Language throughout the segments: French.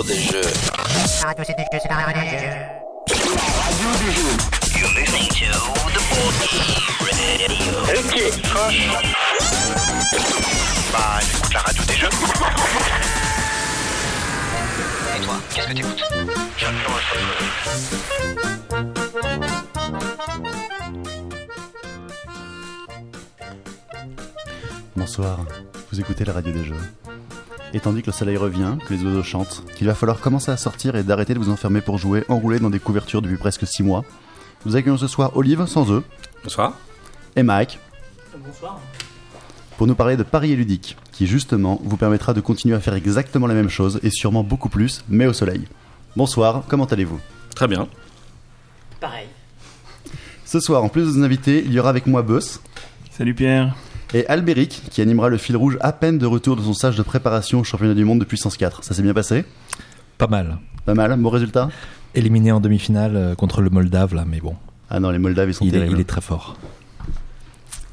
radio des jeux. Radio c'est du jeu, c'est la radio des jeux. You're listening to the Radio. Ok, Bah, j'écoute la radio des jeux. Et toi, qu'est-ce que t'écoutes J'adore Bonsoir, vous écoutez la radio des jeux. Et tandis que le soleil revient, que les oiseaux chantent, qu'il va falloir commencer à sortir et d'arrêter de vous enfermer pour jouer enroulé dans des couvertures depuis presque 6 mois, nous accueillons ce soir Olive, sans eux, Bonsoir. et Mike. Pour nous parler de Paris et Ludique, qui justement vous permettra de continuer à faire exactement la même chose et sûrement beaucoup plus, mais au soleil. Bonsoir, comment allez-vous? Très bien. Pareil. Ce soir, en plus de nos invités, il y aura avec moi Boss Salut Pierre. Et Albéric, qui animera le fil rouge à peine de retour de son stage de préparation au championnat du monde de puissance 4. Ça s'est bien passé Pas mal. Pas mal, bon résultat Éliminé en demi-finale euh, contre le Moldave, là, mais bon, Ah non, les Moldaves, ils sont il est, terribles. il est très fort.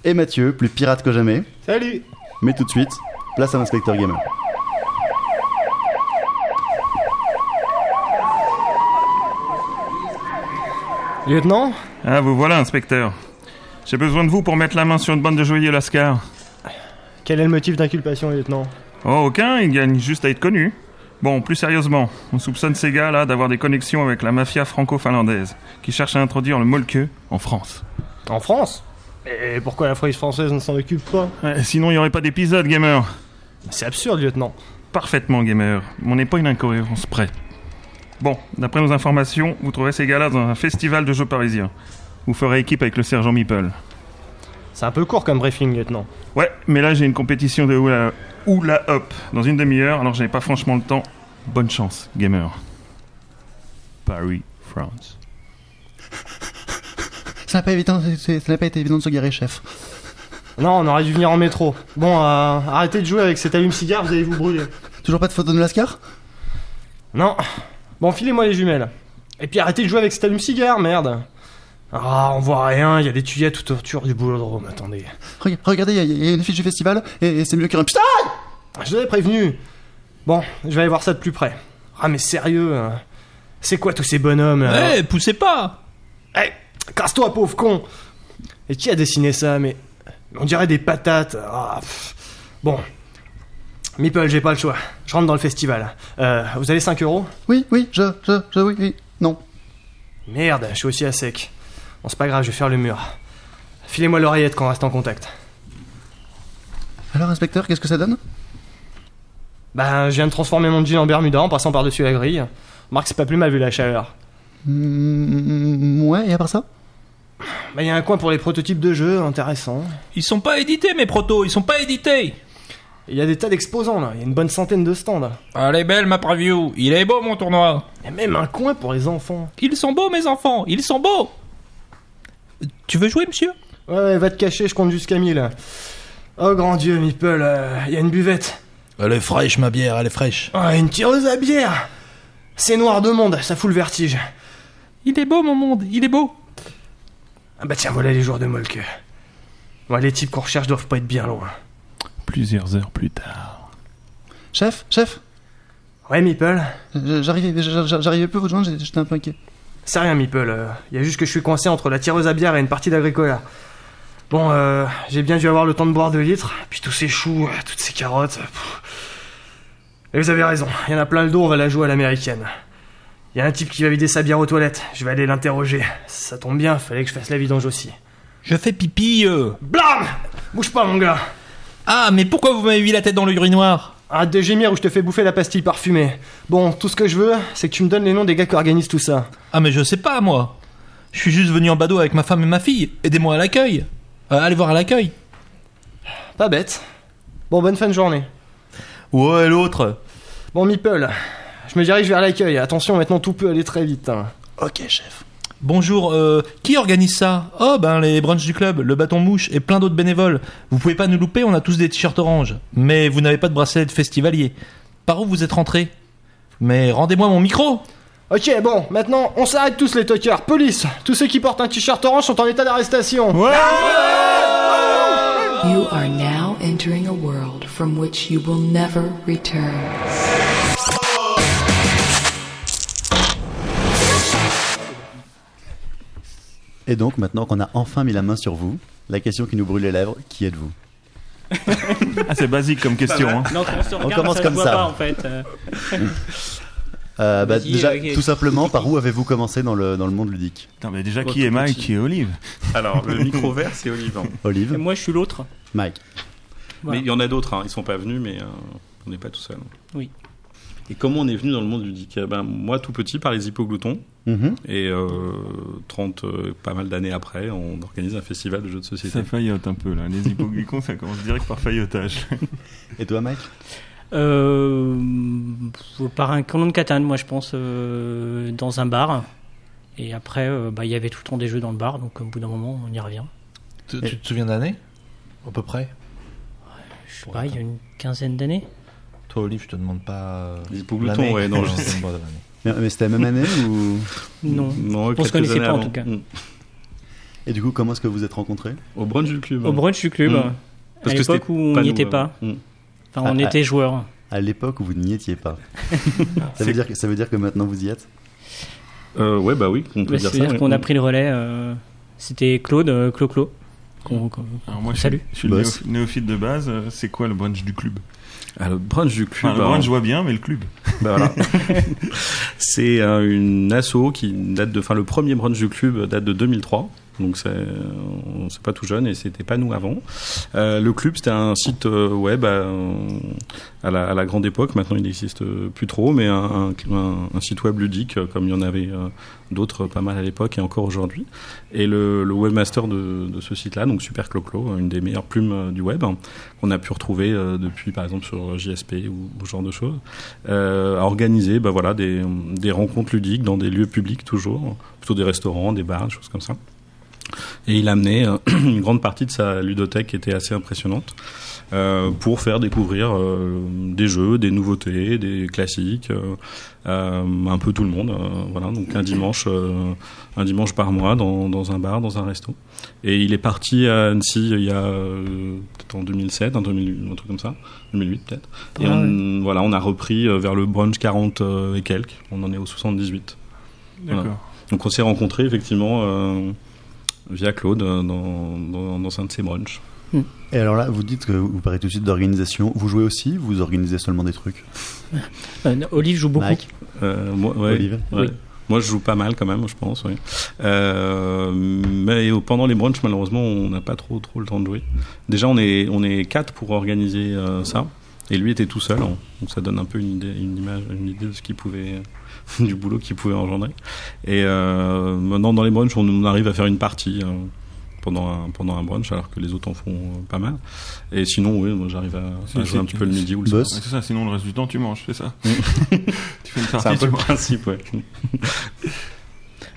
Et Mathieu, plus pirate que jamais. Salut. Mais tout de suite, place à l'inspecteur gamer. Lieutenant? Ah, vous voilà, inspecteur. J'ai besoin de vous pour mettre la main sur une bande de joyeux Lascar. Quel est le motif d'inculpation, lieutenant Oh, aucun, il gagne juste à être connu. Bon, plus sérieusement, on soupçonne ces gars-là d'avoir des connexions avec la mafia franco-finlandaise, qui cherche à introduire le molke en France. En France Et pourquoi la police française ne s'en occupe pas Ouais, sinon, il n'y aurait pas d'épisode, gamer. C'est absurde, lieutenant. Parfaitement, gamer. On n'est pas une incohérence près. Bon, d'après nos informations, vous trouverez ces gars-là dans un festival de jeux parisiens. Vous ferez équipe avec le sergent Meeple. C'est un peu court comme briefing, lieutenant. Ouais, mais là j'ai une compétition de hula, hula hop dans une demi-heure, alors j'avais pas franchement le temps. Bonne chance, gamer. Paris, France. Ça n'a pas, évident- c'est- ça n'a pas été évident de se garer, chef. Non, on aurait dû venir en métro. Bon, euh, arrêtez de jouer avec cet allume-cigare, vous allez vous brûler. Toujours pas de photo de Lascar? Non. Bon, filez-moi les jumelles. Et puis arrêtez de jouer avec cet allume-cigare, merde. Ah, on voit rien, il y a des tuyaux tout autour du boulodrome, attendez. Reg- Regardez, il y, a- il y a une fiche du festival et, et c'est mieux qu'un putain Je vous avais prévenu. Bon, je vais aller voir ça de plus près. Ah, mais sérieux, hein. c'est quoi tous ces bonhommes Eh, poussez pas Eh, casse-toi, pauvre con Et qui a dessiné ça Mais on dirait des patates. Ah, pff. Bon. Meeple, j'ai pas le choix. Je rentre dans le festival. Euh, vous avez 5 euros? Oui, oui, je, je, je, oui, oui, non. Merde, je suis aussi à sec. Bon, c'est pas grave, je vais faire le mur. Filez-moi l'oreillette qu'on reste en contact. Alors, inspecteur, qu'est-ce que ça donne? Ben, je viens de transformer mon jean en Bermuda en passant par-dessus la grille. Remarque, c'est pas plus mal vu la chaleur. Hmm, Ouais, et à part ça? Ben, y a un coin pour les prototypes de jeux, intéressant. Ils sont pas édités, mes protos, ils sont pas édités Il y a des tas d'exposants là, il y a une bonne centaine de stands. Elle est belle, ma preview Il est beau, mon tournoi Il y a même un coin pour les enfants. Ils sont beaux, mes enfants Ils sont beaux Tu veux jouer, monsieur? Ouais, ouais, va te cacher, je compte jusqu'à 1000. Oh grand dieu, Meeple, euh, il y a une buvette. Elle est fraîche, ma bière, elle est fraîche. Oh, une tireuse à bière C'est noir de monde, ça fout le vertige. Il est beau, mon monde, il est beau Ah bah tiens, voilà les joueurs de Molke. Ouais, les types qu'on recherche doivent pas être bien loin. Plusieurs heures plus tard. Chef, chef, Ouais, Meeple j'arrivais, j'arrivais plus à vous joindre, j'étais j'étais un peu inquiet. C'est rien, Meeple. euh, Il y a juste que je suis coincé entre la tireuse à bière et une partie d'agricola. Bon, euh, j'ai bien dû avoir le temps de boire 2 litres, puis tous ces choux, euh, toutes ces carottes. pff. Et vous avez raison, il y en a plein le dos, on va la jouer à l'américaine. Il y a un type qui va vider sa bière aux toilettes, je vais aller l'interroger. Ça tombe bien, fallait que je fasse la vidange aussi. Je fais pipi, euh. Blam Bouge pas, mon gars Ah, mais pourquoi vous m'avez mis la tête dans l'urinoir Arrête de gémir ou je te fais bouffer la pastille parfumée. Bon, tout ce que je veux, c'est que tu me donnes les noms des gars qui organisent tout ça. Ah, mais je sais pas, moi Je suis juste venu en badaud avec ma femme et ma fille. Aidez-moi à l'accueil Euh, Allez voir à l'accueil Pas bête. Bon, bonne fin de journée. Ouais, l'autre Bon, Meeple, je me dirige vers l'accueil. Attention, maintenant tout peut aller très vite. hein. Ok, chef. Bonjour, euh, qui organise ça? Oh, ben les brunchs du club, le bâton mouche et plein d'autres bénévoles. Vous pouvez pas nous louper, on a tous des t-shirts orange. Mais vous n'avez pas de bracelet de festivalier. Par où vous êtes rentrés? Mais rendez-moi mon micro Ok, bon, maintenant, on s'arrête tous les toqueurs. Police, tous ceux qui portent un t-shirt orange sont en état d'arrestation. You are now entering a world from which you will never return. Et donc, maintenant qu'on a enfin mis la main sur vous, la question qui nous brûle les lèvres, qui êtes-vous Ah, c'est basique comme question. hein. Non, on se regarde, commence ça comme ça. pas en fait. euh. Euh, bah, Déjà, tout simplement, par où avez-vous commencé dans le, dans le monde ludique Attends, mais déjà, qui est Mike, qui est Olive Alors, le micro vert, c'est Olive. Olive Et moi, je suis l'autre. Mike Voilà. Mais il y en a d'autres, hein, ils sont pas venus, mais euh, on n'est pas tout seul. Oui. Et comment on est venu dans le monde ludique? Ben, Moi, tout petit, par les hippogloutons, Mhm. et euh, 30, euh, pas mal d'années après, on organise un festival de jeux de société. Ça faillote un peu là. Les hypoglycons, ça commence direct par faillotage. Et toi, Mike? Euh, par un canon de Catane, moi je pense, euh, dans un bar. Et après, euh, bah, il y avait tout le temps des jeux dans le bar, donc au bout d'un moment, on y revient. Tu, tu te souviens d'année À peu près? Je sais pas, il y a une quinzaine d'années. Toi, Olive, je te demande pas. Les hypogloutons, l'année. ouais, non, je te sais. pas l'année. Mais, mais c'était la même année ou... Non. Non, On se connaissait pas, en tout cas. Mm. Et du coup, comment est-ce que vous êtes rencontrés? Au brunch du club. Au brunch du club, Mm. à Parce que l'époque c'était où on n'y était euh, pas. mm. Enfin, on était joueurs. À l'époque où vous n'y étiez pas. ça, veut dire, que- ça veut dire que maintenant vous y êtes? Euh, ouais, bah oui, on peut Bah, dire ça. C'est-à-dire ouais. qu'on a pris le relais. euh, C'était Claude, euh, Clo-Clo. Qu'on- je suis, Salut. je suis le Boss. néoph- néophyte de base. euh, C'est quoi le brunch du club? Ah, le brunch du club. Enfin, le brunch, je vois bien, mais le club. bah voilà. c'est euh, une asso qui date de, enfin le premier brunch du club date de 2003. Donc euh, c'est pas tout jeune et c'était pas nous avant. Euh, le club c'était un site euh, web euh, à, la, à la grande époque. Maintenant il n'existe plus trop, mais un, un, un- site web ludique comme il y en avait d'autres pas mal à l'époque et encore aujourd'hui. Et le, le webmaster de, de ce site-là, donc Super Clo-Clo, une des meilleures plumes du web, qu'on a pu retrouver depuis par exemple sur JSP ou, ou ce genre de choses, euh, a organisé bah, voilà, des, des rencontres ludiques dans des lieux publics toujours, plutôt des restaurants, des bars, des choses comme ça. Et il a amené euh, une grande partie de sa ludothèque qui était assez impressionnante euh, pour faire découvrir euh, des jeux, des nouveautés, des classiques, euh, un peu tout le monde. voilà, donc un dimanche, un dimanche par mois dans, dans un bar, dans un resto. Et il est parti à Annecy il y a peut-être en 2007, un, 2000, un truc comme ça, 2008 peut-être. Et Ah on, voilà, on a repris vers le brunch 40 euh, et quelques. On en est au 78. Voilà. D'accord. Donc on s'est rencontrés effectivement via Claude euh, dans, dans, dans un de ses brunchs. Et alors là, vous dites que vous parlez tout de suite d'organisation. Vous jouez aussi Vous organisez seulement des trucs? Euh, Olive joue beaucoup. Mike? Euh, moi, ouais, Olive ouais. Oui. Moi, je joue pas mal quand même, je pense. Oui. Euh, mais pendant les brunchs, malheureusement, on n'a pas trop trop le temps de jouer. Déjà, on est on est quatre pour organiser euh, ça, et lui était tout seul. hein. Donc ça donne un peu une idée, une image, une idée de ce qu'il pouvait, du boulot qu'il pouvait engendrer. Et euh, maintenant, dans les brunchs, on, on arrive à faire une partie. euh, pendant un, pendant un brunch, alors que les autres en font euh, pas mal. Et sinon, oui, moi j'arrive à, à C'est- jouer un c'est- petit peu le midi ou le Boss. soir. C'est ça, sinon le reste du temps, tu manges, c'est ça. Tu fais une C'est partie, un peu le principe, ouais.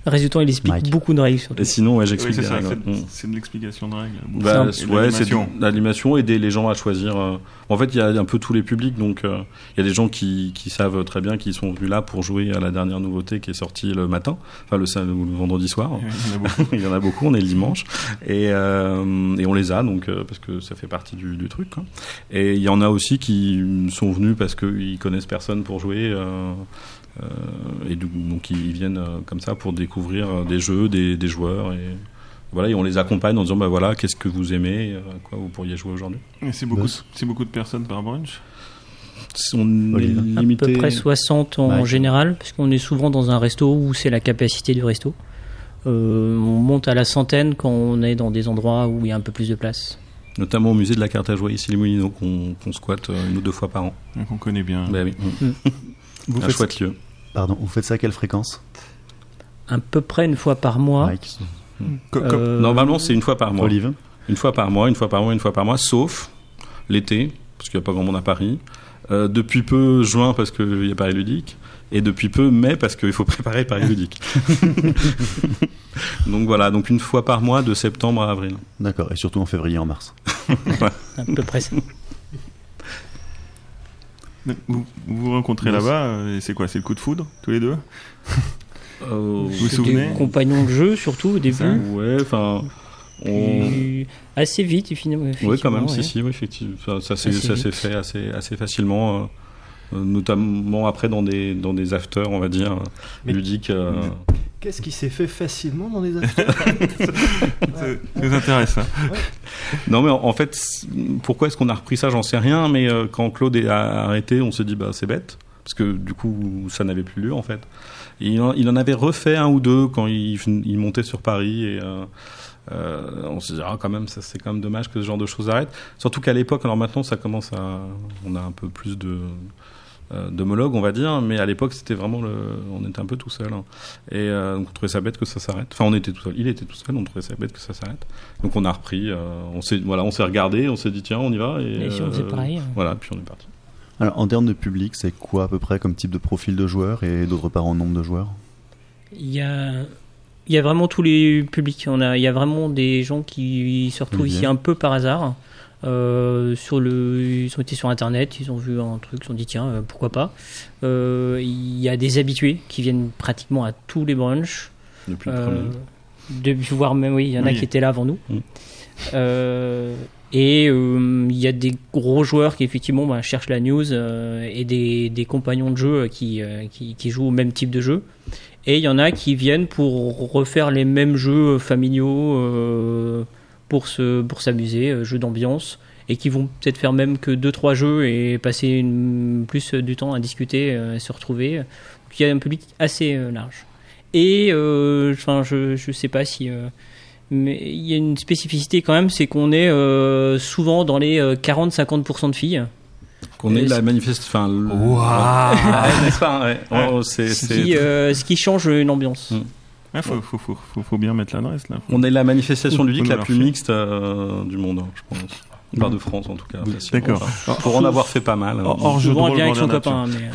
Résultat, il explique Mike. beaucoup de règles surtout. Et sinon, ouais, Oui, j'explique c'est les ça, règles. c'est c'est de l'explication de règles. Bah, ouais, c'est l'animation. de l'animation, aider les gens à choisir. euh, En fait, il y a un peu tous les publics, donc euh, il y a des gens qui, qui savent très bien qu'ils sont venus là pour jouer à la dernière nouveauté qui est sortie le matin, enfin le, vendredi soir. Ouais, il y en a beaucoup. il y en a beaucoup, on est le dimanche, et, euh, et on les a donc euh, parce que ça fait partie du, du truc. quoi. Et il y en a aussi qui sont venus parce qu'ils connaissent personne pour jouer. Euh, et du- donc ils viennent euh, comme ça pour découvrir euh, des jeux, des, des joueurs et voilà et on les accompagne en disant bah voilà qu'est-ce que vous aimez, euh, à quoi vous pourriez jouer aujourd'hui. Et C'est beaucoup, Boss. c'est beaucoup de personnes par brunch. On est Olive. À limité. peu près 60 en général, parce qu'on est souvent dans un resto où c'est la capacité du resto. Euh, on monte à la centaine quand on est dans des endroits où il y a un peu plus de place. Notamment au musée de la carte à jouer ici les Moulineaux qu'on qu'on squatte une ou deux fois par an. Donc on connaît bien. Bah oui, Vous un faites, chouette lieu. pardon, vous faites ça à quelle fréquence À peu près une fois par mois. Mike Co- co- Euh, Normalement c'est une fois par mois. Olive Une fois par mois, une fois par mois, une fois par mois, sauf l'été, parce qu'il n'y a pas grand monde à Paris. Euh, depuis peu, juin, parce qu'il y a Paris Ludique. Et depuis peu, mai, parce qu'il faut préparer Paris Ludique. donc voilà, donc une fois par mois, de septembre à avril. D'accord, et surtout en février, en mars. à peu près ça. Vous vous vous rencontrez là-bas, euh, et c'est quoi C'est le coup de foudre, tous les deux Euh, vous C'est souvenez des compagnons de jeu surtout au début. Ça. ouais, enfin... On... Assez vite, finalement. Oui, quand même, si, si, oui, effectivement. Ça, ça s'est fait assez, assez facilement, euh, notamment après dans des, dans des afters, on va dire, Mais- ludiques. euh, Qu'est-ce qui s'est fait facilement dans des affaires Ça nous intéresse. hein. Non, mais en, en fait, pourquoi est-ce qu'on a repris ça J'en sais rien, mais euh, quand Claude est a arrêté, on s'est dit, bah, c'est bête. Parce que du coup, ça n'avait plus lieu, en fait. Et il, en, il en avait refait un ou deux quand il, montait sur Paris. Et euh, euh, on s'est dit, ah, quand même, c'est quand même dommage que ce genre de choses arrête. Surtout qu'à l'époque, alors maintenant, ça commence à. On a un peu plus de. Euh, d'homologues, on va dire, mais à l'époque c'était vraiment le, on était un peu tout seul, hein. et euh, donc on trouvait ça bête que ça s'arrête. Enfin, on était tout seul, il était tout seul, on trouvait ça bête que ça s'arrête. Donc on a repris, euh, on s'est, voilà, on s'est regardé, on s'est dit tiens, on y va, et, Et si on faisait euh, pareil hein. Voilà, puis on est parti. Alors, en termes de public, c'est quoi à peu près comme type de profil de joueurs et d'autre part en nombre de joueurs? Il y a, il y a vraiment tous les publics. On a, il y a vraiment des gens qui se retrouvent ici un peu par hasard. Euh, sur le, ils ont été sur internet, ils ont vu un truc, ils se sont dit tiens, euh, pourquoi pas. Euh, il y a des habitués qui viennent pratiquement à tous les brunchs. Depuis le premier. depuis voir même, oui, il y en a qui étaient là avant nous. Mm. Et il y a des gros joueurs qui effectivement bah, cherchent la news et des, des compagnons de jeu qui, qui, qui jouent au même type de jeu. Et il y en a qui viennent pour refaire les mêmes jeux familiaux pour se pour s'amuser, euh, jeux d'ambiance, et qui vont peut-être faire même que deux trois jeux et passer une- plus du temps à discuter, euh, et se retrouver. Donc il y a un public assez euh, large. Et euh, enfin, je je sais pas si euh, mais il y a une spécificité quand même, c'est qu'on est euh, souvent dans les euh, 40-50% de filles. Qu'on est euh, la manifeste, enfin, le- Waouh. Ouais, n'est-ce pas? Ouais. Oh, c'est, Ce qui, euh, ce qui change une ambiance. Mm. Ouais, faut, faut, faut, faut, faut bien mettre l'adresse là. On est la manifestation ludique Oui, la plus fait. mixte euh, du monde, je pense. Enfin, de France en tout cas. D'accord. Enfin, pour en avoir fait pas mal. hein. Hors- hors jeu de rôle, vient avec son grandeur copain. Mais, euh,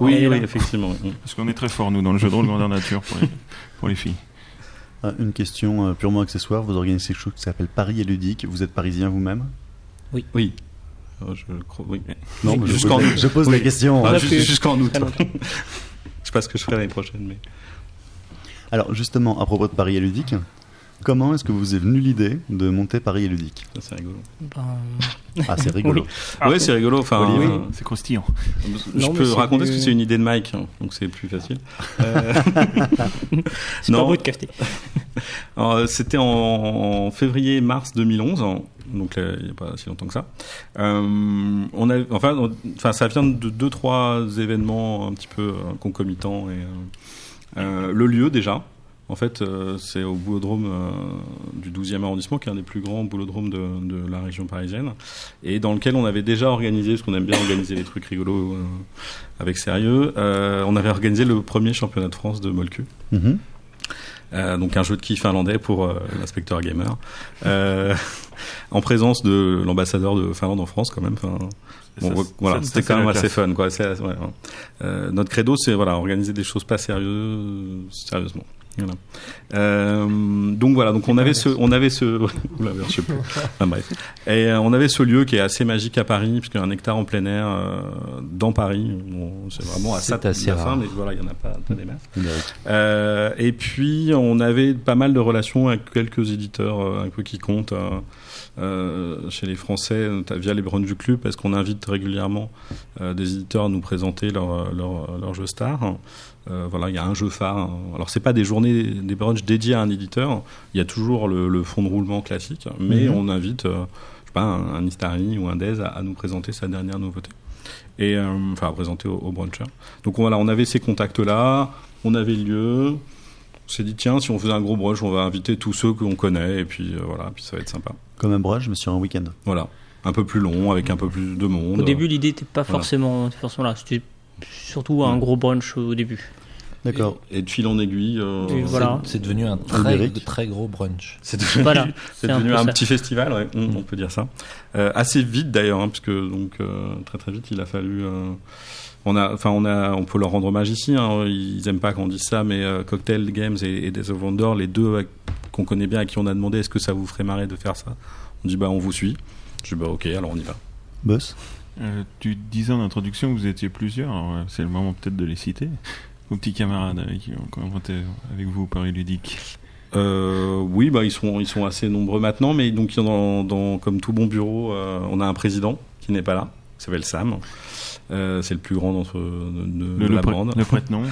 Oui, oui, effectivement. oui. Parce qu'on est très fort nous dans le jeu de rôle grandeur nature pour les, pour les filles. Ah, Une question euh, purement accessoire, vous organisez quelque chose qui s'appelle Paris et ludique, vous êtes parisien vous-même? Oui. Euh, Je crois, oui. Non, Jusqu'en pose, août. je pose Oui. la question. Ah, Jusqu'en août. Je sais pas ce que je ferai l'année prochaine, mais. Alors justement, à propos de Paris et ludique, comment est-ce que vous est venue l'idée de monter Paris et ludique? C'est rigolo. ben, Ah, c'est rigolo. Ah. oui, c'est rigolo. Enfin, euh, C'est croustillant. je Non, peux raconter parce que c'est une idée de Mike, hein, donc c'est plus facile. Euh, c'est Non. pas beau de café. alors, euh, C'était en, en février-mars 2011, hein, donc là, il n'y a pas si longtemps que ça. Euh, on a, enfin, on- enfin, ça vient de deux, trois événements un petit peu euh, concomitants. Et, euh, euh, le lieu déjà. En fait, euh, c'est au boulodrome euh, du 12e arrondissement, qui est un des plus grands boulodromes de, la région parisienne, et dans lequel on avait déjà organisé, parce qu'on aime bien organiser les trucs rigolos euh, avec sérieux, euh, on avait organisé le premier championnat de France de Molcu. Euh, donc un jeu de qui finlandais pour euh, l'inspecteur gamer, euh, en présence de l'ambassadeur de Finlande en France quand même. Enfin, bon, Ça, voilà, c'était quand même assez fun. Quoi. Ouais, ouais. Euh, notre credo, c'est voilà, organiser des choses pas sérieuses, sérieusement. Voilà. Euh, donc voilà, donc on avait ce, on avait ce, Oula, je sais plus. Enfin, bref. Et euh, on avait ce lieu qui est assez magique à Paris, puisqu'il y a un hectare en plein air euh, dans Paris. Bon, c'est vraiment à ça assez la fin, rare. mais voilà, il y en a pas, pas des masses. Et puis on avait pas mal de relations avec quelques éditeurs un peu qui comptent chez les Français via les Brunch du Club parce qu'on invite régulièrement des éditeurs à nous présenter leurs leur, leur jeux stars. Euh, voilà, il y a un jeu phare. hein. Alors c'est pas des journées, des brunchs dédiés à un éditeur. Il y a toujours le, le fond de roulement classique, mais Mhm. on invite, euh, je sais pas, un, un Istari ou un Dez à, à nous présenter sa dernière nouveauté. Et euh, enfin à présenter au, au bruncher. Donc voilà, on avait ces contacts-là, on avait le lieu. On s'est dit tiens, si on faisait un gros brunch, on va inviter tous ceux qu'on connaît et puis euh, voilà, puis ça va être sympa. Comme un brunch, mais sur un week-end. Voilà, un peu plus long avec un peu plus de monde. Au début, l'idée n'était pas Voilà. forcément, forcément là. C'était surtout un Mm. gros brunch au début. D'accord. Et, et de fil en aiguille. euh, Et voilà. C'est devenu un très, très gros brunch. C'est devenu, Voilà, un petit festival, ouais, on, on peut dire ça. Euh, assez vite d'ailleurs, hein, parce que donc euh, très très vite, il a fallu. euh, on a, enfin, on a, on peut leur rendre hommage ici. hein, ils aiment pas qu'on dise ça, mais euh, Cocktail Games et, et Days of Wonder, les deux qu'on connaît bien, à qui on a demandé est-ce que ça vous ferait marrer de faire ça? On dit bah on vous suit. Je dis bah ok, alors on y va. Boss Euh, tu disais en introduction que vous étiez plusieurs, alors euh, c'est le moment peut-être de les citer. Vos petits camarades avec qui ont inventé avec vous Paris Ludique. Euh, oui, bah ils sont ils sont assez nombreux maintenant, mais donc dans, dans comme tout bon bureau, euh, on a un président qui n'est pas là. qui s'appelle Sam. Euh, c'est le plus grand d'entre de, de Le, la bande. le prête-nom.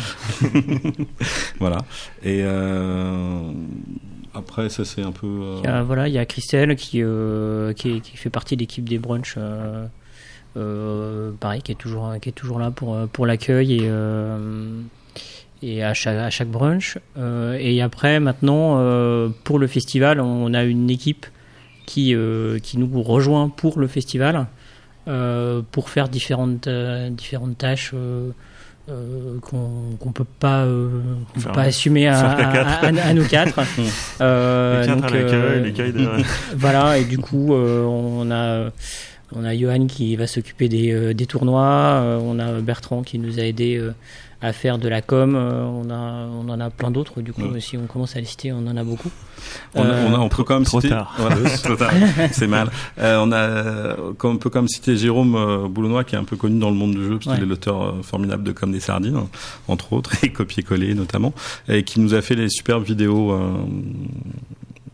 Voilà. Et euh, après, ça c'est un peu. euh, Il y a, voilà, il y a Christelle qui, euh, qui, qui fait partie de l'équipe des brunchs. Euh, pareil, qui est toujours, qui est toujours là pour, euh, pour l'accueil et, euh, et à chaque, à chaque brunch. Et après, maintenant, pour le festival, on a une équipe qui, qui nous rejoint pour le festival pour faire différentes, différentes tâches. euh, qu'on qu'on peut pas euh, peut pas assumer à, nous quatre Euh, les quatre donc, à l'accueil, les derrière. voilà, et du coup, on a on a Johan qui va s'occuper des, euh, des tournois, euh, on a Bertrand qui nous a aidé euh, à faire de la com, euh, on a on en a plein d'autres. Du coup, Ouais. si on commence à lister, on en a beaucoup. On, a- Euh, on, a- on peut quand même trop citer. tard. Voilà, trop tard. C'est mal. Euh, on a, on peut quand même citer Jérôme euh, Boulonnois, qui est un peu connu dans le monde du jeu, parce Ouais. qu'il est l'auteur euh, formidable de Comme des sardines, entre autres, et copier-coller notamment, et qui nous a fait les superbes vidéos euh,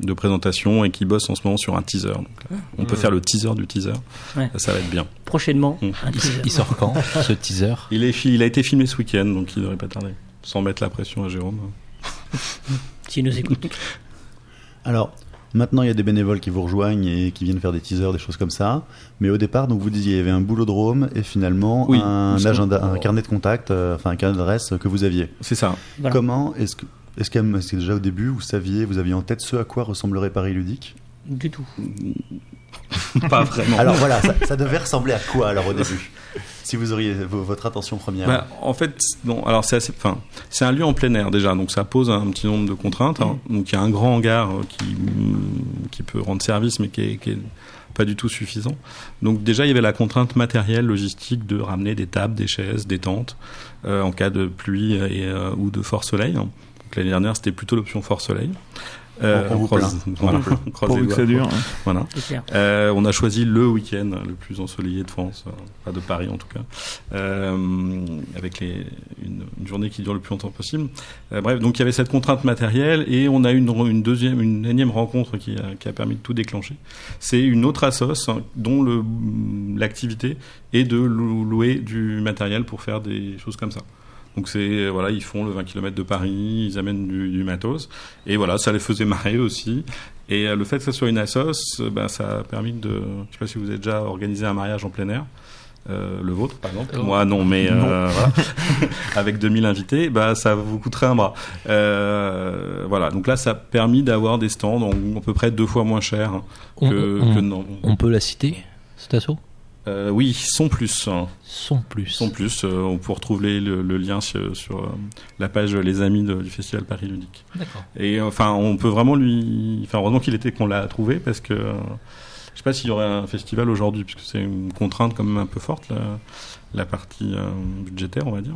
de présentation et qui bosse en ce moment sur un teaser. Donc, là, on peut faire le teaser du teaser. Ouais. Ça va être bien. Prochainement, Mm. un teaser. Il sort quand ce teaser? Il, est, fi- il a été filmé ce week-end, donc il devrait pas tarder. Sans mettre la pression à Jérôme. s'il nous écoute. Alors, maintenant, il y a des bénévoles qui vous rejoignent et qui viennent faire des teasers, des choses comme ça. Mais au départ, donc vous disiez, il y avait un boulodrome et finalement Oui. un agenda, carnet de contact, euh, enfin un carnet d'adresse que vous aviez. C'est ça. Voilà. Comment est-ce que, est-ce que que déjà au début, vous saviez, vous aviez en tête ce à quoi ressemblerait Paris Ludique Du tout. pas vraiment. Alors voilà, ça, ça devait ressembler à quoi alors au début? Si vous auriez vo- votre attention première. Bah, en fait, non. Alors c'est assez. Enfin, c'est un lieu en plein air déjà, donc ça pose un petit nombre de contraintes. hein. Donc il y a un grand hangar euh, qui mm, qui peut rendre service, mais qui est, qui est pas du tout suffisant. Donc déjà il y avait la contrainte matérielle, logistique de ramener des tables, des chaises, des tentes euh, en cas de pluie et, euh, ou de fort soleil. Donc l'année dernière c'était plutôt l'option fort soleil. Euh, On- on vous croise- plaint. voilà, on croise Pourvu les que ça doigts. dure. Voilà. C'est clair. Euh, on a choisi le week-end le plus ensoleillé de France, euh, pas de Paris en tout cas, euh, avec les, une, une journée qui dure le plus longtemps possible. Euh, bref, donc il y avait cette contrainte matérielle et on a eu une, une deuxième, une énième rencontre qui a, qui a permis de tout déclencher. C'est une autre assoce dont l'activité est de lou- louer du matériel pour faire des choses comme ça. Donc c'est voilà, ils font le 20 km de Paris, ils amènent du, du matos et voilà, ça les faisait marrer aussi. Et euh, le fait que ça soit une assos, euh, ben, ça a permis de. Je sais pas si vous avez déjà organisé un mariage en plein air. Euh, le vôtre, par exemple. Oh. Moi, non, mais euh, voilà. avec 2000 invités, bah, ça vous coûterait un bras. Euh, voilà, donc là, ça a permis d'avoir des stands à peu près deux fois moins cher on, que, on- que non. on peut la citer, cet assaut Euh, oui, sont plus. Sont plus. Sont plus. euh, on peut retrouver le, le lien sur, sur, euh, la page Les Amis de- du Festival Paris Ludique. D'accord. Et euh, enfin, on peut vraiment lui. Enfin, heureusement qu'il était qu'on l'a trouvé parce que euh, je sais pas s'il y aurait un festival aujourd'hui puisque c'est une contrainte quand même un peu forte la, la partie budgétaire, on va dire.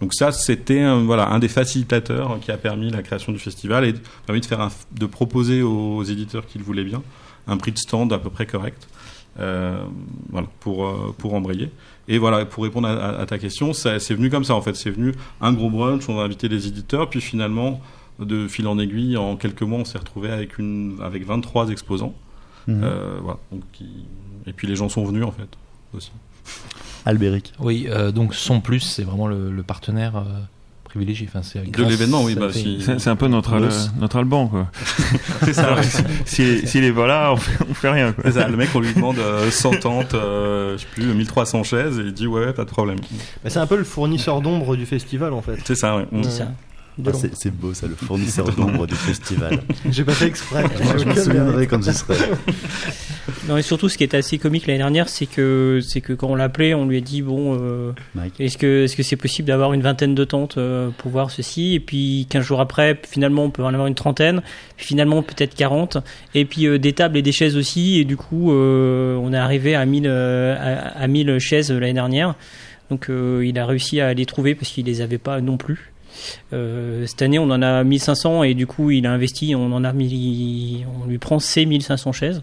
Donc ça, c'était un, voilà un des facilitateurs qui a permis la création du festival et permis de faire un, de proposer aux éditeurs qui le voulaient bien un prix de stand à peu près correct. Euh, voilà pour euh, pour embrayer et voilà pour répondre à, à- à ta question ça c'est venu comme ça en fait c'est venu un gros brunch on a invité les éditeurs puis finalement de fil en aiguille en quelques mois on s'est retrouvé avec une avec 23 exposants Mhm. euh, voilà donc et puis les gens sont venus en fait aussi Albéric. Oui, euh, donc Son Plus, c'est vraiment le, le partenaire euh, privilégié. Enfin, c'est De l'événement, oui, bah, si- C'est un peu notre, bosse. notre Alban, quoi. c'est ça S'il est pas là, on fait, on fait rien, quoi. c'est ça le mec on lui demande euh, 100 tentes euh, je sais plus 1300 chaises et il dit ouais, pas de problème Mais c'est un peu le fournisseur d'ombre du festival en fait. c'est ça ça. De Ah, c'est, c'est beau ça, le fournisseur d'ombre du festival. J'ai pas fait exprès. Moi, je me souviendrai quand j'y serai. Non, et surtout, ce qui est assez comique l'année dernière, c'est que, c'est que quand on l'a appelé, on lui a dit bon, euh, est-ce que, est-ce que c'est possible d'avoir une vingtaine de tentes euh, pour voir ceci? Et puis 15 jours après, finalement, on peut en avoir une trentaine. Finalement, peut-être 40. Et puis euh, des tables et des chaises aussi. Et du coup, euh, on est arrivé à 1000, euh, à, à 1000 chaises l'année dernière. Donc, euh, il a réussi à les trouver parce qu'il les avait pas non plus. Euh, cette année, on en a 1500 et du coup, il a investi. On en a mis, on lui prend ses 1500 chaises.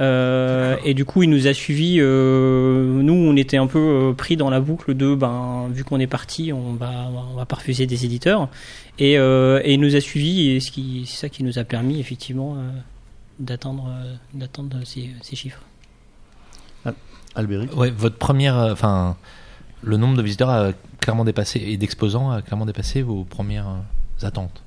Euh, et du coup, il nous a suivis. euh, nous, on était un peu euh, pris dans la boucle de, ben, vu qu'on est parti, on va, on va pas refuser des éditeurs. Et, euh, et il nous a suivis, et ce qui, c'est ça qui nous a permis effectivement euh, d'atteindre, d'atteindre ces, ces chiffres. Albéric? Ouais, votre première, euh, enfin, le nombre de visiteurs a clairement dépassé et d'exposants a clairement dépassé vos premières euh, attentes.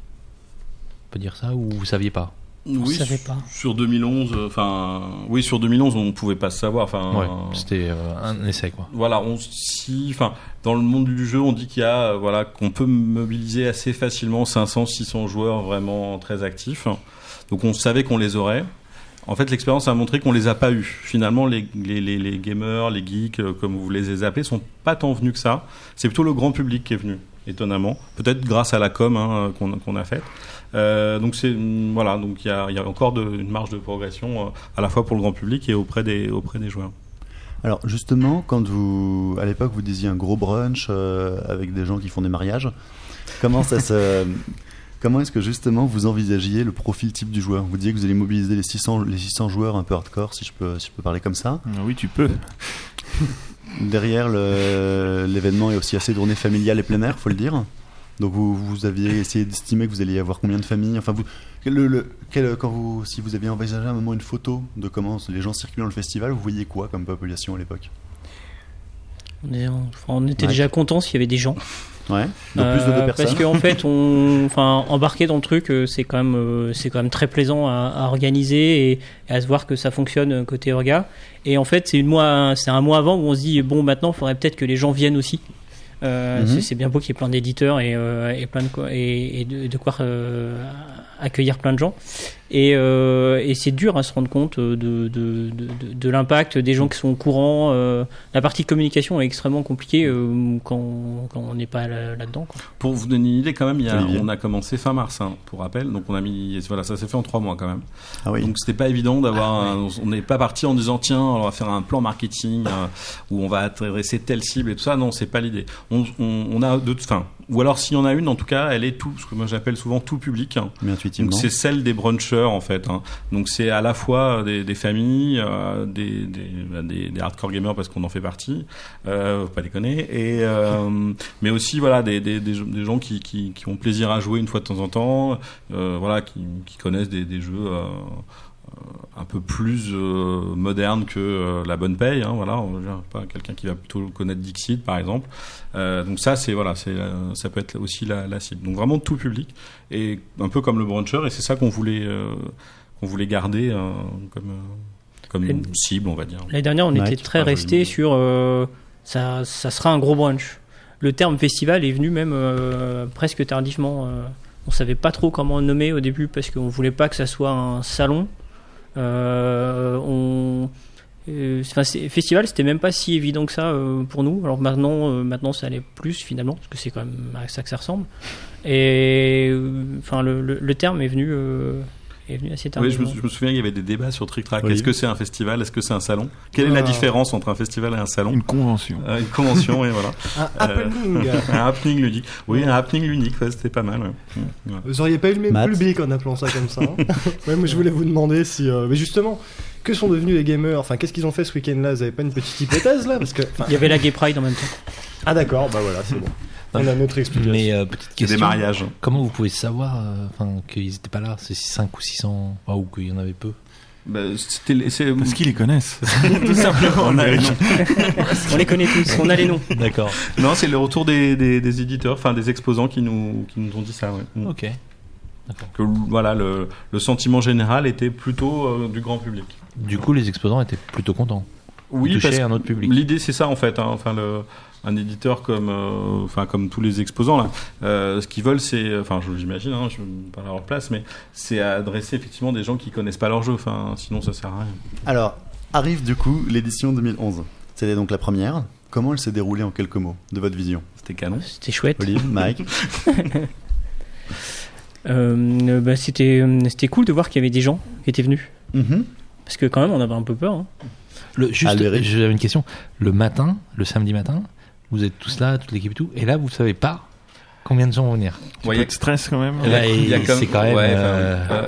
On peut dire ça ou vous saviez pas Oui, savait pas. sur 2011, euh, enfin, oui, sur 2011, on pouvait pas se savoir. Enfin, Ouais, c'était euh, un essai quoi. voilà, on si, enfin, dans le monde du jeu, on dit qu'il y a, voilà, qu'on peut mobiliser assez facilement 500, 600 joueurs vraiment très actifs. Donc, on savait qu'on les aurait. En fait, l'expérience a montré qu'on les a pas eus. Finalement, les, les, gamers, les geeks, euh, comme vous les appelez, sont pas tant venus que ça. C'est plutôt le grand public qui est venu, étonnamment. Peut-être grâce à la com hein, qu'on a faite. Euh, donc c'est mm, voilà, donc il y a, encore une marge de progression euh, à la fois pour le grand public et auprès des auprès des joueurs. Alors justement, quand vous, à l'époque, vous disiez un gros brunch avec des gens qui font des mariages, comment ça se, comment est-ce que justement vous envisagiez le profil type du joueur? Vous disiez que vous allez mobiliser les 600, les 600 joueurs un peu hardcore, si je peux, si je peux parler comme ça. Ah oui, tu peux. Derrière, le- l'événement est aussi assez tourné familial et plein air, faut le dire. Donc vous, vous aviez essayé d'estimer que vous alliez avoir combien de familles? Enfin, vous, le, le- quel- quand vous, si vous aviez envisagé à un moment une photo de comment les gens circulent dans le festival, vous voyez quoi comme population à l'époque? On, était Ouais. déjà content s'il y avait des gens. Ouais. Donc plus de Euh, deux personnes. Parce qu'en fait, on, enfin, embarquer dans le truc, euh, c'est quand même, euh, c'est quand même très plaisant à, à organiser et, et à se voir que ça fonctionne côté orga. Et en fait, c'est une mois, c'est un mois avant où on se dit bon, maintenant, il faudrait peut-être que les gens viennent aussi. Euh, Mhm. c'est- C'est bien beau qu'il y ait plein d'éditeurs et, euh, et plein de quoi, et, et de, de quoi euh, accueillir plein de gens. Et, euh, et c'est dur à se rendre compte de, de, de, de- l'impact des gens qui sont au courant. euh, la partie communication est extrêmement compliquée euh, quand, quand on n'est pas là- là-dedans. Pour vous donner une idée, quand même, il y a, Olivier. on a commencé fin mars, hein, pour rappel. Donc on a mis, voilà, ça s'est fait en trois mois quand même. Ah oui. Donc c'était pas évident d'avoir. un- on n'est pas parti en disant tiens, on va faire un plan marketing euh, où on va adresser telle cible et tout ça. Non, c'est pas l'idée. On, on, on a deux, enfin, ou alors s'il y en a une, en tout cas, elle est tout, ce que moi j'appelle souvent tout public. hein. Donc c'est celle des brunchers en fait. hein. Donc c'est à la fois des, des familles, euh, des, des, bah, des, hardcore gamers parce qu'on en fait partie, euh, faut pas déconner, et euh, mais aussi voilà des, gens qui, qui, qui ont plaisir à jouer une fois de temps en temps, euh, voilà qui, qui connaissent des, des jeux. Euh, un peu plus euh, moderne que euh, la bonne paye hein, voilà pas quelqu'un qui va plutôt connaître Dixit par exemple Euh, donc ça c'est voilà c'est euh, ça peut être aussi la, la cible donc vraiment tout public et un peu comme le bruncher et c'est ça qu'on voulait euh, qu'on voulait garder euh, comme euh, comme une cible on va dire L'année dernière, on était très pas resté sur euh, ça, ça sera un gros brunch. Le terme festival est venu même euh, presque tardivement. euh, on savait pas trop comment le nommer au début parce qu'on voulait pas que ça soit un salon. Euh, euh, festival, c'était même pas si évident que ça euh, pour nous. Alors maintenant, maintenant, ça allait plus finalement parce que c'est quand même à ça que ça ressemble. Et enfin, le, terme est venu, est venu assez oui, je, me, je me souviens qu'il y avait des débats sur Trick Track. Est-ce que c'est un festival? Est-ce que c'est un salon? Quelle est la Ah. différence entre un festival et un salon? Une convention. Euh, Une convention, et voilà. Un Euh, happening. un happening ludique. Oui, un happening ludique, ouais, c'était pas mal. ouais. Vous auriez pas eu le même public en appelant ça comme ça. hein. ouais, moi je voulais vous demander si. euh, Mais justement, que sont devenus les gamers Enfin, qu'est-ce qu'ils ont fait ce week-end là Vous avez pas une petite hypothèse là Parce que. enfin- Il y avait la Gay Pride en même temps. Ah d'accord, bah voilà, c'est bon. On a notre explication. Mais euh, petite C'est question. des mariages. Comment vous pouvez savoir euh, enfin, qu'ils étaient pas là, ces 5 ou 600, ah, ou qu'il y en avait peu Bah, c'est- Parce qu'ils les connaissent. tout simplement. on a- On les connaît tous, on a les noms. D'accord. Non, c'est le retour des, des, des éditeurs, enfin des exposants qui nous, qui nous ont dit ça. Ouais. Ok. Que voilà, le, le sentiment général était plutôt euh, du grand public. Du coup, les exposants étaient plutôt contents. Oui, parce un autre public. L'idée, c'est ça en fait. hein. Enfin, le, un éditeur comme, euh, enfin comme tous les exposants là, euh, ce qu'ils veulent, c'est, enfin, je j'imagine, hein, je ne pas à leur place, mais c'est adresser effectivement des gens qui connaissent pas leur jeu. Enfin, sinon, ça sert à rien. Alors, arrive du coup l'édition 2011. C'était donc la première. Comment elle s'est déroulée en quelques mots de votre vision? C'était canon. C'était chouette. Olive, Mike Euh, bah, c'était c'était cool de voir qu'il y avait des gens qui étaient venus. Mhm. Parce que quand même, on avait un peu peur. hein. Le, juste, Albéric. j'avais une question. Le matin, le samedi matin, vous êtes tous là, toute l'équipe et tout, et là, vous savez pas combien de gens vont venir. Un peu de stress quand même. Là, Il y a quand même. ouais, enfin,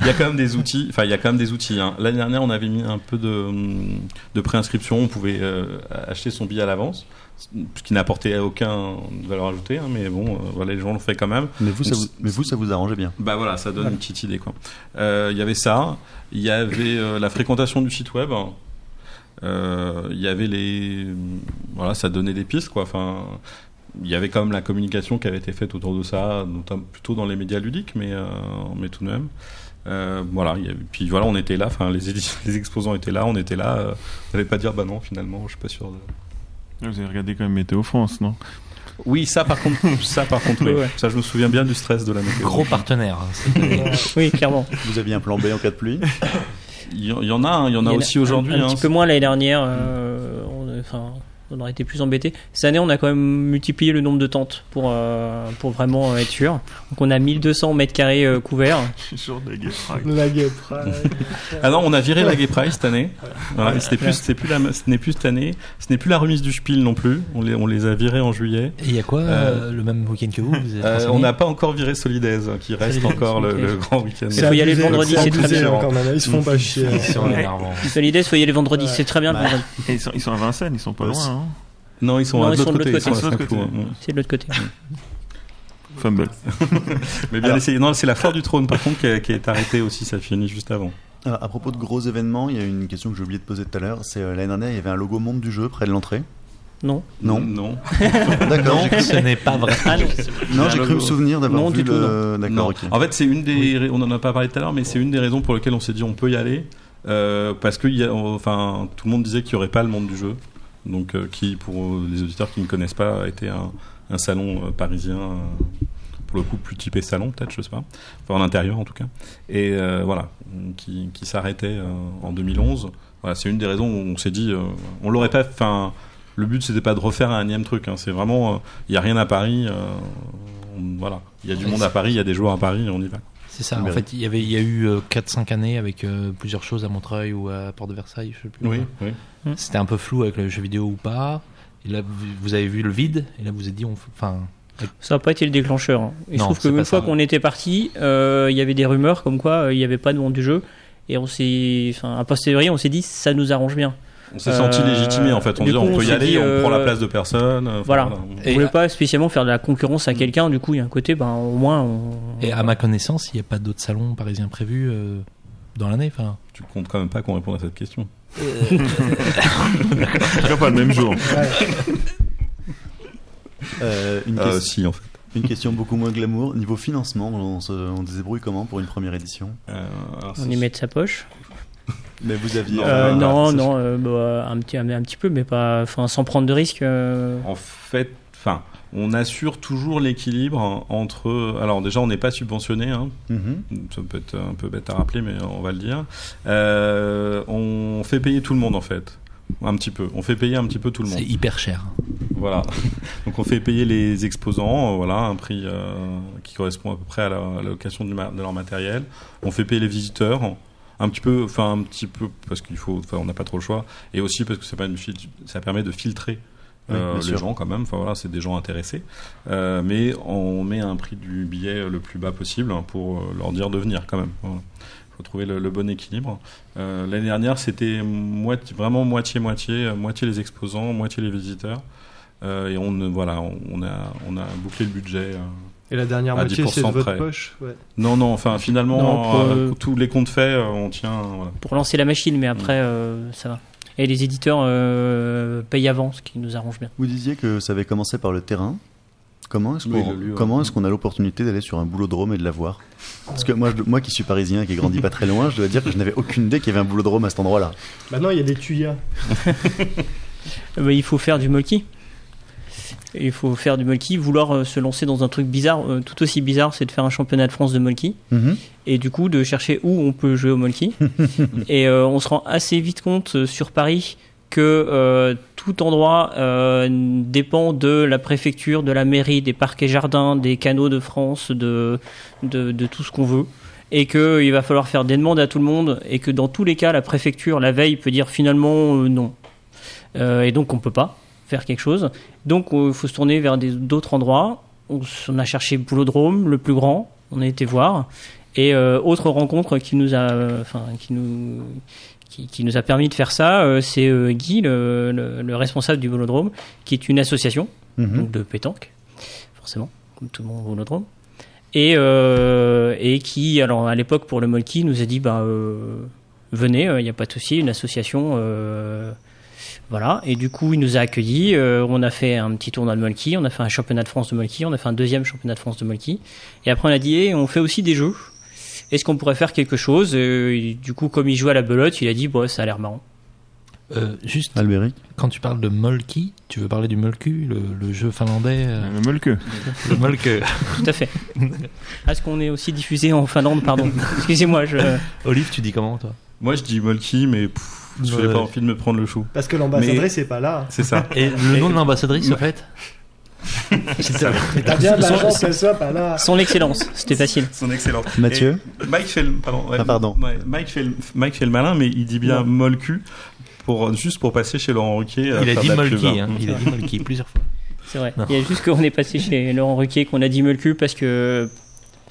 il y a quand même des outils. Enfin, il y a quand même des outils. hein. L'année dernière, on avait mis un peu de, de préinscription. On pouvait euh, acheter son billet à l'avance, ce qui n'apportait aucun valeur ajoutée. hein, mais bon, euh, voilà, les gens l'ont fait quand même. mais vous, ça vous, mais vous, ça vous arrangeait bien. Bah voilà, ça donne une petite idée quoi. Euh, Il y avait ça. Il y avait euh, la fréquentation du site web. il y avait les, voilà, ça donnait des pistes quoi. Enfin, il y avait quand même la communication qui avait été faite autour de ça, notamment plutôt dans les médias ludiques, mais mais tout de même. Euh, voilà, il y puis voilà, on était là, enfin les, exposants étaient là, on était là. on n'allait pas dire bah non, finalement, je suis pas sûr. De... Vous avez regardé quand même Météo France, non? Oui, ça par contre, ça par contre, oui. Ouais. ça je me souviens bien du stress de la météo. Gros partenaire. hein. Oui, clairement. Vous aviez un plan B en cas de pluie? Il y, en- il y en a, hein, il y en a aussi un- aujourd'hui. Un, hein. petit peu moins l'année dernière. euh, on, enfin, on aurait été plus embêté. Cette année, on a quand même multiplié le nombre de tentes pour, euh, pour vraiment euh, être sûr. Donc, on a 1200 mètres carrés euh, couverts. Je suis sûr de la Gay Pride. La Gay Pride. Ah non, on a viré la Gay Pride cette année. Voilà, c'était plus, c'était plus la, ce n'est plus cette année. Ce n'est plus la remise du Spiel non plus. On les, on les a virés en juillet. Et il y a quoi euh, le même week-end que vous, vous êtes Euh, renseigné on n'a pas encore viré Solidaise, qui reste Solidaise, encore le, grand week-end. Il faut y aller le vendredi, c'est très bien. encore, Ils se font pas chier. énervant. Solidaire, soyez les vendredis, c'est très bien Bah. vendredi. Ils, sont, ils sont à Vincennes, ils sont pas Ouais, loin. Non, ils sont Non, à ils l'autre sont de côté. l'autre. C'est de l'autre côté. Fumble. Mais bien essayé. Non, c'est la Foire du Trône par contre qui, est- qui est arrêtée aussi. Ça finit juste avant. Euh, À propos de gros événements, il y a une question que j'ai oublié de poser tout à l'heure. C'est euh, l'année dernière, il y avait un logo monde du jeu près de l'entrée. Non. Non. Non. D'accord. Ce n'est pas vrai. Ah non. J'ai cru me souvenir d'avoir Non, vu du tout, le. D'accord. En fait, c'est une des. On en a pas parlé tout à l'heure, mais c'est une des raisons pour lesquelles on s'est dit on peut y aller. Euh, parce que il y a- enfin, tout le monde disait qu'il n'y aurait pas le monde du jeu. Donc, euh, qui, pour euh, les auditeurs qui ne connaissent pas, a été un, un salon euh, parisien, pour le coup plus typé salon, peut-être, je sais pas. Enfin, en intérieur en tout cas. Et euh, voilà, qui, qui s'arrêtait euh, en 2011. Voilà, c'est une des raisons où on s'est dit, euh, on l'aurait pas. Enfin, le but c'était pas de refaire un énième truc. hein. C'est vraiment, il y a rien à Paris. on- voilà, il y a du monde à Paris, il y a des joueurs à Paris, on y va. C'est ça. En fait, il y avait, il y a eu 4-5 années avec euh, plusieurs choses à Montreuil ou à Porte de Versailles, je sais plus. oui. C'était un peu flou avec le jeu vidéo ou pas. Et là, vous, avez vu le vide. Et là, vous êtes dit, on, enfin, Ça n'a pas été le déclencheur. hein. Il se trouve qu'une fois qu'on était parti, euh, il y avait des rumeurs comme quoi euh, il n'y avait pas de monde du jeu. Et on s'est, enfin, a posteriori, on s'est dit ça nous arrange bien. On s'est senti Euh, légitimé en fait. On dit coup, on on peut y aller, dit, on prend la euh, place de personne. euh, enfin, voilà. On Et- voulait pas spécialement faire de la concurrence à quelqu'un. Du coup, il y a un côté, ben au moins. On... et à ma connaissance, il n'y a pas d'autres salons parisiens prévus euh, dans l'année. Enfin, Tu comptes quand même pas qu'on réponde à cette question. Pas le même jour. Euh, une, Euh, question- si en fait. une question beaucoup moins glamour. Niveau financement, on se, on se débrouille comment pour une première édition? Euh, alors, On y met de sa poche. Mais vous aviez. Non, Euh, non, non, euh, bah, un petit, un, un petit peu, mais pas, enfin, sans prendre de risques. euh, En fait, enfin, on assure toujours l'équilibre entre. Alors déjà, on n'est pas subventionné. Hein. Mhm. Ça peut être un peu bête à rappeler, mais on va le dire. Euh, on fait payer tout le monde en fait. Un petit peu. On fait payer un petit peu tout le monde. c'est hyper cher. Voilà. Donc on fait payer les exposants, voilà, un prix euh, qui correspond à peu près à la, location de leur matériel. On fait payer les visiteurs, un petit peu, enfin un petit peu parce qu'il faut, enfin on n'a pas trop le choix, et aussi parce que c'est pas une fil- ça permet de filtrer. Euh, les sûr. gens quand même, enfin voilà, c'est des gens intéressés, Euh, mais on met un prix du billet le plus bas possible hein, pour euh, leur dire de venir quand même. Voilà. faut trouver le, le bon équilibre. Euh, L'année dernière, c'était moitié, vraiment moitié-moitié, euh, moitié les exposants, moitié les visiteurs. Euh, et on, voilà, on a, on a bouclé le budget. Et la dernière À moitié, c'est de 10% votre près. poche. Ouais. Non, non, enfin finalement, Non, pour, euh, euh, tous les comptes faits, euh, on tient. Voilà. pour lancer la machine, mais après, euh, ça va. Et les éditeurs euh, payent avant, ce qui nous arrange bien. Vous disiez que ça avait commencé par le terrain. Comment est-ce Oui, qu'on ouais. a l'opportunité d'aller sur un boulodrome et de la voir Parce que moi, je- moi qui suis parisien, qui ai grandi pas très loin, je dois dire que je n'avais aucune idée qu'il y avait un boulodrome à cet endroit-là. Maintenant, il y a des tuyas. Bah, il faut faire du Il faut faire du multi. Vouloir euh, se lancer dans un truc bizarre, euh, tout aussi bizarre, c'est de faire un championnat de France de multi. Mhm. Et du coup, de chercher où on peut jouer au multi. et euh, on se rend assez vite compte sur Paris que tout endroit euh, dépend de la préfecture, de la mairie, des parcs et jardins, des canaux de France, de, de, de tout ce qu'on veut. Et qu'il va falloir faire des demandes à tout le monde. Et que dans tous les cas, la préfecture, la veille, peut dire finalement euh, non. Euh, et donc on peut pas faire quelque chose. Donc il faut se tourner vers d'autres endroits. On, a cherché Boulodrome, le plus grand. On a été voir. Et euh, autre rencontre qui nous a, euh, enfin qui nous, qui, qui nous a permis de faire ça, euh, c'est euh, Guy, le, le- le responsable du Boulodrome, qui est une association Mhm. donc de pétanque, forcément, comme tout le monde au Boulodrome. Et, euh, et qui, alors à l'époque pour le Molki, nous a dit bah euh, venez, il n'y a pas de souci, une association, euh, Voilà, et du coup, il nous a accueillis. euh, on a fait un petit tournoi de Molki, on a fait un championnat de France de Molki, on a fait un deuxième championnat de France de Molki. Et après, on a dit, Eh, on fait aussi des jeux. Est-ce qu'on pourrait faire quelque chose Euh, et Du coup, comme il jouait à la belote, il a dit, bon, ça a l'air marrant. Euh, juste, Albéric quand tu parles de Molki, tu veux parler du Molku, le, le jeu finlandais euh, Le molke. Le Molke. Tout à fait. Est-ce qu'on est aussi diffusé en Finlande Pardon. Excusez-moi, je. Olive, tu dis comment toi? Moi, je dis Molki, mais pff, je Ouais. n'ai pas envie de me prendre le chou. Parce que l'ambassadrice est pas là. C'est ça. Et le nom de l'ambassadrice, en fait t'as bien de la chance qu'elle soit pas là. Son excellence, c'était facile. Son excellent. Mathieu Et Mike fait le, pardon, ouais, Ah, pardon. ouais, Mike fait le, Mike fait le malin, mais il dit bien Molku pour juste pour passer chez Laurent Ruquier. euh, Il a dit Molki, hein. hein. il a dit Molki plusieurs fois. C'est vrai. Non. Il y a juste qu'on est passé chez Laurent Ruquier, qu'on a dit Mulcu parce que.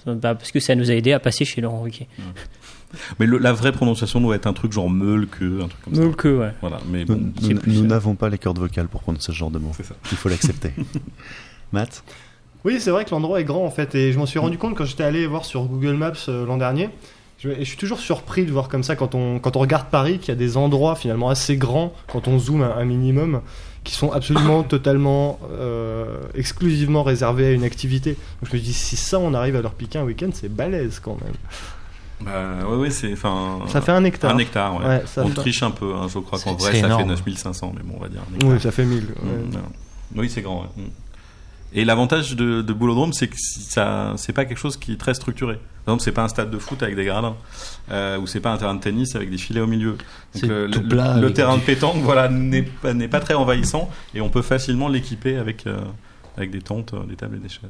bah, parce que ça nous a aidé à passer chez Laurent Ruquier. Mais le- la vraie prononciation doit être un truc genre Meulke, un truc comme ça. Mulcu, ouais. Voilà, mais Nous bon, nous- n'avons pas les cordes vocales pour prendre ce genre de mots. c'est ça. Il faut l'accepter. Matt Oui, c'est vrai que l'endroit est grand en fait, et je m'en suis rendu compte quand j'étais allé voir sur Google Maps euh, l'an dernier. Je, et je suis toujours surpris de voir comme ça quand on, quand on regarde Paris qu'il y a des endroits finalement assez grands quand on zoome un, un minimum qui sont absolument totalement euh, exclusivement réservés à une activité. Donc je me dis si ça on arrive à leur piquer un week-end c'est balèze quand même. Bah, ouais, ouais, c'est, enfin. Ça fait un hectare. Un hectare, ouais. Ouais, ça on fait- triche un peu, hein, je crois qu'en vrai ça énorme. fait 9500, mais bon, on va dire. Oui, ça fait 1000. ouais. Mm. Oui, c'est grand. ouais. Mm. Et l'avantage de, de Boulodrome, c'est que ça, c'est pas quelque chose qui est très structuré. Par exemple, c'est pas un stade de foot avec des gradins, euh, ou c'est pas un terrain de tennis avec des filets au milieu. C'est le, tout le- plat le avec terrain du- de pétanque, voilà, n'est pas, n'est pas très envahissant, et on peut facilement l'équiper avec euh, avec des tentes, euh, des tables et des chaises.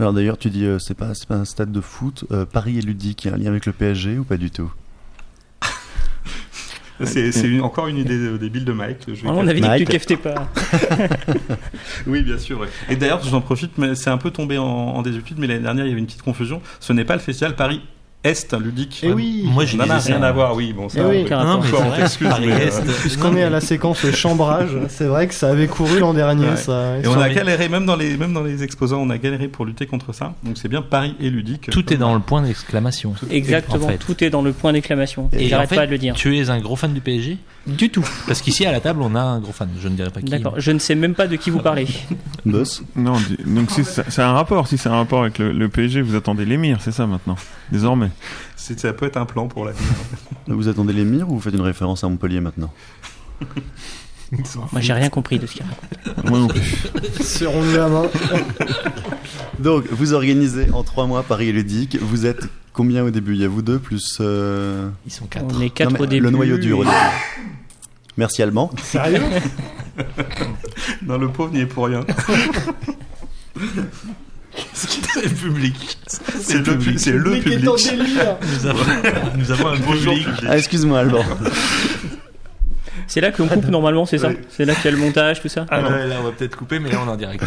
Alors d'ailleurs, tu dis euh, c'est pas, c'est pas un stade de foot. Euh, Paris est ludique, il y a un lien avec le PSG ou pas du tout? C'est, encore une idée débile de Mike. je vais on avait dit que tu pas. Oui, bien sûr. ouais. Et d'ailleurs, j'en profite, mais c'est un peu tombé en, en désuétude, mais l'année dernière, il y avait une petite confusion. Ce n'est pas le festival Paris Est ludique. Eh oui. Moi, Ça n'a disais rien ça. à voir, oui. Bon, ça, Eh oui. on Non, mais on Paris mais, Est, Puisqu'on est à la séquence chambrage, c'est vrai que ça avait couru l'an dernier Ouais. ça. Et on a galéré, même dans les, même dans les exposants, on a galéré pour lutter contre ça. Donc c'est bien Paris et ludique. Tout est dans le point d'exclamation. Exactement, En fait. tout est dans le point d'exclamation. Et J'arrête en fait, pas de le dire. Tu es un gros fan du PSG Du tout. Parce qu'ici à la table, on a un gros fan. Je ne dirais pas qui. D'accord, je ne sais même pas de qui vous parlez. Boss Non, donc si a un rapport. Si c'est un rapport avec le, le PSG, vous attendez l'émir, c'est ça maintenant, désormais. C'est- Ça peut être un plan pour la Vous attendez les mires ou vous faites une référence à Montpellier maintenant Moi, j'ai rien compris de ce qu'il raconte. Moi non plus. Serrons-nous la main. Donc, vous organisez en trois mois Paris est ludique. Vous êtes combien au début? Il y a vous deux plus. euh, Ils sont quatre. On est quatre non, au début. Le noyau dur au début. Merci Allemand. Sérieux Non, le pauvre n'y est pour rien. C'est le public. C'est le, pu- c'est le public. Nous avons, nous avons un Bonjour, public. public. Ah, excuse-moi Allemand. C'est là qu'on coupe normalement, c'est ça C'est là qu'il y a le montage, tout ça Ah, là, là, on va peut-être couper, mais là, on est en direct.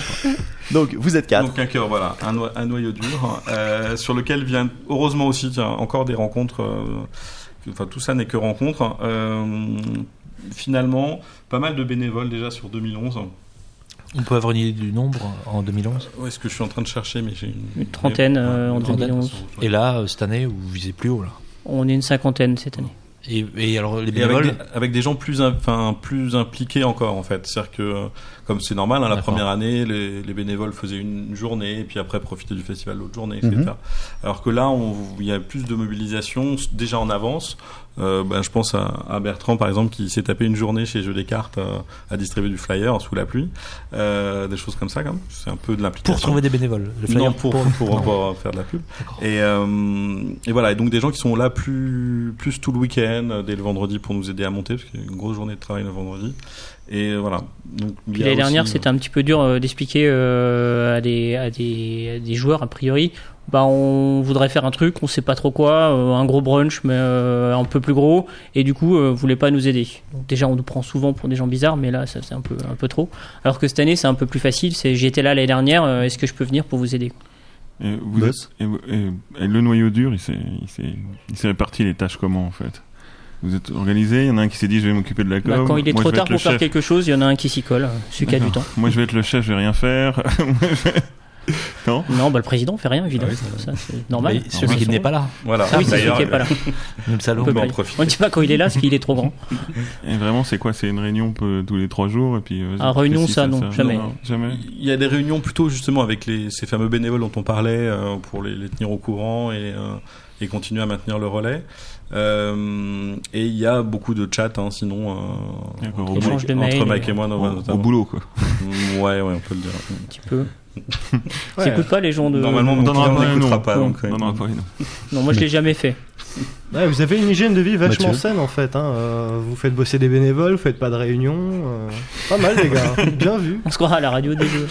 Donc, vous êtes quatre. Donc un cœur, voilà, un, noi- un noyau dur, euh, sur lequel vient heureusement aussi tiens, encore des rencontres. euh, enfin, tout ça n'est que rencontres. Euh, finalement, pas mal de bénévoles déjà sur 2011. On peut avoir une idée du nombre en 2011 Où est-ce que je suis en train de chercher mais j'ai une, Une trentaine, euh, en une trentaine, 2011. Et là, euh, cette année, vous visez plus haut là? On est une cinquantaine cette année. Et, et alors les Et avec bénévoles des, avec des gens plus, enfin, plus impliqués encore en fait. C'est-à-dire que, euh, comme c'est normal, hein, la première année, les, les bénévoles faisaient une journée et puis après profitaient du festival l'autre journée, etc. Mhm. Alors que là, on- il y a plus de mobilisation déjà en avance. Euh, ben, je pense à, à Bertrand par exemple qui s'est tapé une journée chez Jeux des cartes euh, à distribuer du flyer sous la pluie, euh, des choses comme ça quand même. C'est un peu de l'implication. pour trouver des bénévoles. Le flyer Non, pour, pour, Non. pour faire de la pub. Et, euh, et voilà, et donc des gens qui sont là plus, plus tout le week-end, dès le vendredi pour nous aider à monter, parce qu'il y a une grosse journée de travail le vendredi. Et voilà. L'année dernière, c'était un petit peu dur euh, d'expliquer euh, à, des, à, des, à des joueurs, a priori, bah, on voudrait faire un truc, on sait pas trop quoi, euh, un gros brunch, mais euh, un peu plus gros, et du coup, euh, vous voulez pas nous aider. Donc, déjà, on nous prend souvent pour des gens bizarres, mais là, ça c'est un peu, un peu trop. Alors que cette année, c'est un peu plus facile, c'est j'y étais là l'année dernière, euh, est-ce que je peux venir pour vous aider? Et, vous êtes- et vous- et- et le noyau dur, il s'est, réparti les tâches comment en fait? Vous êtes organisé Il y en a un qui s'est dit je vais m'occuper de la com. Bah, Quand il est Moi, trop tard pour faire quelque chose, il y en a un qui s'y colle, celui qui a du temps. Moi je vais être le chef, je vais rien faire. Non Non, bah, le président fait rien, évidemment. Ah oui, ça, c'est normal. Mais celui qui n'est pas là. Voilà. Ah oui, c'est celui qui est pas là. Nous le salon. On on ne dit pas quand il est là, parce qu'il est trop grand. Et vraiment, c'est quoi? C'est une réunion tous les trois jours et puis. euh, Ah, réunion, ça, non, jamais. jamais. Il y a des réunions plutôt justement avec les, ces fameux bénévoles dont on parlait euh, pour les, les tenir au courant et, euh, et continuer à maintenir le relais. Euh, et il y a beaucoup de chats, hein, sinon euh, entre, Mike- de mails, entre Mike et moi, Au, non, au notamment. boulot, quoi. Ouais, ouais, on peut le dire. Un petit peu. Ouais. T'écoutes pas les gens de. Normalement, on mon donnera client n'écoutera pas. Donc, Non, ouais. non, pas, non. Non, moi je l'ai jamais fait. Ouais, vous avez une hygiène de vie vachement Mathieu. saine en fait. Hein. euh, vous faites bosser des bénévoles, vous faites pas de réunions. euh, Pas mal les gars, bien vu. On se croira à la radio des jeux.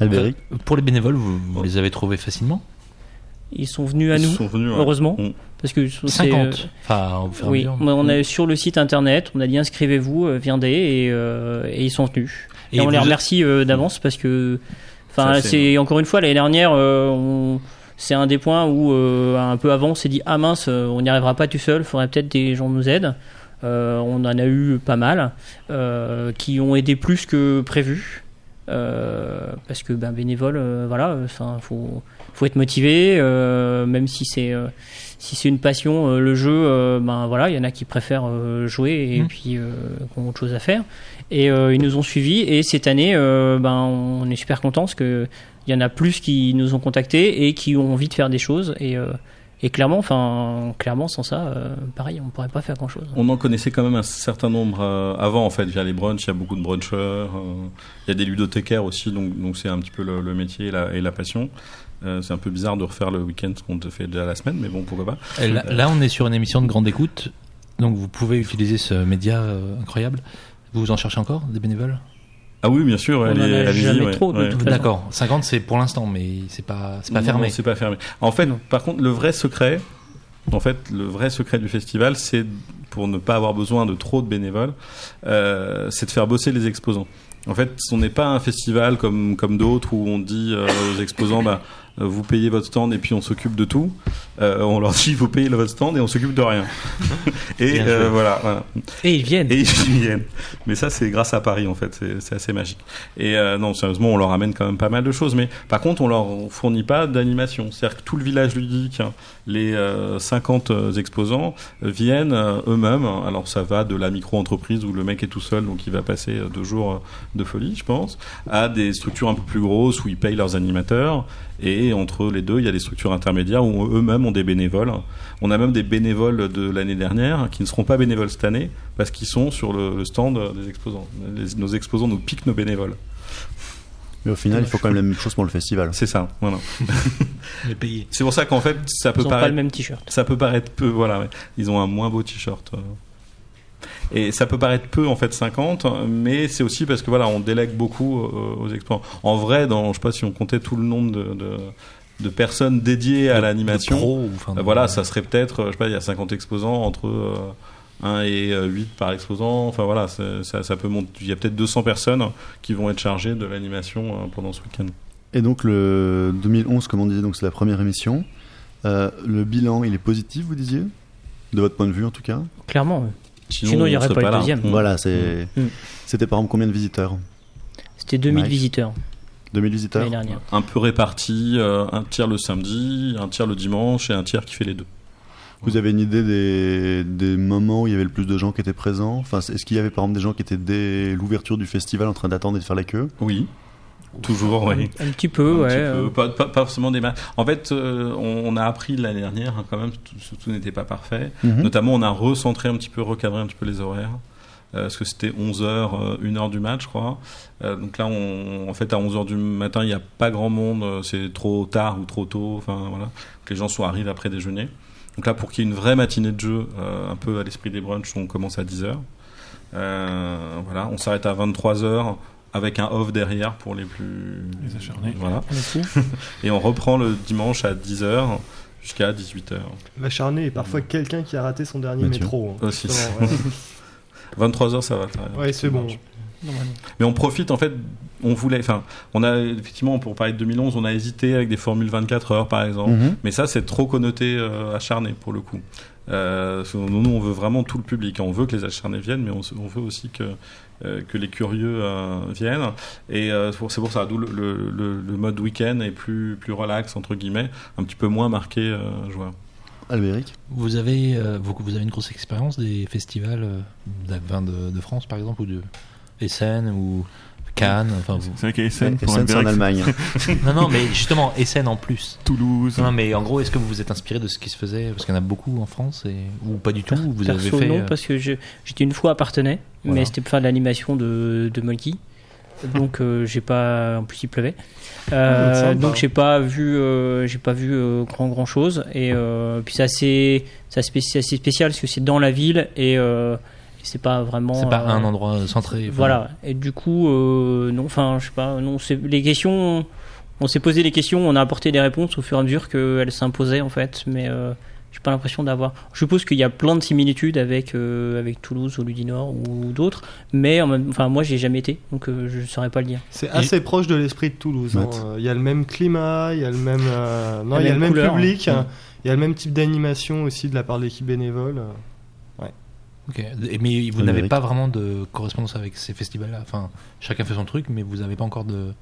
Albéric Pour les bénévoles, vous, vous les avez trouvés facilement? Ils sont venus à Ils nous, sont venus, ouais. heureusement. Mm. Parce que c'est, 50. Enfin, à Oui, on a sur le site internet, on a dit inscrivez-vous, euh, viendez et, euh, et ils sont venus. Et, Et on les remercie euh, d'avance parce que, enfin, c'est- encore une fois l'année dernière, euh, on- c'est un des points où euh, un peu avant on s'est dit ah mince, on n'y arrivera pas tout seul, faudrait peut-être des gens nous aident. On en a eu pas mal qui ont aidé plus que prévu. Euh, parce que ben bénévole euh, voilà enfin faut faut être motivé même si c'est si c'est une passion le jeu ben voilà il y en a qui préfèrent jouer et Mhm. puis qui ont autre chose à faire et euh, ils nous ont suivis et cette année euh, ben on est super contents parce que il y en a plus qui nous ont contactés et qui ont envie de faire des choses et euh, et clairement enfin clairement sans ça euh, pareil on pourrait pas faire grand chose On en connaissait quand même un certain nombre euh, avant en fait via les brunchs. Il y a beaucoup de brunchers. euh, il y a des ludothécaires aussi, donc donc c'est un petit peu le, le métier et la, et la passion. Euh, c'est un peu bizarre de refaire le week-end ce qu'on te fait déjà la semaine, mais bon pourquoi pas. Là, là, on est sur une émission de grande écoute, donc vous pouvez utiliser ce média euh, incroyable. Vous en cherchez encore des bénévoles? Ah oui, bien sûr. On allez- en a jamais ouais, trop, ouais. D'accord, 50 c'est pour l'instant, mais c'est pas, c'est pas Non, fermé. C'est pas fermé. En fait, par contre, le vrai secret, en fait, le vrai secret du festival, c'est pour ne pas avoir besoin de trop de bénévoles, euh, c'est de faire bosser les exposants. En fait, on n'est pas un festival comme comme d'autres où on dit euh, aux exposants, bah, vous payez votre stand et puis on s'occupe de tout. Euh, on leur dit, vous payez votre stand et on s'occupe de rien. et euh, voilà, voilà. et ils viennent Et ils viennent. Mais ça, c'est grâce à Paris, en fait. C'est- assez magique. Et euh, non, sérieusement, on leur amène quand même pas mal de choses. Mais par contre, on leur fournit pas d'animation. C'est-à-dire que tout le village ludique, hein, les euh, 50 euh, exposants, euh, viennent euh, eux-mêmes. Alors, ça va de la micro-entreprise où le mec est tout seul, donc il va passer euh, deux jours euh, de folie, je pense, à des structures un peu plus grosses où ils payent leurs animateurs. Et entre les deux, il y a des structures intermédiaires où eux-mêmes ont des bénévoles. On a même des bénévoles de l'année dernière qui ne seront pas bénévoles cette année parce qu'ils sont sur le, stand des exposants. Nos exposants nous piquent nos bénévoles. Mais au final, il faut quand même la même chose pour le festival. C'est ça. Voilà. Les pays. C'est pour ça qu'en fait, ça peut ils ont pas paraître le même t-shirt ça peut paraître peu, voilà, ils ont un moins beau t-shirt. euh. Et ça peut paraître peu en fait 50, mais c'est aussi parce que voilà, on délègue beaucoup euh, aux exposants. En vrai, dans, je sais pas si on comptait tout le nombre de, de, de personnes dédiées à l'animation, enfin, voilà, ça serait peut-être, euh, je sais pas, il y a 50 exposants entre euh, 1 et euh, 8 par exposant. Enfin voilà, ça, ça peut monter. Il y a peut-être 200 personnes qui vont être chargées de l'animation euh, pendant ce week-end. Et donc le 2011, comme on disait, donc c'est la première émission. Euh, le bilan, il est positif, vous disiez? De votre point de vue, en tout cas? Clairement. Sinon, il y on aurait pas le là. deuxième. Mm. Voilà, c'est... Mm. C'était par exemple combien de visiteurs? C'était 2000 Mike. visiteurs 2000 visiteurs? L'année dernière un peu répartis, euh, un tiers le samedi, un tiers le dimanche et un tiers qui fait les deux. Vous avez une idée des, des moments où il y avait le plus de gens qui étaient présents? Enfin, Est-ce qu'il y avait par exemple des gens qui étaient dès l'ouverture du festival en train d'attendre et de faire la queue? Oui. Toujours, oui. un petit peu Un ouais petit euh, peu. Pas, pas- pas forcément des. En fait, euh, on, on a appris l'année dernière, hein, quand même, tout, tout n'était pas parfait. Mhm. Notamment, on a recentré un petit peu, recadré un petit peu les horaires. Euh, parce que c'était 11h, 1h du match, je crois. Euh, donc là, on, en fait, à 11h du matin, il n'y a pas grand monde. euh, C'est trop tard ou trop tôt. Enfin, voilà. Donc, les gens sont arrivent après déjeuner. Donc là, pour qu'il y ait une vraie matinée de jeu, euh, un peu à l'esprit des brunchs, on commence à 10h. Euh, voilà, on s'arrête à 23h avec un off derrière pour les plus Les acharnés. Voilà. Et on reprend le dimanche à 10h jusqu'à 18h. L'acharné est parfois quelqu'un qui a raté son dernier Mathieu. métro. hein. Aussi. Justement, 23h, ça va. ça va. Ouais, c'est bon. Mais on profite, en fait, on voulait, enfin, on a, effectivement, pour parler de 2011, on a hésité avec des formules 24 heures, par exemple. Mhm. Mais ça, c'est trop connoté euh, acharné, pour le coup. Euh, nous, nous, on veut vraiment tout le public. On veut que les acharnés viennent, mais on, veut aussi que euh, que les curieux euh, viennent. Et euh, c'est pour- ça, d'où le, le, le- le mode week-end est plus plus relax entre guillemets, un petit peu moins marqué euh, joueur. Albéric Vous avez, euh, vous, vous avez une grosse expérience des festivals euh, de, de France, par exemple, ou de Essen ou Cannes. Enfin, vous... C'est vrai qu'à Essen, pour Essen, c'est en Allemagne. non, non, mais justement Essen en plus. Toulouse. Non, mais en gros, est-ce que vous vous êtes inspiré de ce qui se faisait? Parce qu'il y en a beaucoup en France, et... ou pas du tout Vous Perso, avez fait. non, euh, parce que je- j'étais une fois à Partenay, Voilà. mais c'était pour faire de l'animation de, de Molky. Donc euh, j'ai pas, en plus il pleuvait. Euh, Ah, donc j'ai pas vu, euh, j'ai pas vu euh, grand grand chose. Et euh, puis c'est assez, c'est assez, c'est assez spécial parce que c'est dans la ville et, euh, et c'est pas vraiment. C'est pas euh, un endroit centré. enfin, Voilà. Et du coup, euh, non, enfin, je sais pas, non, c'est les questions. On s'est posé les questions, on a apporté des réponses au fur et à mesure qu'elles s'imposaient en fait, mais euh, j'ai pas l'impression d'avoir. Je suppose qu'il y a plein de similitudes avec euh, avec Toulouse ou Ludinor ou d'autres, mais en même... enfin moi j'ai jamais été, donc euh, je saurais pas le dire. C'est assez proche de l'esprit de Toulouse. hein. Euh, Il y a le même climat, il y a le même, euh, non, il y a le même public, hein. il y a le même type d'animation aussi de la part de l'équipe bénévole. Ok. Et- Mais vous n'avez pas vraiment de correspondance avec ces festivals-là. Enfin, chacun fait son truc, mais vous n'avez pas encore de.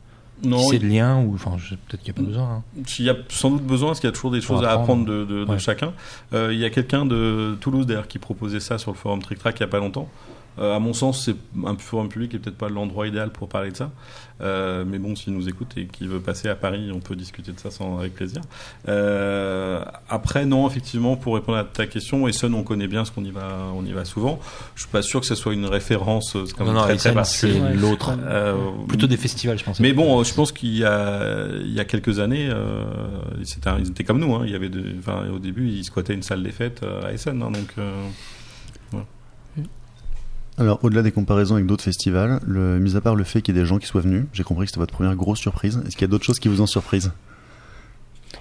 Non, c'est de lien ou enfin, peut-être qu'il n'y a pas besoin. hein. Il y a sans doute besoin, parce qu'il y a toujours des choses à apprendre. de, de- de Ouais. chacun. Euh, il y a quelqu'un de Toulouse d'ailleurs qui proposait ça sur le forum Trick Track il y a pas longtemps. Euh, à mon sens, c'est un forum public et peut-être pas l'endroit idéal pour parler de ça. Euh, mais bon, s'il nous écoute et qu'il veut passer à Paris, on peut discuter de ça sans, avec plaisir. Euh, après, non, effectivement, pour répondre à ta question, Essen, on connaît bien ce qu'on y va, on y va souvent. Je suis pas sûr que ce soit une référence quand Non, même non, très, très c'est l'autre. Euh, Plutôt des festivals, je pense. mais bon, je pense qu'il y a, il y a quelques années, euh, c'était un- ils étaient comme nous. Hein, il y avait de, enfin, au début, ils squattaient une salle des fêtes à Essen. hein, donc, euh, Alors, au-delà des comparaisons avec d'autres festivals, le, mis à part le fait qu'il y ait des gens qui soient venus, j'ai compris que c'était votre première grosse surprise. Est-ce qu'il y a d'autres choses qui vous ont surprise?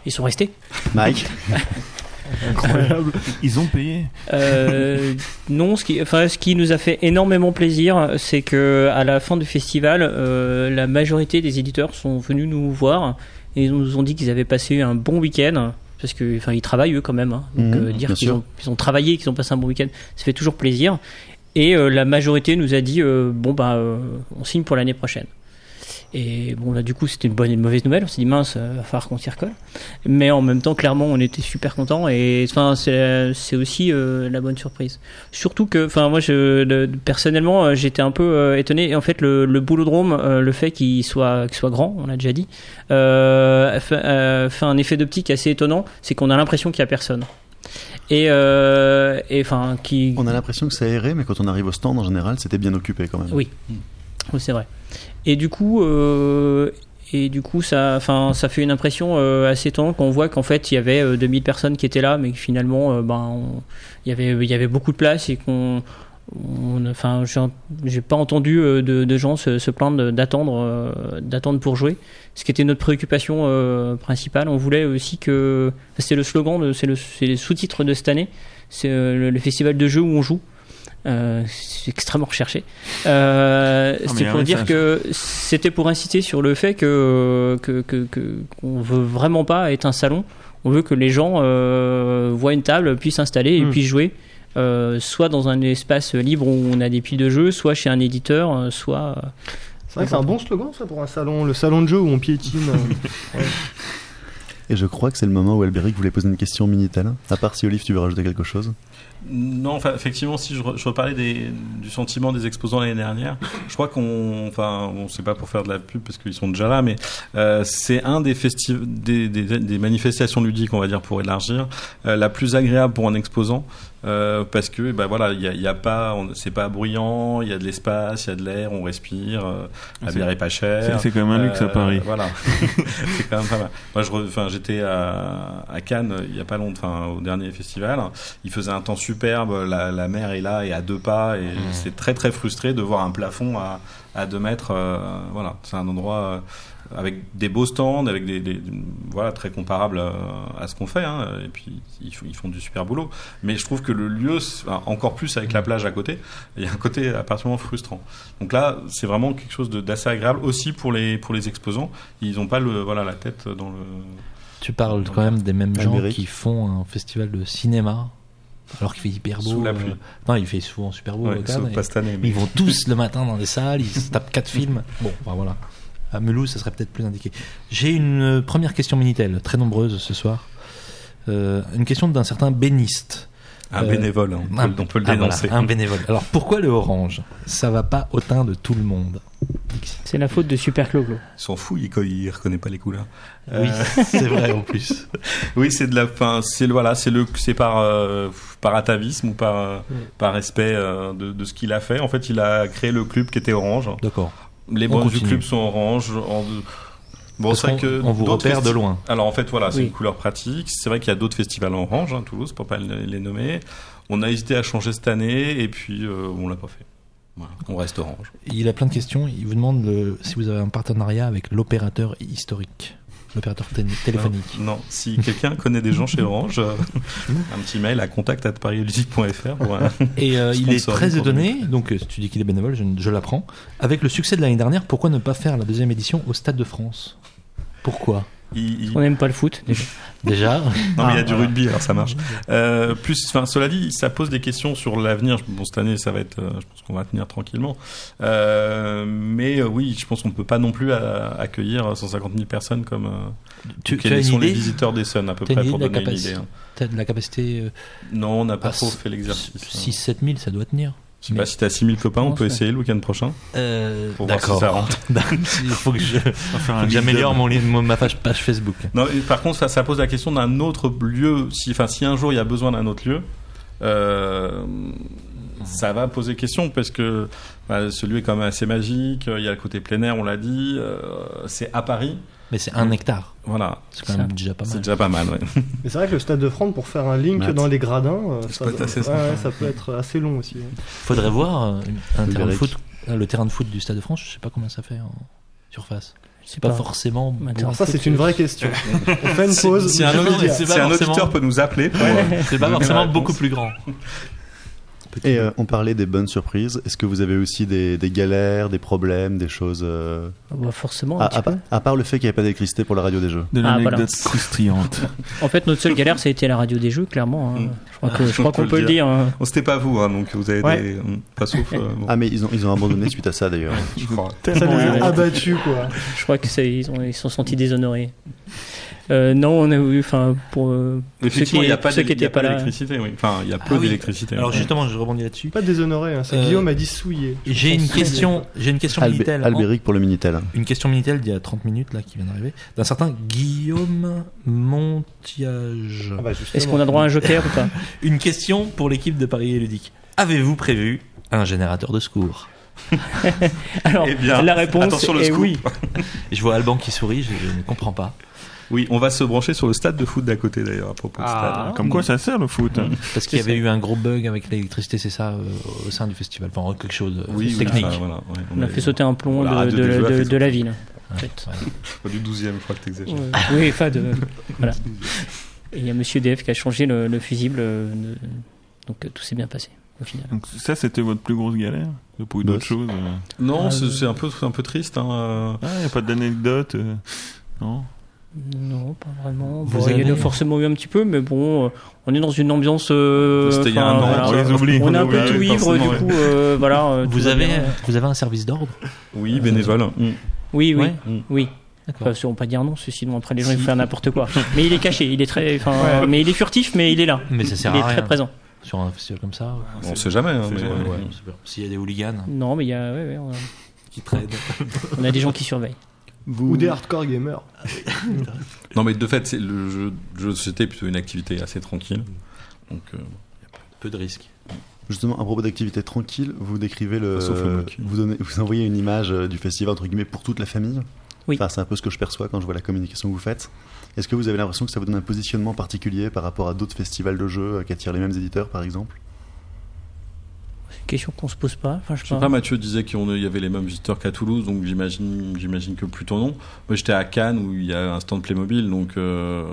Ils sont restés. Mike? Incroyable. Ils ont payé. Euh, non, ce qui, enfin, ce qui nous a fait énormément plaisir, c'est que à la fin du festival, euh, la majorité des éditeurs sont venus nous voir et ils nous ont dit qu'ils avaient passé un bon week-end. Parce que, enfin, ils travaillent eux quand même. hein. donc Mhm, euh, dire qu'ils ont, qu'ils ont travaillé, qu'ils ont passé un bon week-end, ça fait toujours plaisir. Et euh, la majorité nous a dit euh, bon bah, euh, on signe pour l'année prochaine. Et bon là du coup c'était une bonne et une mauvaise nouvelle. On s'est dit mince, euh, va falloir qu'on s'y recolle. Mais en même temps clairement on était super contents et enfin c'est aussi la bonne surprise. Surtout que enfin moi personnellement j'étais un peu étonné. Et en fait le, le boulodrome, le fait qu'il soit qu'il soit grand, on l'a déjà dit, fait, fait un effet d'optique assez étonnant. C'est qu'on a l'impression qu'il y a personne. Et euh, et enfin qui On a l'impression que c'est aéré, mais quand on arrive au stand, en général, c'était bien occupé quand même. Oui. Oui, c'est vrai. Et du coup, euh, et du coup, ça, enfin, ça fait une impression euh, assez étonnante quand on voit qu'en fait, il y avait euh, 2000 personnes qui étaient là, mais que finalement, euh, ben, il y avait, il y avait beaucoup de place et qu'on, on- enfin, j'ai- pas entendu euh, de, de gens se, se plaindre d'attendre, euh, d'attendre pour jouer. Ce qui était notre préoccupation euh, principale. On voulait aussi que, c'est le slogan, c'est le, le sous-titre de cette année. C'est le, le festival de jeux où on joue. Euh, c'est extrêmement recherché. Euh, y c'était pour dire que c'était pour inciter sur le fait que que que que- qu'on veut vraiment pas être un salon. On veut que les gens voient une table, puissent s'installer et Mm. puissent jouer. Euh, soit dans un espace libre où on a des piles de jeux, soit chez un éditeur, euh, soit. euh, C'est vrai que c'est un bon slogan ça pour un salon, le salon de jeu où on piétine. euh. Et je crois que c'est le moment où Albéric voulait poser une question Minitel. À part si Olive, tu veux rajouter quelque chose? Non, enfin, effectivement, si je, re- je reparlais des, du sentiment des exposants l'année dernière, je crois qu'on, enfin, bon, c'est pas pour faire de la pub parce qu'ils sont déjà là, mais euh, c'est un des, des, des, des manifestations ludiques, on va dire, pour élargir, euh, la plus agréable pour un exposant. Euh, parce que ben voilà il y a, y a pas on- c'est pas bruyant il y a de l'espace il y a de l'air on respire euh, la C'est- bière est pas chère C'est quand même un luxe à Euh, Paris. Voilà, c'est quand même pas mal. Moi, je, enfin, j'étais à, à Cannes euh, il y a pas longtemps, enfin, au dernier festival. Il faisait un temps superbe, la, la mer est là et à deux pas, et c'est très très frustré de voir un plafond à, à deux mètres. euh, voilà, c'est un endroit euh, avec des beaux stands, avec des, des- voilà très comparables euh, à ce qu'on fait. Hein, et puis ils, font- ils font du super boulot. Mais je trouve que le lieu, encore plus avec la plage à côté, il y a un côté particulièrement frustrant. Donc là, c'est vraiment quelque chose d'assez agréable aussi pour les pour les exposants. Ils n'ont pas le voilà la tête dans le. Tu parles quand même des mêmes gens qui font un festival de cinéma alors qu'il fait hyper beau. Sous la euh, pluie. non, il fait souvent super beau. Ouais, sauf et- pas cette année. Ils vont tous le matin dans des salles, ils se tapent quatre films. Bon, enfin voilà. À Mulhouse, ça serait peut-être plus indiqué. J'ai une première question Minitel, très nombreuse ce soir. Euh, une question d'un certain béniste. Un Euh, bénévole, on peut, un- on peut le ah, voilà, dénoncer. un bénévole. Alors pourquoi le orange? Ça va pas au teint de tout le monde. C'est la faute de Super Clo-Clo. Il s'en fout, il, il reconnaît pas les couleurs. Oui, Euh, c'est vrai en plus. Oui, c'est de la fin, c'est le voilà, c'est le c'est par euh, par atavisme ou par euh, par respect euh, de, de ce qu'il a fait. En fait, il a créé le club qui était orange. D'accord. Les branches du club sont orange. En, bon, c'est vrai que on vous repère de loin. Alors en fait, voilà, c'est Oui. une couleur pratique. C'est vrai qu'il y a d'autres festivals en orange, hein, Toulouse, pour pas les les nommer. On a hésité à changer cette année et puis euh, on l'a pas fait. Voilà, on reste orange. Il a plein de questions. Il vous demande le- si vous avez un partenariat avec l'opérateur historique, l'opérateur té- téléphonique. Non, si quelqu'un connaît des gens chez Orange, euh, un petit mail à contact@parioludique.fr pour un- Et euh, il est très étonné, donc euh, tu dis qu'il est bénévole, je, je l'apprends. Avec le succès de l'année dernière, pourquoi ne pas faire la deuxième édition au Stade de France? Pourquoi? Il- il- On n'aime pas le foot. déjà. Déjà Non, mais il y a Ah, du voilà. rugby, alors ça marche. Euh, plus, enfin, cela dit, ça pose des questions sur l'avenir. Bon, cette année, ça va être, euh, je pense qu'on va tenir tranquillement. Euh, mais euh, oui, je pense qu'on ne peut pas non plus accueillir 150 000 personnes comme euh, Tu, quels tu as sont les visiteurs des Suns à peu près pour donner une capacité idée. hein. T'as de la capacité euh, Non, on n'a pas Ah, trop fait l'exercice. 6-7 000, ça doit tenir. Je sais pas si t'as 6000 copains, on peut essayer le week-end prochain. Euh, Pour voir si D'accord. ça rentre. Il faut que j'améliore mon, ma page, page Facebook. Non, par contre, ça, ça pose la question d'un autre lieu. Si, enfin, si un jour il y a besoin d'un autre lieu, euh, ça va poser question parce que bah, ce lieu est quand même assez magique. Il y a le côté plein air, on l'a dit. euh, c'est à Paris. Mais c'est un hectare. Voilà, C'est quand même déjà pas c'est mal. déjà pas mal. Ouais. Mais c'est vrai que le stade de France, pour faire un link dans les gradins, euh, Ça ça, peut être assez ouais, sympa. ouais, ça peut être assez long aussi. hein. Faudrait voir euh, un terrain de Eric. foot, euh, le terrain de foot du Stade de France. Je sais pas combien ça fait en surface. C'est pas, pas. forcément. Bon. ça, c'est une vraie question. On fait une Si- pause. si un auditeur- c'est un peut nous appeler, C'est pas forcément beaucoup plus grand. Et euh, on parlait des bonnes surprises. Est-ce que vous avez aussi des, des galères, des problèmes, des choses euh, Ah bah, forcément, un à, petit à peu. part- à part le fait qu'il n'y avait pas d'électricité pour la radio des jeux. De Ah, l'anecdote voilà. croustillante. En fait, notre seule galère, ça a été la radio des jeux, clairement. hein. Mm. Je crois que- je crois On peut qu'on peut le le dire. hein. C'était pas vous, hein, donc vous avez Ouais. des. Pas sauf. euh, bon, Ah mais ils ont, ils ont abandonné suite à ça d'ailleurs. je crois. Ça les a abattus, quoi. Je crois que c'est- ils ont ils se sont sentis déshonorés. Euh, non, on a eu, enfin, pour euh, ceux Effectivement, qui, il n'y a pas pas là. d'électricité, oui. Enfin, il y a peu Ah oui. d'électricité. Alors Ouais. justement, je rebondis là-dessus. Pas déshonoré, hein, c'est Euh, Guillaume a dit souillé. J'ai une question, j'ai une question Minitel. Albéric pour le Minitel. Une question Minitel d'il y a 30 minutes là qui vient d'arriver d'un certain Guillaume Montiage. Ah bah. Est-ce qu'on a droit à un joker ou pas Une question pour l'équipe de Paris et Ludique. Avez-vous prévu un générateur de secours Alors, Eh bien, la réponse attention le est scoop. oui. Je vois Alban qui sourit, je, je ne comprends pas. Oui, on va se brancher sur le stade de foot d'à côté d'ailleurs à propos de Ah. stade. Comme quoi ça sert le foot. hein. Parce qu'il y avait eu un gros bug avec l'électricité, c'est ça, euh, au sein du festival. Enfin, quelque chose de Oui, oui, technique. enfin, voilà, ouais, On a fait sauter un plomb de, la ville. En Ouais, fait. ouais. Pas du 12 e je crois que t'exagères. Ouais. Oui, enfin, de, voilà. Et il y a Monsieur DF qui a changé le, le fusible, euh, de- donc euh, tout s'est bien passé au final. Donc ça c'était votre plus grosse galère. Il n'y a pas eu d'autres choses. euh. Non, Ah, c'est euh, c'est un peu, un peu triste. Hein. euh. Ah, il n'y a pas d'anecdote. euh. Non? Non, pas vraiment. Vous Bon, il y en avez- a forcément eu un petit peu, mais bon, euh, on est dans une ambiance. euh, C'était il y a un an, voilà. on les oublie. On est un Oui, peu tout ivre, du coup, euh, voilà. euh, Vous avez, bien. vous avez un service d'ordre Oui, bénévole. Mm. Oui, oui, Ouais. oui. D'accord. Enfin, on pas dire non, sinon après les gens ils vont faire n'importe quoi. Mais il est caché, il est très, mais il est furtif, mais il est là. Mais ça sert il est à rien. très présent. Sur un festival comme ça. On sait jamais. hein. S'il y a des hooligans Non, mais il y a, qui traînent. on a des gens qui surveillent. Ou des hardcore gamers. Non, mais de fait, c'est le jeu, jeu de société plutôt une activité assez tranquille. Donc, euh, Peu de risques. Justement, à propos d'activité tranquille, vous décrivez le, Sauf le vous, donnez, vous envoyez une image euh, du festival entre guillemets pour toute la famille. Oui. Enfin, c'est un peu ce que je perçois quand je vois la communication que vous faites. Est-ce que vous avez l'impression que ça vous donne un positionnement particulier par rapport à d'autres festivals de jeux euh, qui attirent les mêmes éditeurs, par exemple? Question qu'on se pose pas. Enfin, je Je sais sais pas, Mathieu disait qu'il y avait les mêmes visiteurs qu'à Toulouse, donc j'imagine, j'imagine que plutôt non. Moi, j'étais à Cannes où il y a un stand Playmobil, donc euh,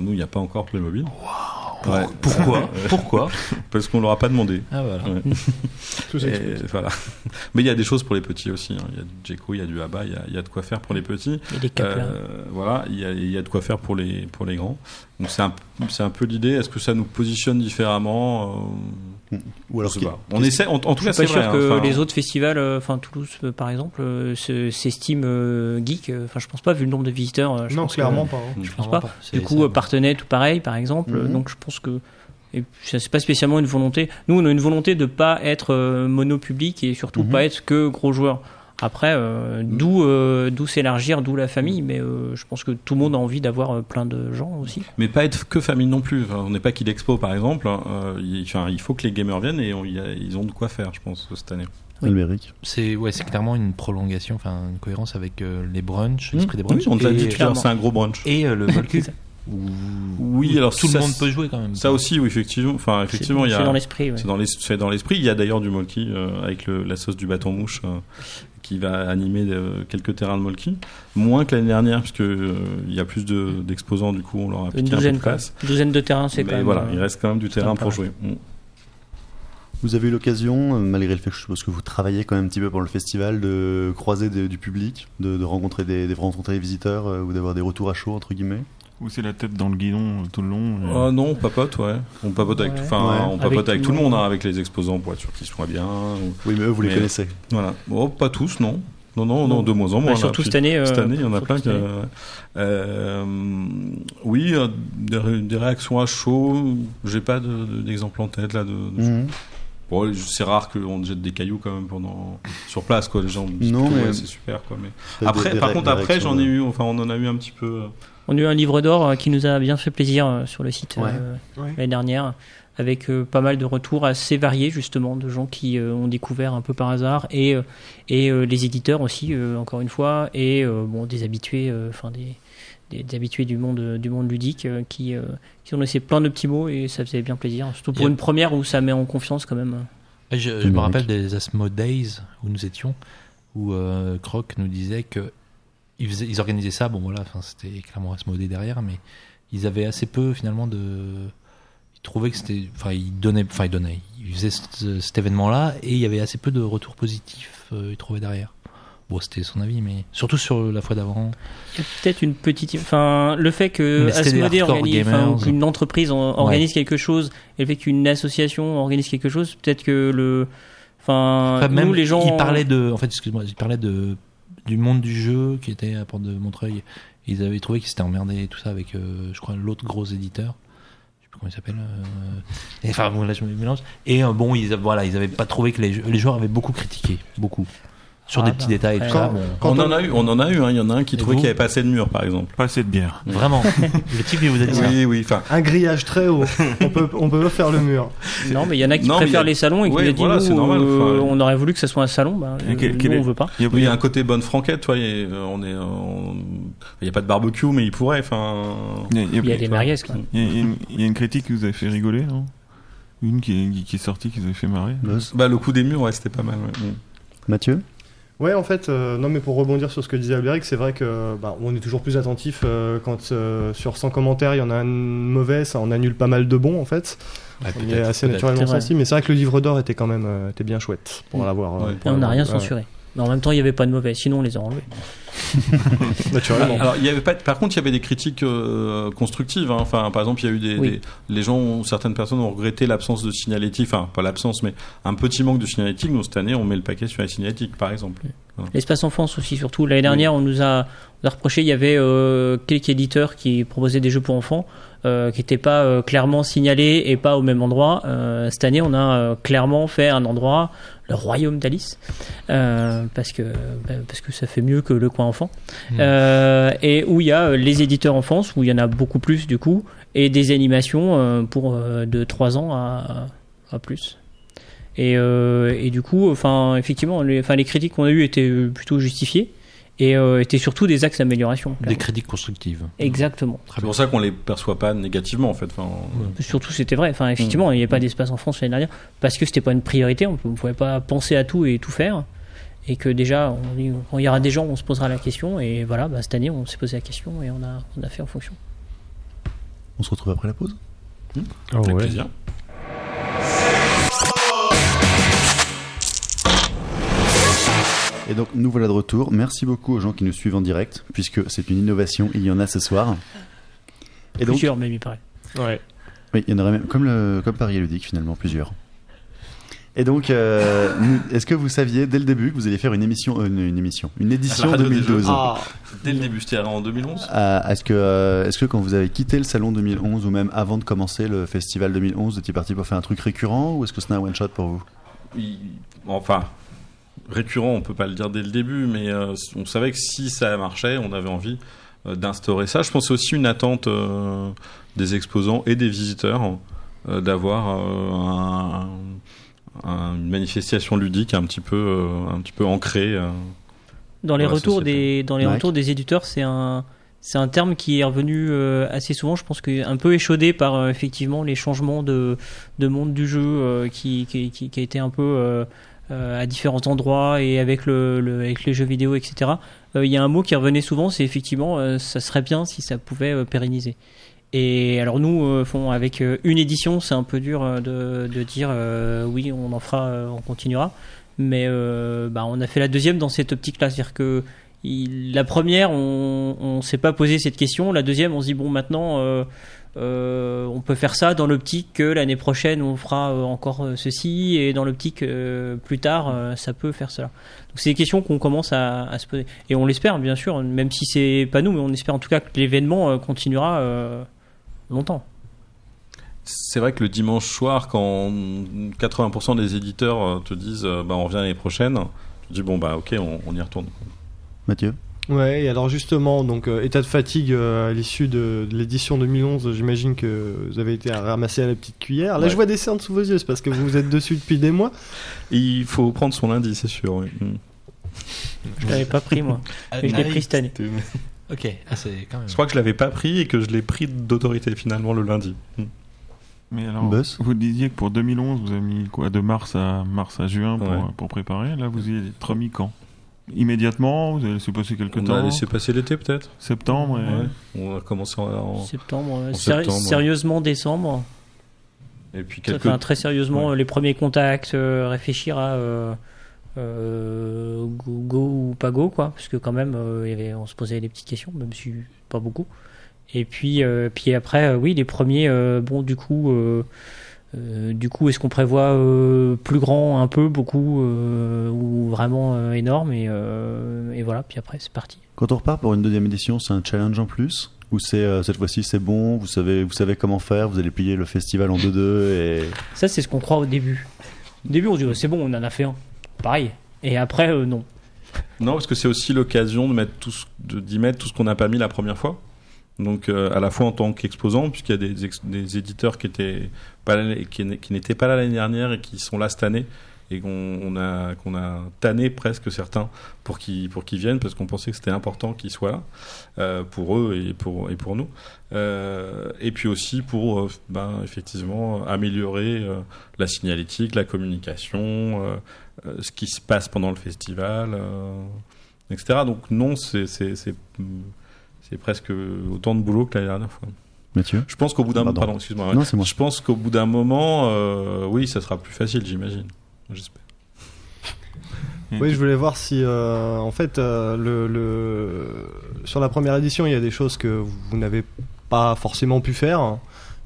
nous, il n'y a pas encore Playmobil. Ouais. Pourquoi Pourquoi Parce qu'on leur a pas demandé. Ah voilà. Ouais. Tout Et s'explique. voilà. Mais il y a des choses pour les petits aussi. hein. Il y a du Djeko, il y a du Abba, il y a, il y a de quoi faire pour les petits. Et les capes là. Euh, voilà, il y, a, il y a de quoi faire pour les pour les grands. Donc c'est un c'est un peu l'idée. Est-ce que ça nous positionne différemment Euh, Ou alors Je sais qu'il- pas. On essaie. En, en tout Je cas, suis c'est pas vrai. sûr que hein. Les autres festivals, euh, enfin Toulouse euh, par exemple, euh, se- s'estiment euh, geek. Enfin, je pense pas vu le nombre de visiteurs. je Non, pense que- clairement pas. hein. je pense pas. Du coup, ça. Partenay, tout pareil, par exemple. Mhm. Donc, je pense que et ça, c'est pas spécialement une volonté. Nous, on a une volonté de pas être euh, monopublic et surtout Mhm. pas être que gros joueurs. Après, euh, d'où euh, d'où s'élargir, d'où la famille. Mais euh, je pense que tout le monde a envie d'avoir euh, plein de gens aussi. Mais pas être que famille non plus. Enfin, on n'est pas qu'il Expo par exemple. hein. Euh, il, enfin, il faut que les gamers viennent et on- il y a- ils ont de quoi faire, je pense, cette année. Oui. C'est ouais, c'est clairement une prolongation, enfin une cohérence avec euh, les brunchs, l'esprit des Oui, brunchs. on te l'a dit tout à l'heure, c'est un gros brunch. et euh, le Volcube. Oui, alors tout ça, le monde peut jouer quand même. Ça aussi, oui, effectivement. Enfin, effectivement, C'est- il y a. c'est dans l'esprit. ouais. C'est dans l'es- c'est dans l'esprit. Il y a d'ailleurs du Molki euh, avec le- la sauce du bâton mouche euh, qui va animer euh, quelques terrains de Molki. Moins que l'année dernière, puisque euh, il y a plus de- d'exposants, du coup, on leur a Une piqué un peu douzaine, de place. Une douzaine de terrains, c'est quand même. voilà, euh, il reste quand même du terrain pour jouer. Mm. Vous avez eu l'occasion, euh, malgré le fait que je suppose que vous travaillez quand même un petit peu pour le festival, de croiser des- du public, de, de rencontrer des, de rencontrer des visiteurs euh, ou d'avoir des retours à chaud entre guillemets? Ou c'est la tête dans le guidon euh, tout le long. et- Ah non, on papote, ouais. On papote avec, Ouais. on papote Avec avec, tout le le monde, hein, avec les exposants pour être sûr qu'ils soient bien. ou- Oui, mais eux, vous les connaissez. Voilà. Oh, pas tous, non. Non, non, non, Non. de moins en bah, moins. là. surtout cette année. euh, Cette année, il y en a plein qui. euh, oui, des, ré- des réactions à chaud. J'ai pas de- de- d'exemple en tête là. De, de- Mhm. Bon, c'est rare qu'on jette des cailloux quand même pendant sur place quoi. Les gens me disent Non, mais- ouais, c'est super quoi. Mais après, des par contre, après j'en ai eu. Enfin, on en a eu un petit peu. euh, On a eu un livre d'or euh, qui nous a bien fait plaisir euh, sur le site Ouais. euh, Ouais. l'année dernière, avec euh, pas mal de retours assez variés justement de gens qui euh, ont découvert un peu par hasard et et euh, les éditeurs aussi euh, encore une fois et euh, bon des habitués, euh, enfin des, des, des habitués du monde du monde ludique euh, qui euh, qui ont laissé plein de petits mots et ça faisait bien plaisir, surtout pour une première où ça met en confiance quand même. Je, je me rappelle des Asmo Days où nous étions, où euh, Croc nous disait que ils, faisaient- ils organisaient ça. Bon voilà, c'était clairement Asmodée derrière, mais ils avaient assez peu finalement de. Ils trouvaient que c'était, enfin ils donnaient, enfin ils donnaient, ils faisaient cet, cet événement-là et il y avait assez peu de retours positifs. euh, ils trouvaient derrière. Bon, c'était son avis, mais surtout sur la fois d'avant. Il y a peut-être une petite. Enfin, le fait que Asmodée organise, gamers. qu'une entreprise en- organise quelque chose, et le fait qu'une association organise quelque chose, peut-être que le. Enfin, même, nous, les gens. Ils parlaient de, en fait, excuse-moi, ils parlaient de du monde du jeu qui était à porte de Montreuil. Ils avaient trouvé qu'ils s'étaient emmerdés et tout ça avec, euh, je crois, l'autre gros éditeur. Je sais plus comment il s'appelle. euh, Enfin, bon, là, je mélange. Et euh, bon, ils, voilà, ils avaient pas trouvé que les joueurs avaient beaucoup critiqué, beaucoup, sur Ah, des bah, petits détails et tout après, ça. quand-. Quand on, on- en a eu, on en a eu. hein. Il y en a un qui Et trouvait qu'il n'y avait pas assez de murs, par exemple. Pas assez de bière. Vraiment, le type il vous a dit ça. Oui, oui. Enfin, Un grillage très haut. on peut on peut pas faire le mur. Non, mais il y en a qui Non, préfèrent a- les salons et qui Ouais, nous ont dit voilà, nous, c'est normal, euh, on aurait voulu que ça soit un salon, bah, euh, quel- quel nous, est- on veut pas. Il y a- oui, il y a un côté bonne franquette, toi. Il y a- on est, on- il n'y a pas de barbecue, mais il pourrait. Enfin, il y a- a- a des quoi. il y a- a une- a critique qui vous avait fait rigoler, non Une qui est, qui est sortie, qui vous avait fait marrer. Bah le coup des murs, ouais, c'était pas mal. ouais. Mm. Mathieu Ouais, en fait, euh, non, mais pour rebondir sur ce que disait Albéric, c'est vrai que bah, on est toujours plus attentif euh, quand euh, sur 100 commentaires il y en a un mauvais, ça en annule pas mal de bons en fait. Ouais, on est assez naturellement sensible, mais c'est vrai que le livre d'or était quand même euh, était bien chouette pour l'avoir. euh, Ouais. pour Et on n'a rien ouais. censuré. Mais en même temps, il n'y avait pas de mauvais, sinon on les a enlevés. Naturellement. Alors, il y avait pas. Par contre, il y avait des critiques euh, constructives. hein. Enfin, par exemple, il y a eu des, Oui. des- les gens, ont- certaines personnes ont regretté l'absence de signalétique. Enfin, pas l'absence, mais un petit manque de signalétique. Donc cette année, on met le paquet sur la signalétique, par exemple. L'espace enfance aussi, surtout. L'année dernière, on nous a, on nous a reproché, il y avait euh, quelques éditeurs qui proposaient des jeux pour enfants euh, qui n'étaient pas euh, clairement signalés et pas au même endroit. Euh, cette année, on a euh, clairement fait un endroit, le royaume d'Alice, euh, parce que bah, parce que ça fait mieux que le coin enfant, Mm. Euh, et où il y a euh, les éditeurs enfance, où il y en a beaucoup plus du coup, et des animations pour de 3 ans à, à plus. Et, et du coup, enfin, effectivement, les, enfin, les critiques qu'on a eues étaient plutôt justifiées et euh, étaient surtout des axes d'amélioration. Des critiques constructives. Exactement. C'est pour ça qu'on les perçoit pas négativement, en fait. Enfin, Surtout, c'était vrai. Enfin, effectivement, il n'y avait pas d'espace en France l'année dernière parce que c'était pas une priorité. On ne pouvait pas penser à tout et tout faire. Et que déjà, on il y aura des gens, on se posera la question. Et voilà, bah, cette année, on s'est posé la question et on a, on a fait en fonction. On se retrouve après la pause? Oh, Avec ouais. plaisir. Et donc nous voilà de retour. Merci beaucoup aux gens qui nous suivent en direct, puisque c'est une innovation, il y en a ce soir. Et donc, Plusieurs, même, il paraît. Ouais. oui, il y en aurait même, comme, le, comme Paris Ludique finalement, plusieurs. Et donc, euh, est-ce que vous saviez dès le début que vous alliez faire une émission, euh, une, une émission, une édition La radio des 2012 jeux. Ah, Dès le début, c'était en 2011 Euh, Est-ce que, euh, est-ce que quand vous avez quitté le salon 2011 ou même avant de commencer le festival 2011, vous étiez parti pour faire un truc récurrent ou est-ce que c'était un one shot pour vous? Enfin, récurrent, on peut pas le dire dès le début, mais euh, on savait que si ça marchait, on avait envie euh, d'instaurer ça. Je pense aussi une attente euh, des exposants et des visiteurs euh, d'avoir euh, un- un- une manifestation ludique un petit peu, euh, un petit peu ancrée. euh. Dans les retours des dans les retours des éditeurs, c'est un c'est un terme qui est revenu euh, assez souvent. Je pense que un peu échaudé par euh, effectivement les changements de de monde du jeu euh, qui, qui qui qui a été un peu à différents endroits et avec le, le avec les jeux vidéo etc. Euh, Il y a un mot qui revenait souvent, c'est effectivement euh, ça serait bien si ça pouvait euh, pérenniser. Et alors nous, euh, font avec euh, une édition, c'est un peu dur euh, de, de dire euh, oui, on en fera, euh, on continuera. Mais euh, bah, on a fait la deuxième dans cette optique-là, c'est-à-dire que il- la première, on, on s'est pas posé cette question. La deuxième, on se dit bon, maintenant, euh, on peut faire ça dans l'optique que l'année prochaine, on fera euh, encore euh, ceci, et dans l'optique euh, plus tard, euh, ça peut faire cela. Donc c'est des questions qu'on commence à, à se poser, et on l'espère bien sûr, même si c'est pas nous, mais on espère en tout cas que l'événement euh, continuera euh, longtemps. C'est vrai que le dimanche soir, quand 80% des éditeurs te disent euh, bah, on revient l'année prochaine, tu dis bon bah ok, on, on y retourne. Mathieu? Ouais, et alors justement, donc euh, état de fatigue euh, à l'issue de, de l'édition 2011, j'imagine que vous avez été ramassé à la petite cuillère. Là, Ouais. je vois des cernes sous vos yeux, c'est parce que vous êtes dessus depuis des mois. Il faut prendre son lundi, c'est sûr. oui. Mm. Je l'avais pas pris moi, mais je l'ai pris cette année. Ok, ah, c'est quand même. Je crois que je l'avais pas pris et que je l'ai pris d'autorité finalement le lundi. Mm. Mais alors, Buzz vous disiez que pour 2011, vous avez mis quoi de mars à mars à juin pour, Ouais. pour préparer. Là, vous y êtes remis quand Immédiatement Vous avez laissé passer quelques On temps a laissé passer l'été peut-être. Septembre et... Ouais. On a commencé en, en- Septembre, en séri- septembre, ouais. sérieusement décembre. et puis quelques. un très sérieusement Ouais. euh, les premiers contacts, euh, réfléchir à euh, euh, go, go ou pas go quoi, parce que quand même euh, il y avait, on se posait des petites questions, même si pas beaucoup. Et puis euh, puis après euh, oui les premiers euh, bon du coup euh, du coup est-ce qu'on prévoit euh, plus grand un peu beaucoup euh, ou vraiment euh, énorme et, euh, et voilà puis après c'est parti. Quand on repart pour une deuxième édition, c'est un challenge en plus ou c'est euh, cette fois-ci c'est bon, vous savez, vous savez comment faire, vous allez plier le festival en 2-2 et Ça c'est ce qu'on croit au début. Au début on se dit oh, c'est bon on en a fait un, pareil. Et après euh, non. Non, parce que c'est aussi l'occasion de mettre tout, d'y mettre tout ce qu'on n'a pas mis la première fois. Donc, euh, à la fois en tant qu'exposant, puisqu'il y a des, éditeurs qui étaient pas n'étaient pas là l'année dernière et qui sont là cette année, et qu'on on a tanné presque certains pour qu'ils viennent, parce qu'on pensait que c'était important qu'ils soient là euh, pour eux et pour nous. Euh, et puis aussi pour euh, ben, effectivement améliorer euh, la signalétique, la communication, ce qui se passe pendant le festival, etc. Donc non, c'est c'est presque autant de boulot que la dernière fois. Mathieu? Je pense qu'au bout d'un Pardon. pardon, excuse-moi. ouais. Non, c'est moi. Je pense qu'au bout d'un moment, euh, oui, ça sera plus facile, j'imagine. J'espère. Oui, je voulais voir si, euh, en fait, euh, le, le- sur la première édition, il y a des choses que vous n'avez pas forcément pu faire.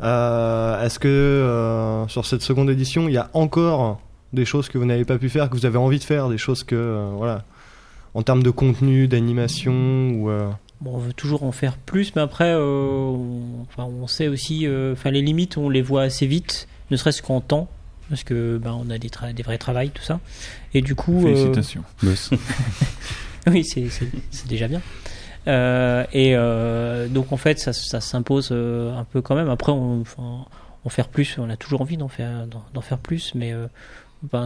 Euh, Est-ce que euh, sur cette seconde édition, il y a encore des choses que vous n'avez pas pu faire, que vous avez envie de faire, des choses que, euh, voilà, en termes de contenu, d'animation ou euh, Bon, on veut toujours en faire plus, mais après, euh, on, enfin, on sait aussi, euh, enfin, les limites, on les voit assez vite, ne serait-ce qu'en temps, parce que ben, on a des, tra- des vrais travails, tout ça. Et du coup, euh, Félicitations. Boss. oui, c'est déjà bien. Euh, et euh, donc en fait, ça, ça s'impose euh, un peu quand même. Après, on, enfin, en faire plus, on a toujours envie d'en faire, d'en faire plus, mais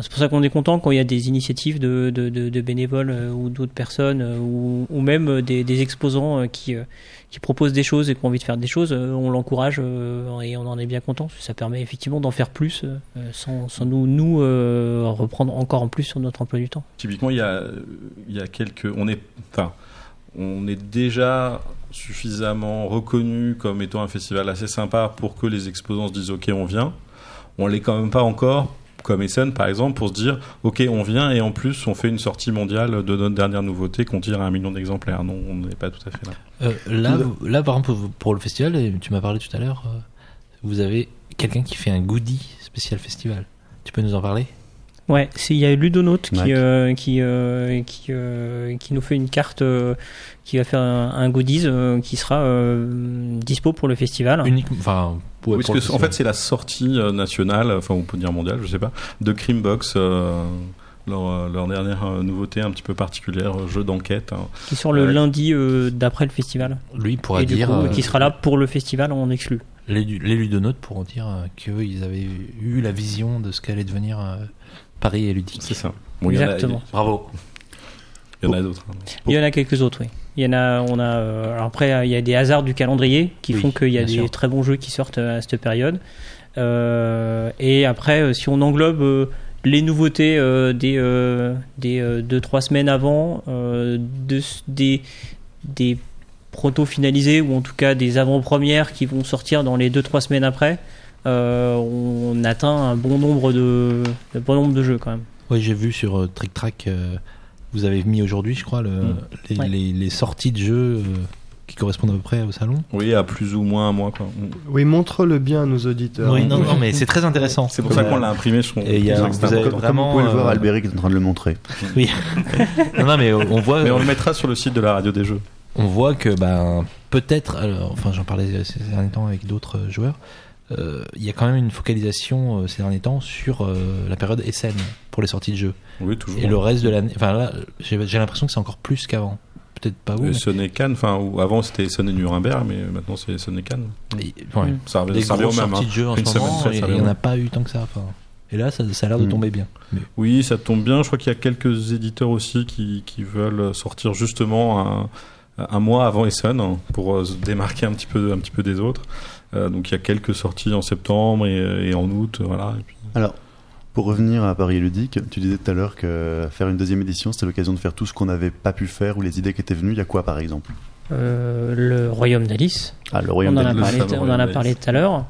c'est pour ça qu'on est content quand il y a des initiatives de, bénévoles euh, ou d'autres personnes euh, ou, même euh, des, exposants qui, proposent des choses et qui ont envie de faire des choses. on l'encourage et on en est bien content. Ça permet effectivement d'en faire plus sans, nous, reprendre encore en plus sur notre emploi du temps. Typiquement, il y a, quelques. On est, on est déjà suffisamment reconnu comme étant un festival assez sympa pour que les exposants se disent ok on vient. On l'est quand même pas encore comme Essen par exemple pour se dire ok on vient et en plus on fait une sortie mondiale de notre dernière nouveauté qu'on tire à un million d'exemplaires. Non on n'est pas tout à fait là. Euh, là, vous- là, par exemple, pour le festival, et tu m'as parlé tout à l'heure, euh, vous avez quelqu'un qui fait un goodie spécial festival. Tu peux nous en parler? Ouais, c'est- il y a Ludonote Ouais. qui, euh, qui, euh, qui, euh, qui nous fait une carte euh, qui va faire un, un goodies euh, qui sera euh, dispo pour le festival. Enfin, ouais, Oui, pour parce que, en fait c'est la sortie euh, nationale, enfin on peut dire mondiale, je sais pas, de Creambox. euh, leur, euh, leur dernière euh, nouveauté un petit peu particulière, jeu d'enquête. hein. qui sort le lundi euh, d'après le festival. lui pourra et du dire, coup, euh, qui sera là pour le festival en exclu. les, les ludonotes pourront dire euh, qu'ils avaient eu la vision de ce qu'allait devenir euh, Paris et ludique. C'est ça. Bon, il y en a- Exactement. Bravo. Il y en a d'autres. hein. Il y en a quelques autres, oui. Il y en a, on a. euh, alors après, il y a des hasards du calendrier qui Oui, font qu'il y a des sûr. très bons jeux qui sortent euh, à cette période. Euh, et après, si on englobe euh, les nouveautés euh, des euh, des euh, deux trois semaines avant, euh, de- des des proto finalisés ou en tout cas des avant-premières qui vont sortir dans les deux trois semaines après, euh, on atteint un bon nombre de bon nombre de jeux quand même. Oui, j'ai vu sur euh, Trick Track, euh, vous avez mis aujourd'hui, je crois, le, Mm. les, Ouais. les- les sorties de jeux euh, qui correspondent à peu près au salon? Oui, à plus ou moins un mois. Quoi. Oui, montre-le bien à nos auditeurs. oui, non, non, mais c'est très intéressant. C'est pour ça qu'on l'a imprimé. Je trouve. Et il y a- vous avez. Comme vraiment, vous pouvez le voir, euh, Albéric est en train de le montrer. non, non, mais on voit, Mais on le mettra sur le site de la radio des jeux. on voit que ben peut-être, enfin j'en parlais ces derniers temps avec d'autres joueurs, euh, il y a quand même une focalisation euh, ces derniers temps sur euh, la période SN pour les sorties de jeux. Oui, toujours. Et le reste de l'année, enfin là, j'ai l'impression que c'est encore plus qu'avant. Peut-être pas. Euh, mais- Sonnet Cannes, enfin, avant c'était Sonnet Nuremberg, mais maintenant c'est Sonnet Cannes. Et- ouais. Mm. Ça revient, Des ça revient au même. sorties hein. de jeux en Une ce moment, et il n'y en a pas eu tant que ça. enfin. Et là, ça, ça a l'air de Mm. tomber bien. Mais- Oui, ça tombe bien. Je crois qu'il y a quelques éditeurs aussi qui, qui veulent sortir justement un, un mois avant Essen hein, pour euh, se démarquer un petit peu, un petit peu des autres. Euh, donc il y a quelques sorties en septembre et, et en août, voilà. Et puis- Alors, pour revenir à Paris Ludique, tu disais tout à l'heure que faire une deuxième édition, c'était l'occasion de faire tout ce qu'on n'avait pas pu faire ou les idées qui étaient venues. Il y a quoi, par exemple? Euh, le Royaume d'Alice. Ah, le On Royaume en, a d'Alice. parlé, fameux on en a parlé tout à l'heure.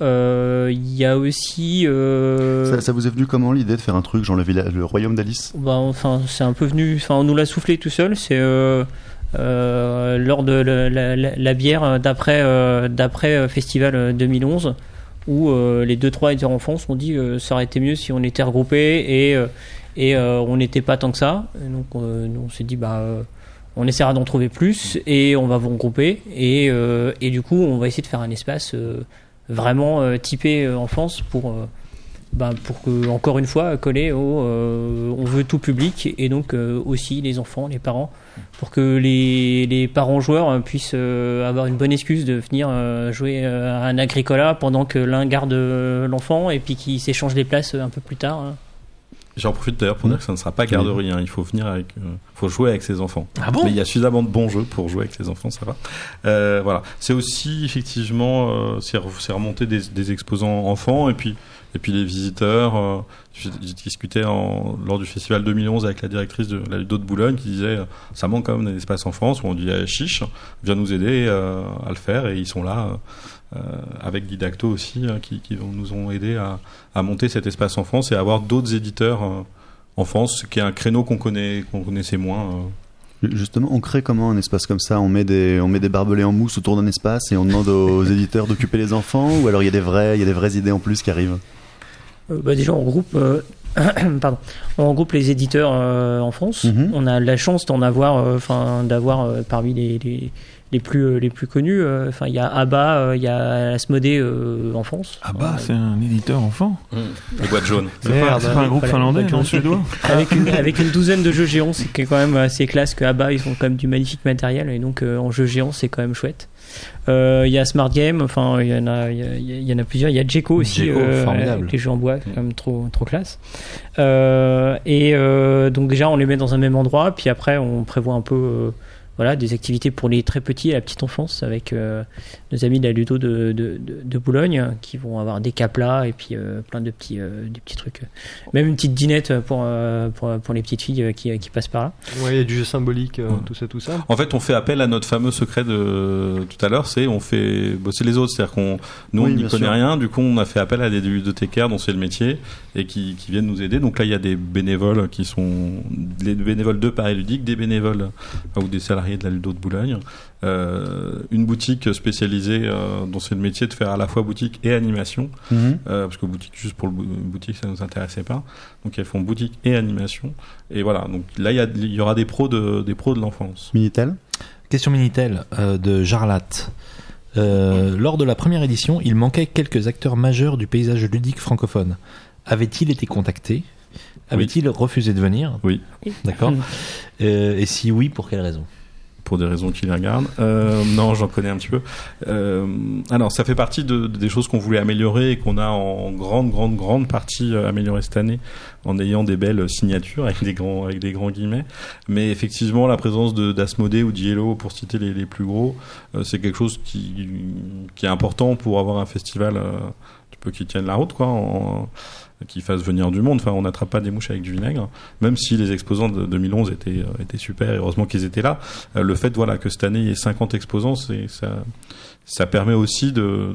Euh, Il y a aussi. euh, Ça, ça vous est venu comment l'idée de faire un truc genre le, le Royaume d'Alice? Bah, enfin, c'est un peu venu. Enfin, on nous l'a soufflé tout seul. C'est euh, euh, lors de la, bière d'après euh, euh, festival euh, 2011 où euh, les deux trois éditeurs en France ont dit euh, ça aurait été mieux si on était regroupés et euh, euh, on n'était pas tant que ça. Donc euh, on s'est dit bah euh, on essaiera d'en trouver plus et on va vous regrouper et euh, du coup on va essayer de faire un espace euh, vraiment euh, typé euh, pour euh, ben, pour que encore une fois coller au euh, on veut tout public et donc euh, aussi les enfants les parents pour que les, les parents joueurs euh, puissent euh, avoir une bonne excuse de venir euh, jouer euh, à un agricola pendant que l'un garde euh, l'enfant et puis qu'ils s'échangent les places euh, un peu plus tard hein. J'en profite d'ailleurs pour dire que ça ne sera pas garderie. hein. Il faut venir avec, euh, faut jouer avec ses enfants. Ah bon? Mais il y a suffisamment de bons jeux pour jouer avec ses enfants, ça va. Euh, voilà. C'est aussi effectivement, euh, c'est remonter des, des exposants enfants et puis et puis les visiteurs. euh, J'ai j'ai discuté lors du festival 2011 avec la directrice de la Ludo de Boulogne qui disait euh, ça manque quand même d'un espace en France où on dit eh, chiche, viens nous aider euh, à le faire et ils sont là. euh, euh, avec Didacto aussi, hein, qui, nous ont aidé à, monter cet espace en France et à avoir d'autres éditeurs euh, en France, ce qui est un créneau qu'on connaît, qu'on connaissait moins. euh. Justement, on crée comment un espace comme ça? On met, des, barbelés en mousse autour d'un espace et on demande aux éditeurs d'occuper les enfants? Ou alors il y, a des vraies idées en plus qui arrivent? Euh, bah, déjà on regroupe euh, pardon on regroupe les éditeurs euh, en France Mhm. on a la chance d'en avoir euh, enfin d'avoir euh, parmi les, les les plus euh, les plus connus euh, enfin il y a ABBA euh, il y a Asmodée euh, en France bah, c'est un éditeur enfant. Les boîtes jaunes. C'est pas, Merde, c'est pas un groupe finlandais, non, suédois avec une, avec une douzaine de jeux géants, c'est quand même assez classe que ABBA, ils ont quand même du magnifique matériel et donc euh, en jeu géant, c'est quand même chouette. Euh, Il y a Smart Game, enfin il y en a, il y, en a plusieurs. Il y a Djeco aussi, euh, formidable. les jeux en bois, c'est quand même trop trop classe. Euh, et euh, donc déjà on les met dans un même endroit, puis après on prévoit un peu. Voilà, des activités pour les très petits et la petite enfance avec euh, nos amis de la Ludo de, de, de, de Boulogne qui vont avoir des caplas et puis euh, plein de petits, euh, des petits trucs. Même une petite dinette pour, euh, pour, pour les petites filles qui, qui passent par là. Ouais, il y a du jeu symbolique, euh, Ouais. tout ça, tout ça. En fait, on fait appel à notre fameux secret de tout à l'heure, c'est on fait bosser les autres, c'est-à-dire qu'on nous Oui, on n'y connaît sûr. rien, du coup on a fait appel à des bibliothécaires dont c'est le métier et qui, qui viennent nous aider. Donc là, il y a des bénévoles qui sont les bénévoles de Paris Ludique, des bénévoles ou des salariés de la Ludo de Boulogne, euh, une boutique spécialisée euh, dont c'est le métier de faire à la fois boutique et animation, Mhm. euh, parce que boutique juste pour le bou- boutique ça nous intéressait pas. Donc elles font boutique et animation et voilà. Donc là, il y, a, il y aura des pros de des pros de l'enfance. Minitel? Question Minitel euh, de Jarlat. Euh, lors de la première édition, il manquait quelques acteurs majeurs du paysage ludique francophone. Avait-il été contacté? Avait-il refusé de venir? Oui. D'accord. Euh, et si oui, pour quelle raison? Pour des raisons qui les regardent. Euh, non, j'en connais un petit peu. Euh, alors, ça fait partie de, des choses qu'on voulait améliorer et qu'on a en grande, grande, grande partie euh, amélioré cette année en ayant des belles signatures avec des grands, avec des grands guillemets. Mais effectivement, la présence d'Asmodée ou d'Yellow, pour citer les, les plus gros, euh, c'est quelque chose qui, qui est important pour avoir un festival euh, qui tienne la route, quoi. Qui fasse venir du monde. Enfin, on n'attrape pas des mouches avec du vinaigre, même si les exposants de 2011 étaient, euh, étaient super. Et heureusement qu'ils étaient là. Euh, le fait, voilà, que cette année il y ait 50 exposants, ça, ça permet aussi de,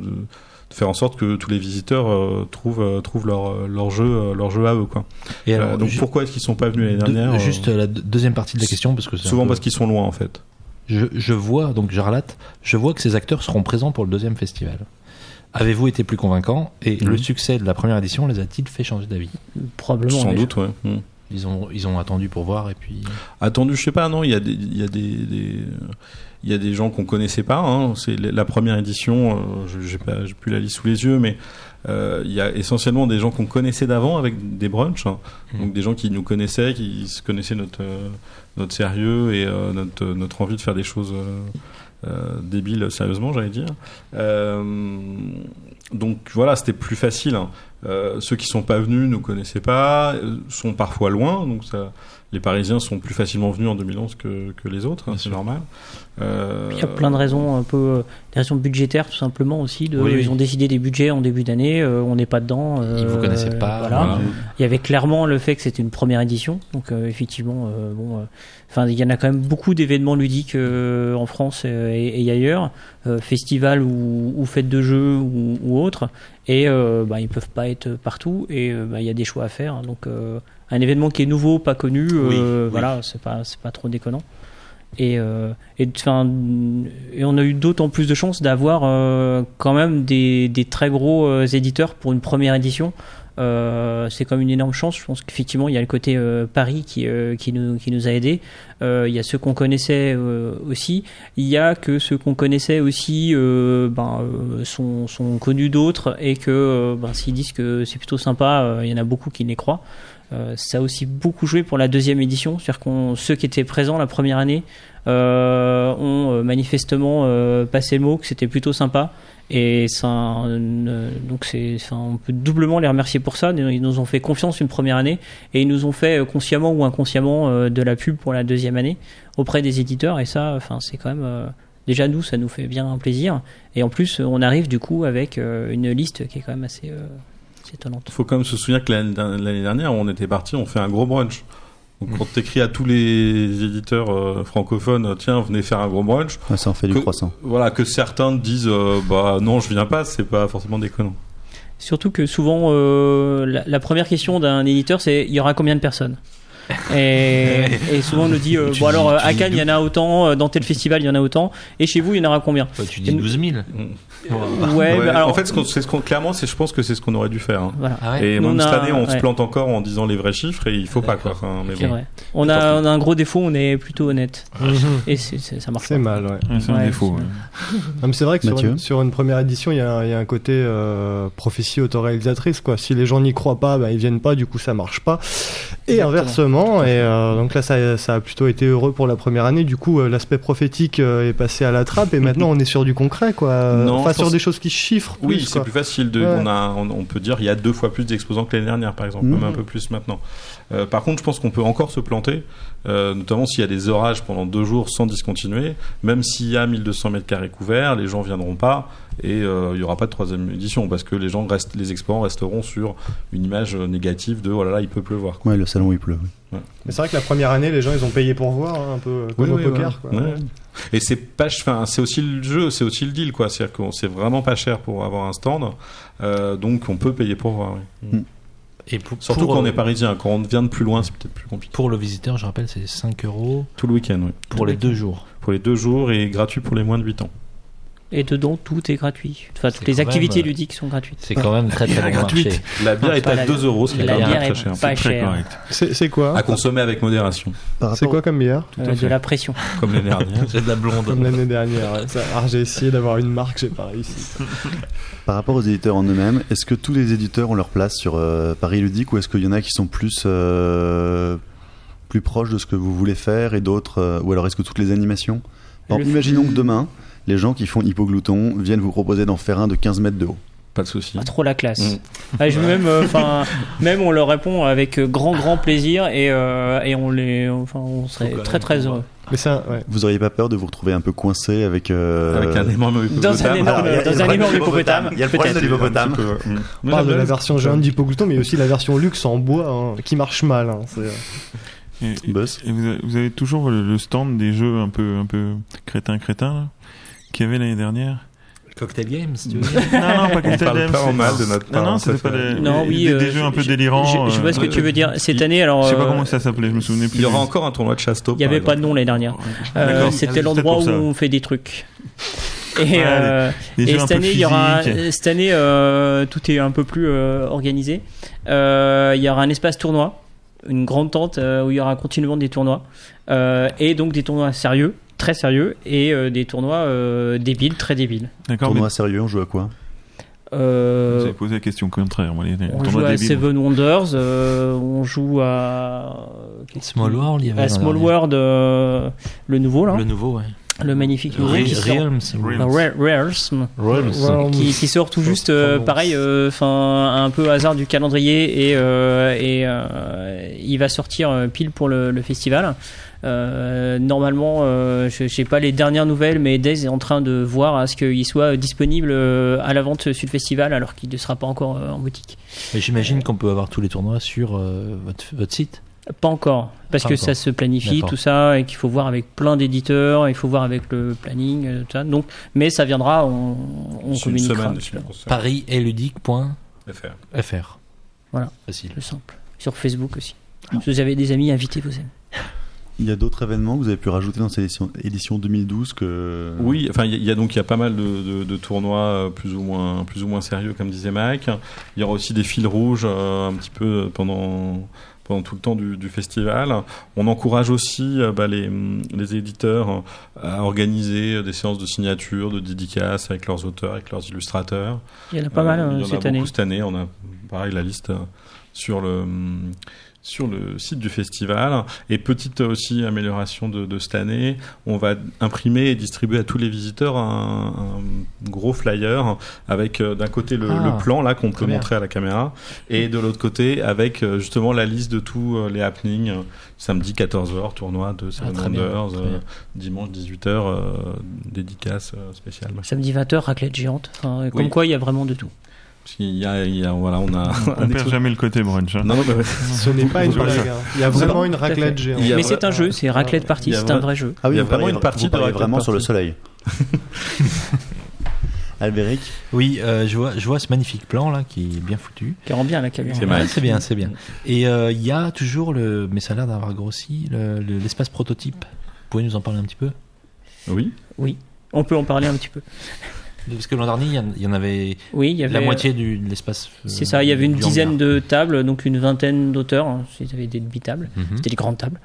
faire en sorte que tous les visiteurs euh, trouvent, euh, trouvent leur, leur jeu, leur jeu à eux, quoi. Et alors, donc pourquoi est-ce qu'ils sont pas venus l'année de- dernière Juste la deux- deuxième partie de la question, parce que Souvent peu- parce qu'ils sont loin, en fait. Je, je vois, donc Jarlat, je vois que ces acteurs seront présents pour le deuxième festival. Avez-vous été plus convaincant et Mhm. le succès de la première édition les a-t-il fait changer d'avis? Probablement. Sans déjà. doute, ouais. Mm. ils ont, ils ont attendu pour voir et puis. Attendu, je sais pas, non, il y a des, il y a des, des- il y a des gens qu'on connaissait pas. Hein. C'est la première édition, euh, je- j'ai pas, j'ai plus la liste sous les yeux, mais euh, il y a essentiellement des gens qu'on connaissait d'avant avec des brunchs, hein. Mhm. donc des gens qui nous connaissaient, qui se connaissaient notre euh, notre sérieux et euh, notre notre envie de faire des choses euh, débiles sérieusement, j'allais dire. Euh, donc voilà, c'était plus facile. hein. Euh, ceux qui sont pas venus nous connaissaient pas, sont parfois loin, donc ça, les Parisiens sont plus facilement venus en 2011 que, que les autres, hein, c'est normal. Euh, Il y a plein de raisons, un peu euh, des raisons budgétaires tout simplement aussi. De, Oui, oui. Ils ont décidé des budgets en début d'année, euh, on n'est pas dedans. Ils vous euh, connaissaient pas, Voilà. voilà. Il y avait clairement le fait que c'était une première édition, donc euh, effectivement, euh, bon, euh, enfin il y en a quand même beaucoup d'événements ludiques euh, en France euh, et, et ailleurs, euh, festivals ou, ou fêtes de jeux ou, ou autres, et euh, bah, ils peuvent pas être partout et euh, bah, il y a des choix à faire. hein. donc euh, un événement qui est nouveau, pas connu, euh, Oui, oui. voilà, c'est pas c'est pas trop déconnant. Et, euh, et, on a eu d'autant plus de chance d'avoir euh, quand même des, des très gros euh, éditeurs pour une première édition. C'est comme une énorme chance. Je pense qu'effectivement, il y a le côté Paris qui, qui, nous, qui nous a aidés. Il y a ceux qu'on connaissait aussi. Il y a que ceux qu'on connaissait aussi ben, sont, sont connus d'autres et que ben, s'ils disent que c'est plutôt sympa, il y en a beaucoup qui les croient. Euh, ça a aussi beaucoup joué pour la deuxième édition, c'est-à-dire qu'on ceux qui étaient présents la première année euh, ont euh, manifestement passé le mot que c'était plutôt sympa. Et ça donc c'est on peut doublement les remercier pour ça. Ils nous ont fait confiance une première année et ils nous ont fait consciemment ou inconsciemment de la pub pour la deuxième année auprès des éditeurs. Et ça enfin c'est quand même déjà nous ça nous fait bien plaisir. Et en plus on arrive du coup avec une liste qui est quand même assez, assez étonnante Il faut quand même se souvenir que l'année dernière, on était parti, on fait un gros brunch. Donc quand t'écris à tous les éditeurs euh, francophones, tiens, venez faire un gros brunch, Ouais, ça en fait du Que- croissant. voilà, que certains te disent, euh, bah non, je viens pas, c'est pas forcément déconnant. Surtout que souvent, euh, la, la première question d'un éditeur, c'est il y aura combien de personnes? Et, et souvent on nous dit, euh, bon dis- alors euh, à Cannes il y en a autant, euh, dans tel festival il y en a autant, et chez vous il y en aura combien? Bah, tu dis Et nous- 12 000. Ouais, Ouais, bah, alors, en fait, ce qu'on- c'est ce qu'on, clairement, c'est, je pense que c'est ce qu'on aurait dû faire. hein. voilà. Ah ouais Et même on cette a- année, on se plante encore en disant les vrais chiffres et il faut pas quoi. Enfin, mais C'est bon. vrai. On a, on a un gros défaut, on est plutôt honnête. Mhm. Et ça marche C'est mal, ouais. C'est un défaut. c'est- vrai que sur une, sur une première édition, il y, a un- il y a un côté euh, prophétie autoréalisatrice. Quoi. Si les gens n'y croient pas, bah, ils viennent pas, du coup ça marche pas. Et Exactement. inversement. Et euh, donc là, ça, ça a plutôt été heureux pour la première année. Du coup, euh, l'aspect prophétique euh, est passé à la trappe. Et maintenant, on est sur du concret, quoi. Non, sur des choses qui chiffrent. Oui, c'est plus facile. De, Ouais. on, a, on, on peut dire il y a deux fois plus d'exposants que l'année dernière, par exemple, même un peu plus maintenant. Euh, par contre, je pense qu'on peut encore se planter, euh, notamment s'il y a des orages pendant deux jours sans discontinuer. Même s'il y a 1200 mètres carrés couverts, les gens viendront pas et euh, il y aura pas de troisième édition parce que les gens restent, les exposants resteront sur une image négative de oh là là, il peut pleuvoir. quoi. Ouais, le salon il pleut. oui. Mais c'est vrai que la première année, les gens, ils ont payé pour voir, hein, un peu euh, comme Oui, au oui, poker. ouais. quoi. Ouais. Et c'est pas, enfin, c'est aussi le jeu, c'est aussi le deal, quoi. C'est-à-dire qu'on c'est vraiment pas cher pour avoir un stand, euh, donc on peut payer pour voir. oui. Mm. Et pour, Surtout pour, quand on est parisien, quand on vient de plus loin, c'est peut-être plus compliqué. Pour le visiteur, je rappelle, c'est 5 euros Tout le week-end, oui. pour les deux jours. Pour les deux jours et gratuit pour les moins de 8 ans. Et dedans, tout est gratuit. Enfin, toutes C'est les activités même, euh, ludiques sont gratuites. C'est quand même très très gratuite. marché. La bière Non, est à la- 2 euros, ce qui est la quand même bière très est cher. pas Très cher. correct. C'est c'est quoi À consommer avec modération, C'est quoi comme bière Euh, de la pression. comme l'année dernière. C'est de la blonde. Comme l'année dernière. Alors j'ai essayé d'avoir une marque, j'ai pas réussi. Par rapport aux éditeurs en eux-mêmes, est-ce que tous les éditeurs ont leur place sur euh, Paris Ludique ou est-ce qu'il y en a qui sont plus euh, plus proches de ce que vous voulez faire et d'autres euh, ou alors est-ce que toutes les animations? Imaginons que demain, les gens qui font Hippoglouton viennent vous proposer d'en faire un de 15 mètres de haut. Pas de souci. Pas trop la classe. Mm. Je même, euh, même on leur répond avec euh, grand grand plaisir et euh, et on les, enfin, on serait très même très heureux. Mais ça, ouais. Vous auriez pas peur de vous retrouver un peu coincé avec euh, Avec un énorme Dans un énorme, Alors, il y a- il y a dans le un énorme hippopotame. Il y a le problème de l'hippopotame. On parle de la version jeune d'Hippoglouton, mais aussi la version luxe en bois, hein, qui marche mal. hein. Et, et- Buzz. et vous, avez, vous avez toujours le, le stand des jeux un peu, un peu crétin crétin là, qu'il y avait l'année dernière. Cocktail Games, tu veux dire Non, non, pas Cocktail Games, pas en mal de notre Non, non, c'était pas des, Non, oui, des, euh, des jeux un peu je- délirants. Je, je vois ce que euh, tu veux dire. Cette année, alors. Je sais pas euh, comment ça s'appelait, je me souvenais plus. Il y aura encore un tournoi de Chasteau. Il n'y avait pas de nom l'année dernière. Euh. C'était l'endroit où on fait des trucs. Et, Ouais, euh, et cette année, il y aura, cette année, euh, tout est un peu plus euh, organisé. Euh, il y aura un espace tournoi, une grande tente euh, où il y aura continuellement des tournois euh, et donc des tournois sérieux, très sérieux, et euh, des tournois euh, débiles, très débiles. D'accord, mais Tournoi sérieux, on joue à quoi? Vous Euh, avez posé la question contraire. Moi, les, les on joue à débiles. Seven Wonders, euh, on joue à Small World, il y avait à Small. World, euh, le nouveau là, Le nouveau, ouais. le magnifique nouveau Re- qui sort. Realms. Euh, Rare- Raresm. Realms. qui, qui sort tout juste, euh, pareil, euh, enfin un peu hasard du calendrier et, euh, et euh, il va sortir pile pour le, le festival. Euh, normalement, euh, je, sais pas les dernières nouvelles, mais Days est en train de voir à ce qu'il soit disponible euh, à la vente sur le festival, alors qu'il ne sera pas encore en boutique. Mais j'imagine qu'on peut avoir tous les tournois sur euh, votre, votre site. Pas encore, parce Pas que encore. ça se planifie tout ça et qu'il faut voir avec plein d'éditeurs, il faut voir avec le planning, tout ça. Donc, mais ça viendra, on, on communiquera. FR. Voilà. Facile. plus simple. Sur Facebook aussi. Si vous avez des amis, invitez vos amis. Il y a d'autres événements que vous avez pu rajouter dans cette édition, édition 2012 que Oui, enfin il y, a- a donc il y a pas mal de, de- de tournois euh, plus ou moins plus ou moins sérieux comme disait Mac. Il y aura aussi des fils rouges euh, un petit peu pendant pendant tout le temps du, du festival. On encourage aussi euh, bah, les, les éditeurs euh, à organiser des séances de signature, de dédicaces avec leurs auteurs, avec leurs illustrateurs. Il y en a pas mal Euh, euh, il y en a cette beaucoup année. cette année. On a pareil la liste euh, sur le sur le site du festival. Et petite aussi amélioration de, de cette année, on va imprimer et distribuer à tous les visiteurs un, un gros flyer avec euh, d'un côté le, Ah, le plan là qu'on peut bien. montrer à la caméra et de l'autre côté avec euh, justement la liste de tous euh, les happenings. Samedi 14h, tournoi de Seven Wonders, très euh, bien. dimanche 18h, euh, dédicace spéciale. Samedi 20h, raclette géante. Enfin, comme Oui. quoi, il y a vraiment de tout. Y a, il y a- voilà, on a On perd jamais le côté brunch. hein. Non, non, mais ouais. Ce n'est pas une blague. hein. Il y a vraiment une raclette géante. Mais c'est un jeu, c'est raclette il party, y a c'est un vra- vrai jeu. Ah oui, Il y a vraiment une partie de raclette vraiment sur le soleil. Albéric, Oui, euh, je, vois, je vois ce magnifique plan là qui est bien foutu. Qui rend bien la caméra. C'est Ouais, bien, c'est bien. Et euh, il y a toujours le, mais ça a l'air d'avoir grossi, le- le- l'espace prototype. Vous pouvez nous en parler un petit peu? Oui. On peut en parler un petit peu. Parce que l'an dernier, il y en- avait Oui, il y avait. la moitié du, de l'espace. euh, C'est ça, il y avait une dizaine hangar. de tables, donc une vingtaine d'auteurs. hein, C'était des demi-tables. Mhm. C'était des grandes tables.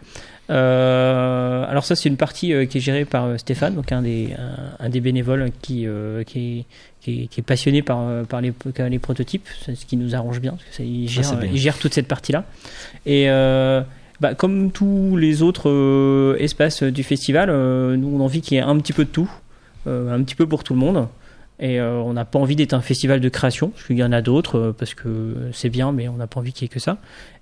Euh, alors ça, c'est une partie euh, qui est gérée par euh, Stéphane, donc un des, un, un des bénévoles qui, euh, qui, est, qui, est, qui est passionné par, euh, par les, les prototypes, ce qui nous arrange bien, parce que ça, il, gère, c'est bien. il gère toute cette partie-là. Et, euh, Bah, comme tous les autres euh, espaces du festival, euh, nous on a envie qu'il y ait un petit peu de tout, euh, un petit peu pour tout le monde. Et euh, on n'a pas envie d'être un festival de création, parce qu'il y en a d'autres, euh, parce que c'est bien, mais on n'a pas envie qu'il y ait que ça.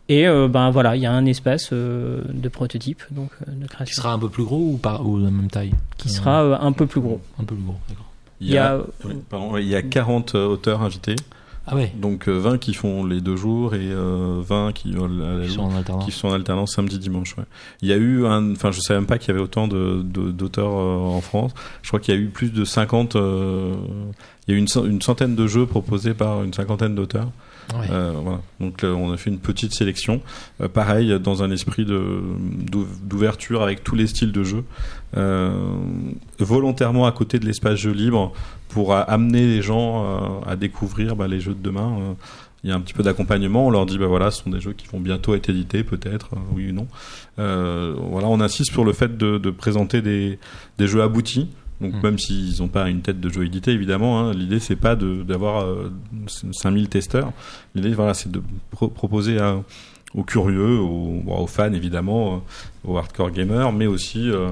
Et euh, ben voilà, il y a un espace euh, de prototype, donc euh, de Qui création, sera un peu plus gros ou, pas, ou de la même taille qui sera euh, un peu plus gros. Un peu plus gros, d'accord. Il y a, Il y a- oui, pardon, ouais, il y a 40 euh, auteurs invités, Ah ouais, donc euh, 20 qui font les deux jours et euh, 20 qui, euh, la- la- ils sont en alternance. qui sont en alternance samedi dimanche. Ouais. Il y a eu un, enfin je savais même pas qu'il y avait autant de de- d'auteurs euh, en France. Je crois qu'il y a eu plus de 50. euh, il y a eu une centaine de jeux proposés par une cinquantaine d'auteurs. Euh, voilà. Donc euh, on a fait une petite sélection, Euh, pareil dans un esprit d'ouverture avec tous les styles de jeu, volontairement à côté de l'espace jeu libre pour amener les gens à découvrir bah, les jeux de demain. il y a un petit peu d'accompagnement. On leur dit bah voilà, ce sont des jeux qui vont bientôt être édités, peut-être, oui ou non. Euh, voilà, on insiste sur le fait de, de présenter des, des jeux aboutis. Donc Mm. même s'ils n'ont pas une tête de jeu édité, évidemment, hein, l'idée c'est pas de- d'avoir euh, 5000 testeurs. L'idée voilà, c'est de pro- proposer à- aux curieux, aux, fans évidemment, euh, aux hardcore gamers, mais aussi euh,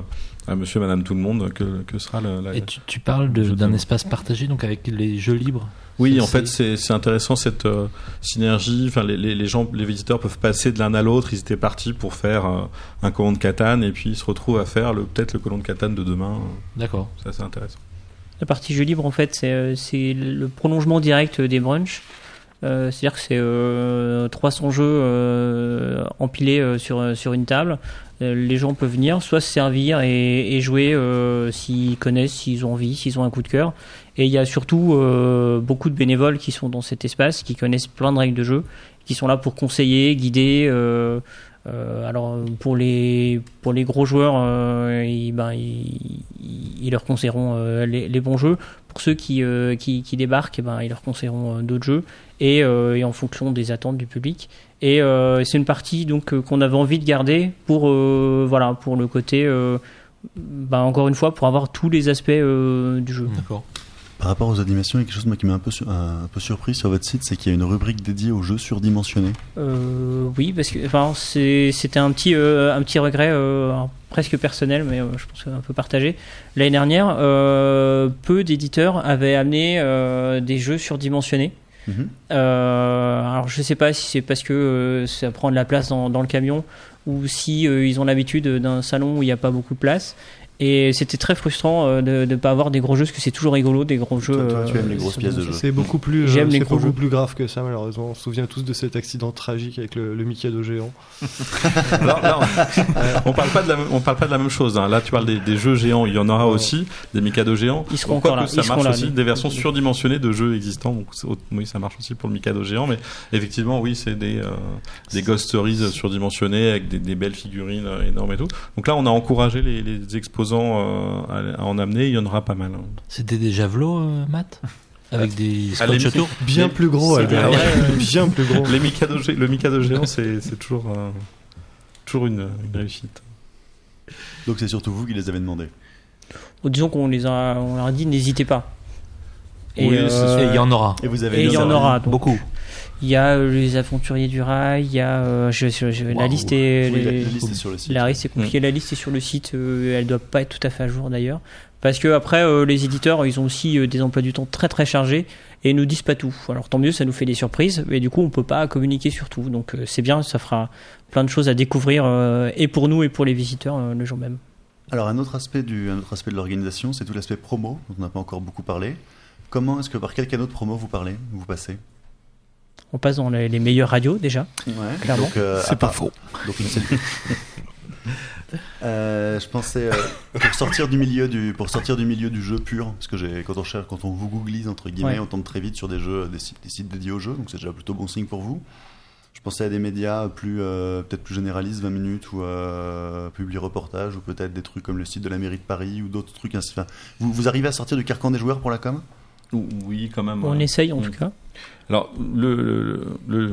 à Monsieur, et Madame tout le monde que, que sera la, la- Et tu, tu parles d'un espace partagé, donc avec les jeux libres? Oui, C'est- en fait, c'est- c'est c'est intéressant cette euh, synergie. Enfin, les, les, les gens, les visiteurs peuvent passer de l'un à l'autre. Ils étaient partis pour faire euh, un colon de Catane et puis ils se retrouvent à faire le peut-être le colon de Catane de demain. D'accord. C'est assez intéressant. La partie jeu libre, en fait, c'est euh, c'est le prolongement direct des brunchs. Euh, C'est-à-dire que c'est euh, 300 jeux euh, empilés euh, sur, sur une table. Les gens peuvent venir, soit se servir et, et jouer euh, s'ils connaissent, s'ils ont envie, s'ils ont un coup de cœur. Et il y a surtout euh, beaucoup de bénévoles qui sont dans cet espace, qui connaissent plein de règles de jeu, qui sont là pour conseiller, guider. euh, euh, alors pour les pour les gros joueurs, ils, ben, ils, leur conseilleront les, bons jeux. Pour ceux qui qui, débarquent, eh ben, ils leur conseilleront d'autres jeux et, en fonction des attentes du public. Et c'est une partie donc qu'on avait envie de garder pour voilà pour le côté ben, encore une fois pour avoir tous les aspects du jeu. D'accord. Par rapport aux animations, il y a quelque chose moi, qui m'a un peu, su- un, un peu surpris sur votre site, c'est qu'il y a une rubrique dédiée aux jeux surdimensionnés. Euh, oui, parce que enfin, c'était un petit, euh, un petit regret euh, presque personnel, mais je pense un peu partagé. L'année dernière, peu d'éditeurs avaient amené des jeux surdimensionnés. Mhm. Euh, alors je sais pas si c'est parce que ça prend de la place dans, dans le camion ou si ils ont l'habitude d'un salon où il n'y a pas beaucoup de place. Et c'était très frustrant euh, de ne pas avoir des gros jeux, parce que c'est toujours rigolo des gros jeux. Toi, toi, tu euh, aimes les grosses pièces de jeu. C'est beaucoup plus, euh, J'aime les gros beaucoup jeux. plus grave que ça malheureusement. On se souvient tous de cet accident tragique avec le, le Mikado géant. Là, on, parle pas de la, même- on parle pas de la même chose. hein. Là, tu parles des, des jeux géants. Il y en aura aussi des Mikado géants. Ils seront Quoi encore là, que ça ils marche là, aussi. les- Des versions surdimensionnées de jeux existants. Donc, oui, ça marche aussi pour le Mikado géant. Mais effectivement, oui, c'est des euh, des Ghost Stories surdimensionnés avec des, des belles figurines euh, énormes et tout. Donc là, on a encouragé les, les exposants euh, à, à en amener. Il y en aura pas mal. C'était des javelots, euh, Matt Avec des À la scotch autour Bien plus gros, Albert. Ouais, bien plus gros. Les Mikado, le Mikado géant, c'est c'est toujours euh, toujours une, une réussite. Donc c'est surtout vous qui les avez demandés. Disons qu'on les a, on leur a dit n'hésitez pas. Oui. Et il y en aura. Et vous avez et il y en aura donc. Beaucoup. Il y a euh, les aventuriers du rail, il y a euh, je, je- je- la liste est Oui, la, les- la liste est sur le site. la liste est compliquée, la liste est sur le site, euh, elle doit pas être tout à fait à jour d'ailleurs, parce que après euh, les éditeurs ils ont aussi euh, des emplois du temps très très chargés et nous disent pas tout. Alors tant mieux, ça nous fait des surprises, mais du coup on peut pas communiquer sur tout, donc euh, c'est bien, ça fera plein de choses à découvrir euh, et pour nous et pour les visiteurs euh, le jour même. Alors un autre aspect du, un autre aspect de l'organisation, c'est tout l'aspect promo dont on n'a pas encore beaucoup parlé. Comment est-ce que par quel canal de promo vous parlez, vous passez? On passe dans les, les meilleures radios déjà. Ouais. Clairement. Donc, euh, C'est pas part- faux. Donc Euh, je pensais euh, pour sortir du milieu du pour sortir du milieu du jeu pur parce que j'ai quand on cherche quand on vous googlise entre guillemets Ouais. on tombe très vite sur des jeux des sites, des sites dédiés aux jeux donc c'est déjà plutôt bon signe pour vous. Je pensais à des médias plus euh, peut-être plus généralistes 20 minutes ou euh, publi reportage ou peut-être des trucs comme le site de la mairie de Paris ou d'autres trucs ainsi. Enfin, vous, vous arrivez à sortir du carcan des joueurs pour la com? Oui, quand même. On essaye en Mm. tout cas. Alors, le, le, le,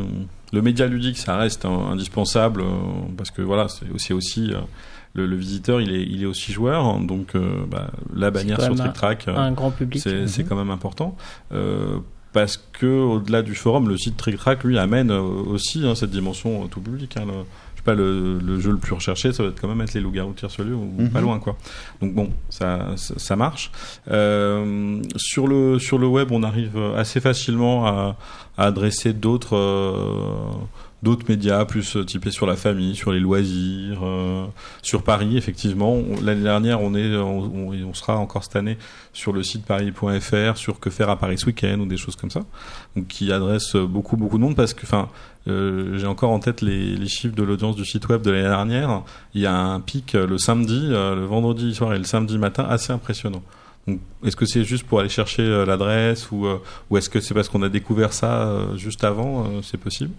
le média ludique, ça reste indispensable euh, parce que voilà, c'est aussi, aussi euh, le, le visiteur, il est, il est aussi joueur, hein, donc euh, bah, la bannière sur même Trick Track, euh, Un grand public. c'est c'est Mhm. quand même important. Euh, parce que au-delà du forum, le site Trick Track lui amène aussi hein, cette dimension tout public. Hein, le- pas le, le jeu le plus recherché, ça va être quand même être les loups-garous tire sur lui ou Mhm. pas loin quoi. Donc bon, ça ça, ça marche. Euh, sur le sur le web, on arrive assez facilement à, à adresser d'autres euh, d'autres médias plus euh, typés sur la famille, sur les loisirs, euh, sur Paris effectivement. L'année dernière, on est on, on- sera encore cette année sur le site paris.fr, sur que faire à Paris ce week-end ou des choses comme ça, donc qui adresse beaucoup beaucoup de monde parce que enfin euh, j'ai encore en tête les, les chiffres de l'audience du site web de l'année dernière. Il y a un pic euh, le samedi, euh, le vendredi soir et le samedi matin assez impressionnant. Est-ce que c'est juste pour aller chercher l'adresse ou, ou est-ce que c'est parce qu'on a découvert ça juste avant C'est possible.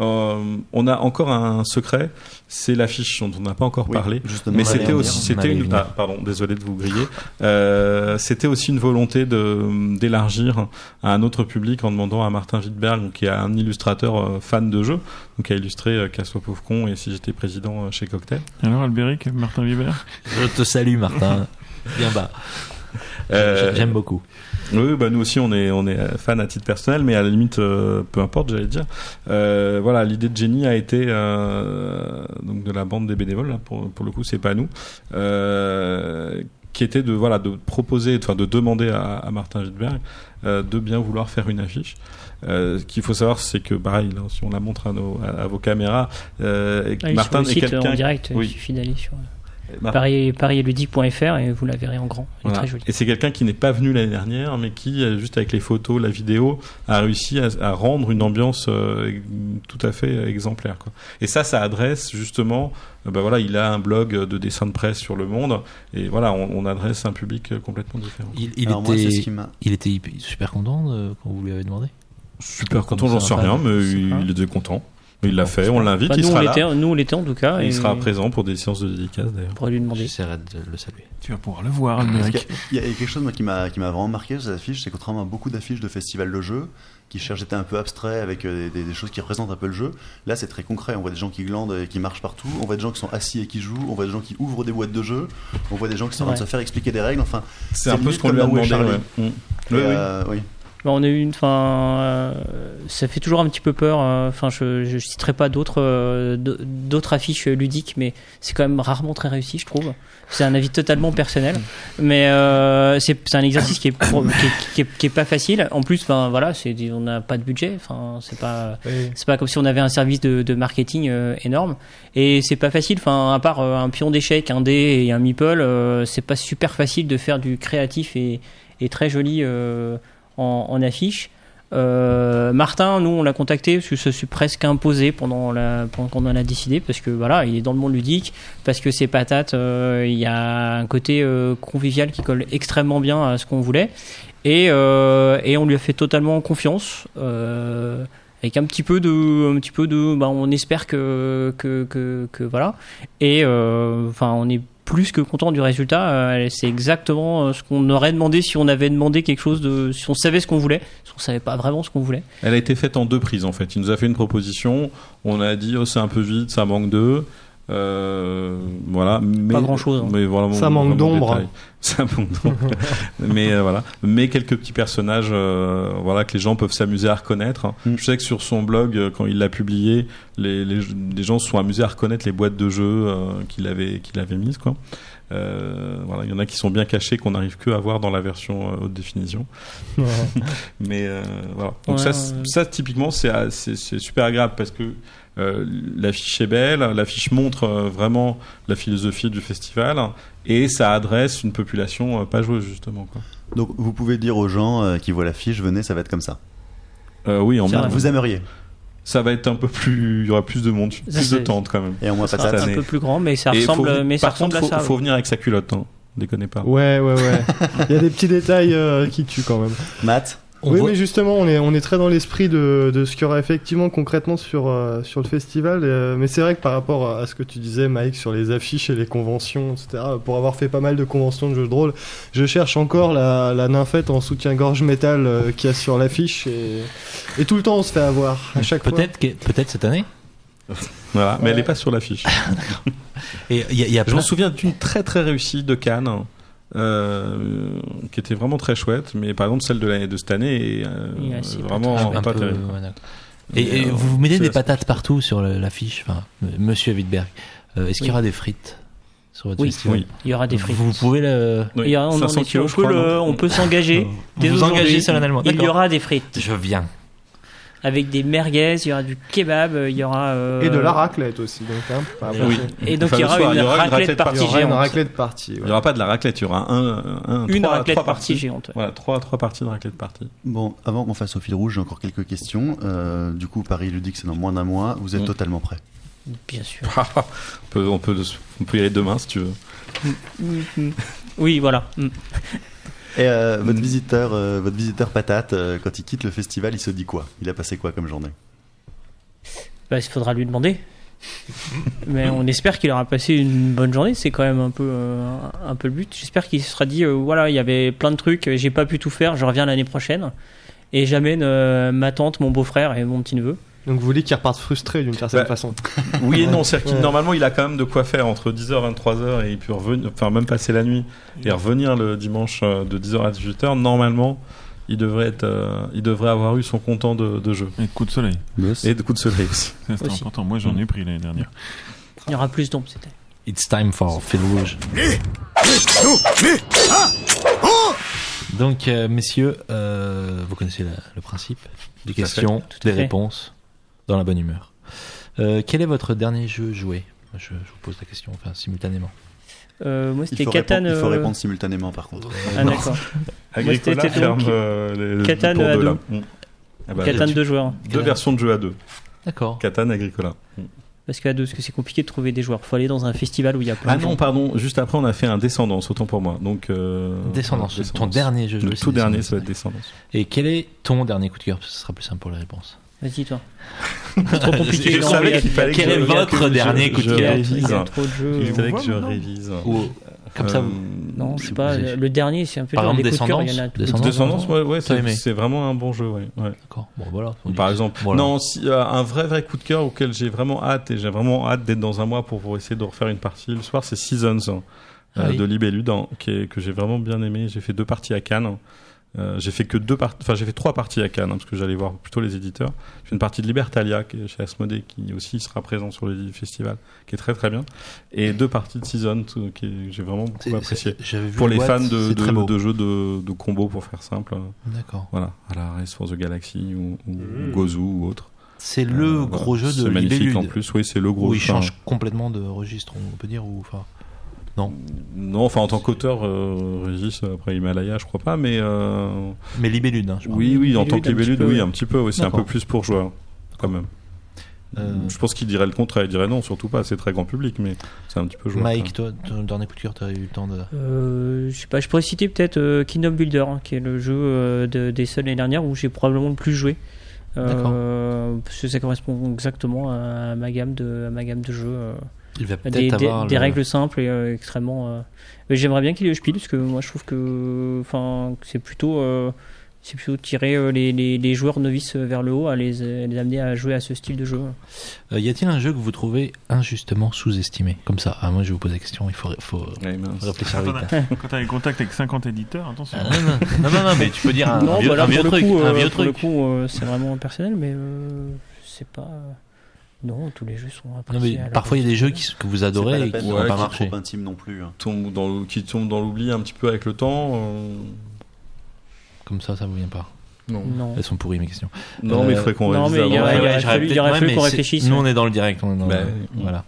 Euh, on a encore un secret, c'est l'affiche dont on n'a pas encore Oui, parlé. Mais c'était aussi, c'était une, ah, pardon, désolé de vous griller. Euh, c'était aussi une volonté de d'élargir à un autre public en demandant à Martin Wittberg, qui est un illustrateur euh, fan de jeux, donc qui a illustré euh, Casse-toi pauvre con et si j'étais président euh, chez Cocktail. Alors, Albéric, Martin Viver Je te salue, Martin. Bien bas. Euh, J'aime beaucoup. Oui, bah nous aussi on est on est fan à titre personnel, mais à la limite euh, peu importe, j'allais dire. Euh, voilà, l'idée de Jenny a été euh, donc de la bande des bénévoles là pour pour le coup c'est pas nous, euh, qui était de voilà de proposer, enfin de demander à, à Martin Wittberg euh, de bien vouloir faire une affiche. Euh, ce qu'il faut savoir, c'est que pareil, là, si on la montre à, nos, à, à vos caméras, euh, Martin est quelqu'un oui. il suffit d'aller sur Parisludique.fr et vous la verrez en grand. Elle est Voilà. très jolie. Et c'est quelqu'un qui n'est pas venu l'année dernière, mais qui, euh, juste avec les photos, la vidéo, a réussi à, à rendre une ambiance euh, tout à fait exemplaire. Quoi. Et ça, ça adresse justement, bah voilà, il a un blog de dessin de presse sur le monde, et voilà, on, on adresse un public complètement différent. Il, il Alors moi, était, c'est ce qui m'a. il était hyper- super content de- quand vous lui avez demandé? Super content, j'en sais rien, mais il était content. Il l'a fait, on l'invite, Bah, il nous, on sera là. nous, on l'était en tout cas. Et et il sera présent pour des séances de dédicace d'ailleurs. On pourrait lui demander. J'essaierai de le saluer. Tu vas pouvoir le voir, a- Il y a quelque chose moi, qui m'a vraiment marqué sur cette affiche, c'est contrairement à beaucoup d'affiches de festivals de jeux qui cherchent étaient un peu abstraits avec euh, des, des choses qui représentent un peu le jeu, là c'est très concret. On voit des gens qui glandent et qui marchent partout, on voit des gens qui sont assis et qui jouent, on voit des gens qui ouvrent des boîtes de jeux, on voit des gens qui sont en train de se faire expliquer des règles. Enfin, C'est un peu ce qu'on lui a demandé. Ouais. Mm. et, Oui, oui. euh, oui. Bah, on a eu une, enfin, euh, ça fait toujours un petit peu peur. euh, Enfin, je, je citerai pas d'autres, euh, d'autres affiches ludiques, mais c'est quand même rarement très réussi, je trouve. C'est un avis totalement personnel, mais euh, c'est, un exercice qui est, pro- qui est, qui est- qui est pas facile. En plus, enfin, voilà, c'est, on n'a pas de budget. Enfin, c'est pas, c'est pas comme si on avait un service de, de marketing énorme. Et c'est pas facile. Enfin, à part un pion d'échec, un dé et un meeple, euh, c'est pas super facile de faire du créatif et, et très joli euh, en, affiche. Euh, Martin, nous on l'a contacté parce que je suis presque imposé pendant la pendant qu'on en a décidé parce que voilà il est dans le monde ludique parce que c'est patate euh, il y a un côté euh, convivial qui colle extrêmement bien à ce qu'on voulait et on lui a fait totalement confiance avec un petit peu de un petit peu de bah, on espère que que que, que voilà et enfin on est plus que content du résultat. Euh, c'est exactement euh, ce qu'on aurait demandé si on avait demandé quelque chose si on savait ce qu'on voulait, si on savait pas vraiment ce qu'on voulait. Elle a été faite en deux prises en fait. Il nous a fait une proposition. On a dit oh, c'est un peu vide, ça manque d'eux. Euh, voilà. Mais, Pas grand-chose, hein. Mais voilà, Ça mon- manque d'ombre. Ça manque d'ombre. mais euh, voilà. Mais quelques petits personnages, euh, voilà que les gens peuvent s'amuser à reconnaître. Mm. Je sais que sur son blog, quand il l'a publié, les, les, les gens se sont amusés à reconnaître les boîtes de jeux euh, qu'il avait qu'il avait mises quoi. Euh, voilà, il y en a qui sont bien cachés qu'on n'arrive que à voir dans la version euh, haute définition. Mais euh, voilà. Donc Ouais, ça, ouais. ça typiquement, c'est ah, c'est c'est super agréable parce que euh, l'affiche est belle, l'affiche montre euh, vraiment la philosophie du festival et ça adresse une population euh, pas joueuse justement. Quoi. Donc vous pouvez dire aux gens euh, qui voient l'affiche, venez, ça va être comme ça. Euh, oui, en moins. Vous aimeriez. ça va être un peu plus, il y aura plus de monde, Ça, plus de c'est- tente quand même. Et en moins Ça patate. sera un peu plus grand, mais ça Et ressemble, faut- mais ça par ressemble contre, à faut, ça. faut oui. venir avec sa culotte, hein. déconnez pas. Ouais, ouais, ouais. Il y a des petits détails euh, qui tuent quand même. Matt, On oui, voit- mais justement, on est, on est très dans l'esprit de, de ce qu'il y aura effectivement concrètement sur, euh, sur le festival. euh, mais c'est vrai que par rapport à ce que tu disais, Mike, sur les affiches et les conventions, etc., pour avoir fait pas mal de conventions de jeux de rôle, je cherche encore la, la nymphette en soutien-gorge métal euh, qu'il y a sur l'affiche. Et, et tout le temps, on se fait avoir. À chaque fois. Peut-être que- peut-être cette année. Voilà, mais elle est pas sur l'affiche. Et il y a, il y a Je plein- souviens d'une très très réussie de Cannes, euh, qui était vraiment très chouette, mais par exemple celle de l'année de cette année est euh, vraiment pas peu- terrible. ouais. Et, et euh, vous mettez des patates partout sur l'affiche, enfin, Monsieur Wittberg. Euh, Est-ce qu'il y aura des frites sur votre Oui. festival Oui. Il y aura des frites. Vous pouvez le. Oui, Il y aura- on, en 500 est- kilos, on je peut, crois, le- non on peut s'engager. vous engagez solennellement, Il y aura des frites. Je viens. Avec des merguez, il y aura du kebab, il y aura. euh, Et de la raclette aussi. Donc, hein, pas Et- Oui. Et donc Enfin, il y aura soir, une il y aura une raclette raclette Il y partie aura une géante. raclette partie. Il n'y aura pas de la raclette, il y aura un, un Une trois, raclette trois partie parties. géante. ouais. Voilà, trois, trois parties de raclette partie. Bon, avant qu'on fasse au fil rouge, j'ai encore quelques questions. Euh, du coup, Paris Ludique, c'est dans moins d'un mois. Vous êtes Mm. totalement prêt Bien sûr. on, peut, on, peut, on peut y aller demain si tu veux. Oui, voilà. Et euh, votre visiteur, euh, votre visiteur patate, euh, quand il quitte le festival, il se dit quoi? Il a passé quoi comme journée? Bah, il faudra lui demander. Mais on espère qu'il aura passé une bonne journée. C'est quand même un peu, un peu le but. J'espère qu'il se sera dit voilà, il y avait plein de trucs, j'ai pas pu tout faire, je reviens l'année prochaine. Et j'amène ma tante, mon beau-frère et mon petit neveu. Donc vous voulez qu'il reparte frustré d'une certaine Bah, façon. Oui et non, c'est-à-dire Ouais. qu'il normalement il a quand même de quoi faire entre 10h et 23h et il peut revenir, enfin même passer la nuit et revenir le dimanche euh, de 10h à 18h. Normalement, il devrait être, euh, il devrait avoir eu son comptant de, de jeu Et coup de soleil. et de coups de soleil aussi. C'est important. Moi, j'en ai pris l'année dernière. Il y aura plus d'ombre, c'était. It's time for fil rouge. Donc, euh, messieurs, euh, vous connaissez la- le principe des questions, des fait. réponses, dans la bonne humeur. Euh, quel est votre dernier jeu joué? Je, je vous pose la question, enfin simultanément. Euh, moi, il c'était Catan. il faut euh, répondre simultanément, par contre. Ah, d'accord. Agricola c'était ferme euh, les Catan à deux. Mm. Ah bah, Catan il deux joueurs. Deux versions de jeu à deux. D'accord. Catan Agricola. Parce qu'à deux, parce que c'est compliqué de trouver des joueurs. Faut aller dans un festival où il y a plein Ah de non, gens. pardon. Juste après, on a fait un Descendance, autant pour moi. Donc euh, Descendance, voilà, ton dernier jeu joué. Le tout dernier, ça va Descendance. être Descendance. Et quel est ton dernier coup de cœur? Parce que ce sera plus simple pour les réponses. Vas-y, toi. C'est trop compliqué. Je non, savais qu'il fallait Quel que est je- votre que je- dernier coup de je cœur il y a trop de jeux. Il fallait que je révise. Ou comme ça, Euh, vous- Non, pas. Le dernier, c'est un peu Par dur. exemple, Les coups de cœur, il y en a Descendance. tout- Descendance. Descendance, ouais, ouais, T'as c'est aimé c'est vraiment un bon jeu, ouais. ouais. D'accord. Bon, voilà. On Par exemple, voilà. non, si, euh, un vrai vrai coup de cœur auquel j'ai vraiment hâte et j'ai vraiment hâte d'être dans un mois pour, pour essayer de refaire une partie le soir, c'est Seasons hein, Ah euh, oui. de Libellude hein, qui est- que j'ai vraiment bien aimé. J'ai fait deux parties à Cannes. Euh, j'ai fait que deux parties, enfin j'ai fait trois parties à Cannes hein, parce que j'allais voir plutôt les éditeurs. J'ai fait une partie de Libertalia qui est chez Asmodée qui aussi sera présent sur le festival, qui est très très bien, et deux parties de Seasons euh, qui j'ai vraiment beaucoup apprécié. c'est- j'avais vu Pour les boîte, fans de, de, de jeux de, de combo pour faire simple, euh, D'accord. voilà, à la Race for the Galaxy ou, ou Gozu ou autre. C'est le Euh, gros voilà. jeu de C'est magnifique en plus, oui, c'est le gros où il jeu. change complètement de registre, on peut dire, ou enfin. Non, enfin en tant qu'auteur, euh, Régis, après Himalaya, je crois pas, mais euh, Mais Libellude, hein, je oui, oui, en tant que un petit Libellude, peu, oui, un petit peu, oui, c'est un peu plus pour joueurs, quand même. Euh, Je pense qu'il dirait le contraire, il dirait non, surtout pas, c'est très grand public, mais c'est un petit peu joueur. Mike, toi, ton dernier coup de cœur, t'as eu le temps de. Euh, je sais pas, je pourrais citer peut-être euh, Kingdom Builder, hein, qui est le jeu euh, de, des seuls l'année dernière où j'ai probablement le plus joué. Euh, parce que ça correspond exactement à ma gamme de, à ma gamme de jeux. Il va des, peut-être des- avoir. des le- règles simples et euh, extrêmement. euh, mais J'aimerais bien qu'il ait le spiel parce que moi je trouve que, enfin, c'est plutôt, euh, c'est plutôt tirer euh, les, les, les joueurs novices vers le haut, à les, amener à jouer à ce style de jeu. Euh, y a-t-il un jeu que vous trouvez injustement sous-estimé? Comme ça, ah, moi je vais vous poser la question, il faut, faut Ouais, réfléchir vite. Quand t'as des contacts avec 50 éditeurs, attention. Ah, non, non, non, non, non, mais tu peux dire un, non, vieux, bah là, un vieux pour truc. le coup, un vieux pour le truc. coup, euh, c'est vraiment personnel, mais euh, c'est pas. Non, tous les jeux sont Non, appréciés. mais à leur parfois il y a des jeux qui, que vous adorez et qui n'ont ouais, pas qui marché. trop intime non plus. hein. Tombe dans qui tombe dans l'oubli un petit peu avec le temps. euh, Comme ça, ça vous vient pas. Non, Non. Elles sont pourries mes questions. non Euh, mais il faudrait qu'on non, il y aurait- ouais, ouais, réfléchisse, Nous ouais. on est dans le direct, on est dans Bah, le- oui. voilà.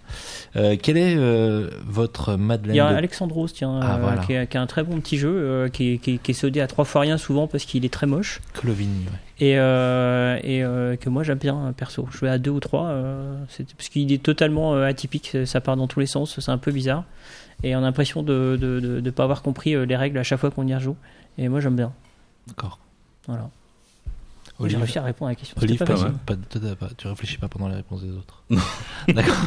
Euh, quel est euh, votre Madeleine Il y a de- Alexandros, tiens, Ah, euh, voilà. qui, est un très bon petit jeu, euh, qui, est, qui, est- qui est soldé à trois fois rien souvent parce qu'il est très moche. Clovigny, ouais. Et, euh, et euh, que moi j'aime bien perso. Jouer à deux ou trois, euh, parce qu'il est totalement euh, atypique, ça part dans tous les sens, c'est un peu bizarre. Et on a l'impression de ne pas avoir compris euh, les règles à chaque fois qu'on y rejoue. Et moi j'aime bien. D'accord. Voilà. J'ai réussi à répondre à la question. Olive, pas pas, pas- pas- tu réfléchis pas pendant les réponses des autres. D'accord.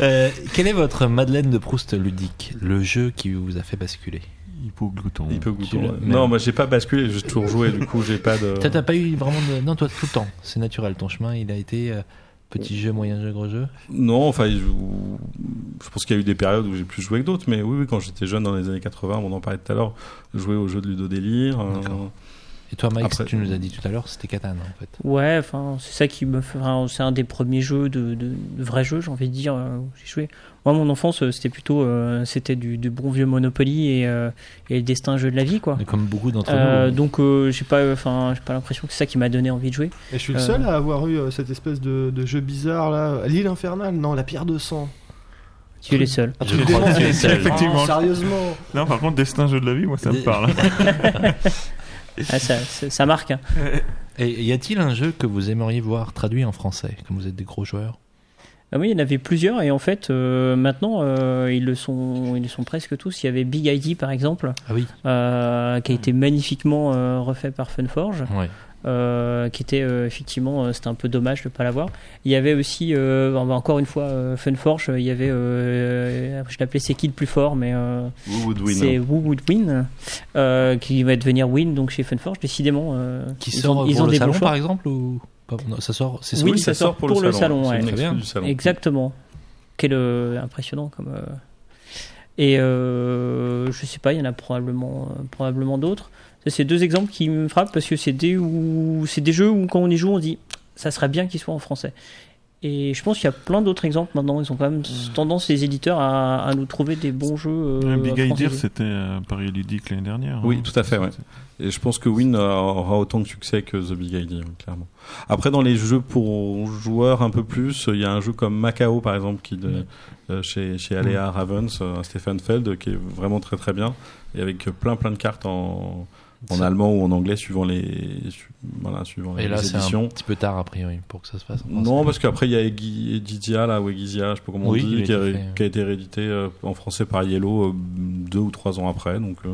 Euh, quelle est votre Madeleine de Proust ludique Le jeu qui vous a fait basculer? Hypoglouton. Il peut Tu goûter. l'as- Non, moi j'ai pas basculé, j'ai toujours joué, du coup j'ai pas de. Toi, t'as pas eu vraiment de. Non, toi, tout le temps. C'est naturel. Ton chemin, il a été euh, petit jeu, moyen jeu, gros jeu? Non, enfin, je, je pense qu'il y a eu des périodes où j'ai plus joué que d'autres, mais oui, oui, quand j'étais jeune dans les années 80, on en parlait tout à l'heure, je jouais aux jeux de Ludo Délire. euh. Et toi, Mike, Après- tu nous as dit tout à l'heure, c'était Catan en fait. Ouais, enfin, c'est ça qui me fait. enfin, c'est un des premiers jeux de, de, de vrais jeux, j'ai envie de dire, euh, où j'ai joué. Moi, mon enfance, euh, c'était plutôt, euh, c'était du, du bon vieux Monopoly et, euh, et le destin jeu de la vie, quoi. Mais comme beaucoup d'entre Euh, nous. donc, euh, j'ai pas, enfin, j'ai pas l'impression que c'est ça qui m'a donné envie de jouer. Et je suis le seul à avoir eu euh, cette espèce de, de jeu bizarre là. L'île infernale, non, la pierre de sang. Tu es les seuls. Je crois que tu es le seul. Effectivement. Sérieusement. Non, par contre, Destin Jeu de la vie, moi, ça me parle. Ah, ça, ça, ça marque. hein. Et y a-t-il un jeu que vous aimeriez voir traduit en français, comme vous êtes des gros joueurs? Ah oui, il y en avait plusieurs et en fait, euh, maintenant, euh, ils le sont, ils le sont presque tous. Il y avait Big ID par exemple, Ah oui. euh, qui a été magnifiquement euh, refait par Funforge. Ouais. Euh, qui était euh, effectivement euh, c'était un peu dommage de pas l'avoir il y avait aussi euh, bah, encore une fois euh, Funforge il y avait euh, je l'appelais c'est qui le plus fort mais euh, Who would win c'est Who Would Win euh, qui va devenir Win donc chez Funforge décidément euh, Qui ils sort ont, pour ils ont le des salon bons choix par exemple ou pas Non, ça sort c'est Oui, ça sort pour le salon, C'est ouais. bien. du salon. Exactement. Quel euh, impressionnant comme. euh, Et euh, je sais pas, il y en a probablement, euh, probablement d'autres. C'est deux exemples qui me frappent parce que c'est des où c'est des jeux où quand on y joue, on dit ça serait bien qu'ils soient en français. Et je pense qu'il y a plein d'autres exemples maintenant. Ils ont quand même tendance les éditeurs à, à nous trouver des bons jeux. euh, Big Idea, c'était euh, Paris Ludique l'année dernière. Oui, hein. tout à fait, ouais. Et je pense que Win aura autant de succès que The Big Idea, clairement. Après, dans les jeux pour joueurs un peu plus, il y a un jeu comme Macao, par exemple, qui de, euh, chez, chez Alea Ravens, euh, un Stefan Feld, qui est vraiment très très bien, et avec plein plein de cartes en, en allemand ou en anglais, suivant les, su- voilà, suivant les Et là c'est éditions. un petit peu tard a priori pour que ça se fasse. en. Non, parce qu'après il y a Edizia là ou Egizia, je sais pas comment Oui, on dit, a qui a, été fait. qui a été réédité euh, en français par Yellow euh, deux ou trois ans après. Donc euh,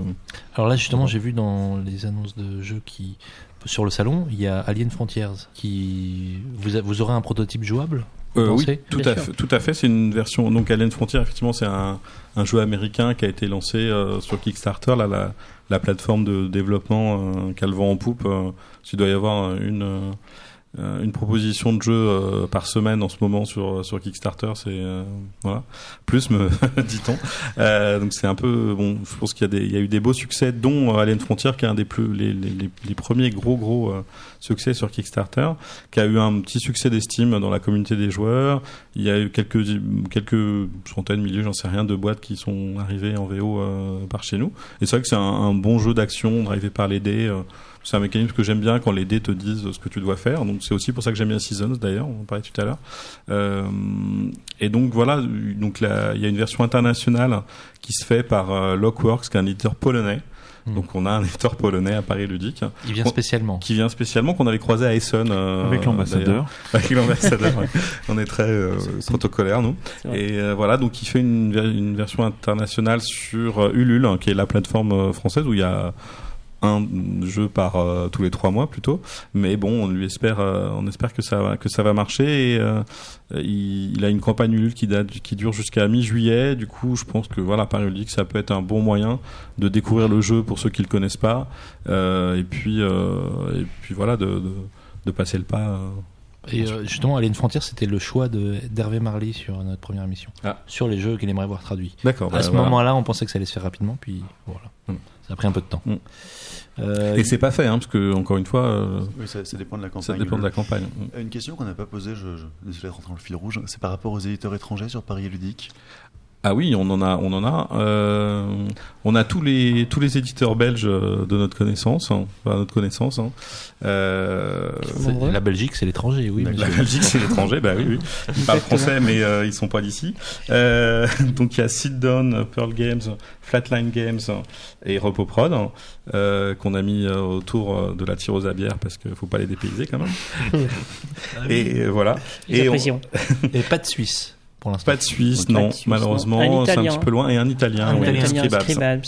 Alors là justement j'ai vu dans les annonces de jeux qui sur le salon il y a Alien Frontiers qui vous a- vous aurez un prototype jouable Euh, oui, tout à, fait, tout à fait. C'est une version. Donc, Alien Frontier, effectivement, c'est un, un jeu américain qui a été lancé euh, sur Kickstarter, là, la, la plateforme de développement euh, qui a le vent en poupe. Euh, il doit y avoir une, euh, une proposition de jeu euh, par semaine en ce moment sur, sur Kickstarter. C'est euh, voilà, plus me dit-on. Euh, donc, c'est un peu bon. Je pense qu'il y a des, il y a eu des beaux succès, dont euh, Alien Frontier, qui est un des plus les, les, les, premiers gros gros euh, succès sur Kickstarter qui a eu un petit succès d'estime dans la communauté des joueurs. Il y a eu quelques quelques centaines, milliers, j'en sais rien, de boîtes qui sont arrivées en VO euh, par chez nous. Et c'est vrai que c'est un, un bon jeu d'action drivé par les dés. C'est un mécanisme que j'aime bien quand les dés te disent ce que tu dois faire. Donc c'est aussi pour ça que j'aime bien Seasons d'ailleurs, on en parlait tout à l'heure. Euh, et donc voilà, donc là, il y a une version internationale qui se fait par euh, Lockworks, qui est un éditeur polonais. Hmm. Donc on a un éditeur polonais à Paris Ludique il vient spécialement qui vient spécialement qu'on avait croisé à Essen euh, Avec l'ambassadeur. avec l'ambassadeur ouais. on est très euh, protocolaire nous et euh, voilà donc il fait une, ver- une version internationale sur euh, Ulule hein, qui est la plateforme euh, française où il y a un jeu par euh, tous les trois mois plutôt mais bon on lui espère euh, on espère que ça va que ça va marcher et euh, il, il a une campagne Ulule qui date qui dure jusqu'à mi-juillet du coup je pense que voilà Paris Ludique ça peut être un bon moyen de découvrir le jeu pour ceux qui le connaissent pas et puis et puis voilà de, de, de passer le pas et justement Alien Frontier c'était le choix d'Hervé Marley sur notre première émission Ah. sur les jeux qu'il aimerait voir traduits d'accord à bah, ce voilà. moment-là on pensait que ça allait se faire rapidement puis voilà Mm. ça a pris un peu de temps Mm. Euh, et c'est pas fait hein, parce que encore une fois euh, Oui, ça, ça dépend de la campagne. ça dépend de la campagne Euh, Une question qu'on n'a pas posée, je, je, désolé de rentrer dans le fil rouge, c'est par rapport aux éditeurs étrangers sur Paris Ludique. Ah oui, on en a, on en a. Euh, on a tous les tous les éditeurs belges euh, de notre connaissance, hein, enfin, notre connaissance. Hein. Euh, la Belgique c'est l'étranger oui la. Belgique, c'est l'étranger, bah oui, oui. Ils parlent français, mais euh, ils sont pas d'ici. Euh, donc il y a Sit Down, Pearl Games, Flatline Games et Repoprod hein, euh, qu'on a mis autour de la tireuse à bière parce qu'il faut pas les dépayser quand même. et voilà. Et on- et pas de Suisse pour l'instant Pas de Suisse, non, Suisse, malheureusement, Un c'est un petit peu loin. Et un Italien, Un ouais, Italien, Scribabs. Scribabs,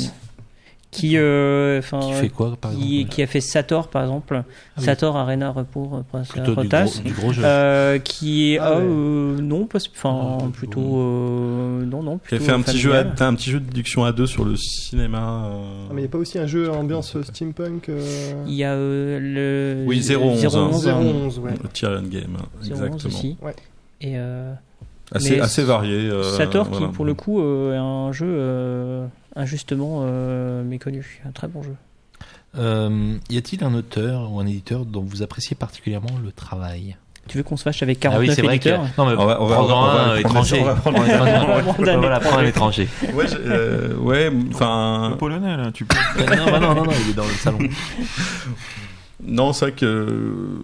qui euh, qui fait quoi par qui, exemple qui a fait Sator par exemple oui. Sator Arena plutôt du Rotas gros, du gros jeu euh, qui est Ah ah, ouais. euh, non pas enfin Ah, plutôt euh, non non Qui a plutôt fait un petit jeu, à, un petit jeu de déduction à deux sur le cinéma. euh, Ah, mais il n'y a pas aussi un jeu ambiance steampunk euh... il y a euh, le Oui, 011, 011, hein. 011, ouais. le Tyrion Game, hein, 011 exactement. aussi Ouais. et euh, Assez, Mais assez varié. euh, Sator voilà. qui pour le coup euh, est un jeu euh, injustement euh, méconnu un très bon jeu Euh, y a-t-il un auteur ou un éditeur dont vous appréciez particulièrement le travail? Tu veux qu'on se fâche avec Ah 49 oui, c'est vrai que. Non, mais On va- on va un prendre étranger. on va prendre- prendre un étranger. Ouais, euh, ouais, Le enfin. polonais, là, tu peux. non, bah non, non, non, il est dans le salon. Non, c'est vrai que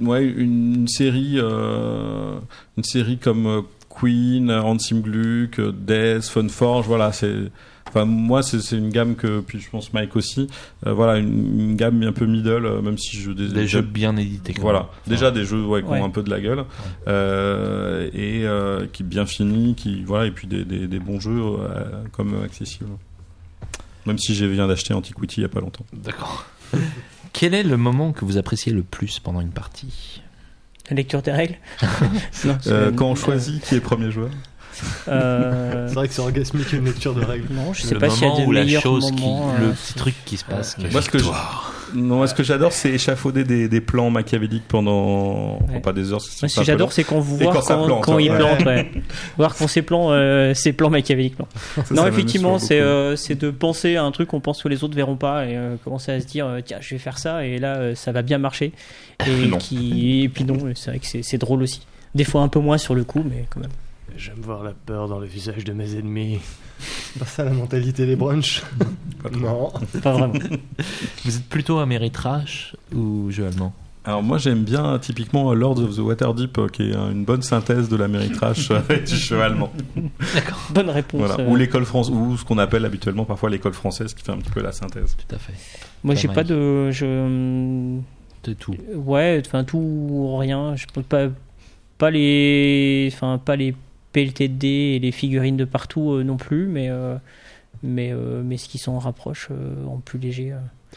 ouais, une, une série, euh, une série comme euh, Queen, Ransom Gluck, euh, Death, Funforge, voilà, c'est. Enfin, moi, c'est c'est une gamme que, puis je pense Mike aussi, euh, voilà, une, une gamme un peu middle, euh, même si je Des jeux bien édités. quand Voilà, déjà des jeux ouais, qui Ouais. ont un peu de la gueule euh, et euh, qui bien finis, qui voilà, et puis des, des, des bons jeux euh, comme accessibles. Même si j'ai viens d'acheter Antiquity il y a pas longtemps. D'accord. Quel est le moment que vous appréciez le plus pendant une partie? La lecture des règles? Non, Euh, quand on choisit qui est premier joueur. Euh, C'est vrai que c'est orgasmique une lecture de règles. non, je sais Le pas s'il y a moment de où la meilleurs chose qui, moments. le euh, petit truc qui se passe. qui- Moi, ce que je- Non, ce que j'adore, c'est échafauder des, des plans machiavéliques pendant Ouais. enfin, pas des heures. Ce que j'adore, c'est quand vous Et voir quand quand, plante, quand il ouais. plante, ouais. voir quand ses plans, euh, ses plans machiavéliques. Non, non effectivement, c'est euh, c'est de penser à un truc qu'on pense que les autres verront pas et euh, commencer à se dire tiens, je vais faire ça et là, euh, ça va bien marcher. Et, Non. qui, et puis non, c'est vrai que c'est drôle aussi. Des fois un peu moins sur le coup, mais quand même. J'aime voir la peur dans le visage de mes ennemis. C'est pas ça la mentalité des brunchs. non. Pas vraiment. Vous êtes plutôt Ameritrash ou jeu allemand Alors moi j'aime bien typiquement Lords of the Waterdeep euh, qui est euh, une bonne synthèse de l'Améritrash avec du jeu allemand. Bonne réponse. Voilà. euh. Ou l'école française, ou ce qu'on appelle habituellement parfois l'école française qui fait un petit peu la synthèse. Tout à fait. Moi, j'ai pas de. Je, De tout. Ouais, enfin tout ou rien. Je peux pas pas les, enfin pas les dés et les figurines de partout euh, non plus, mais euh, mais euh, mais ce qui s'en rapproche en plus léger.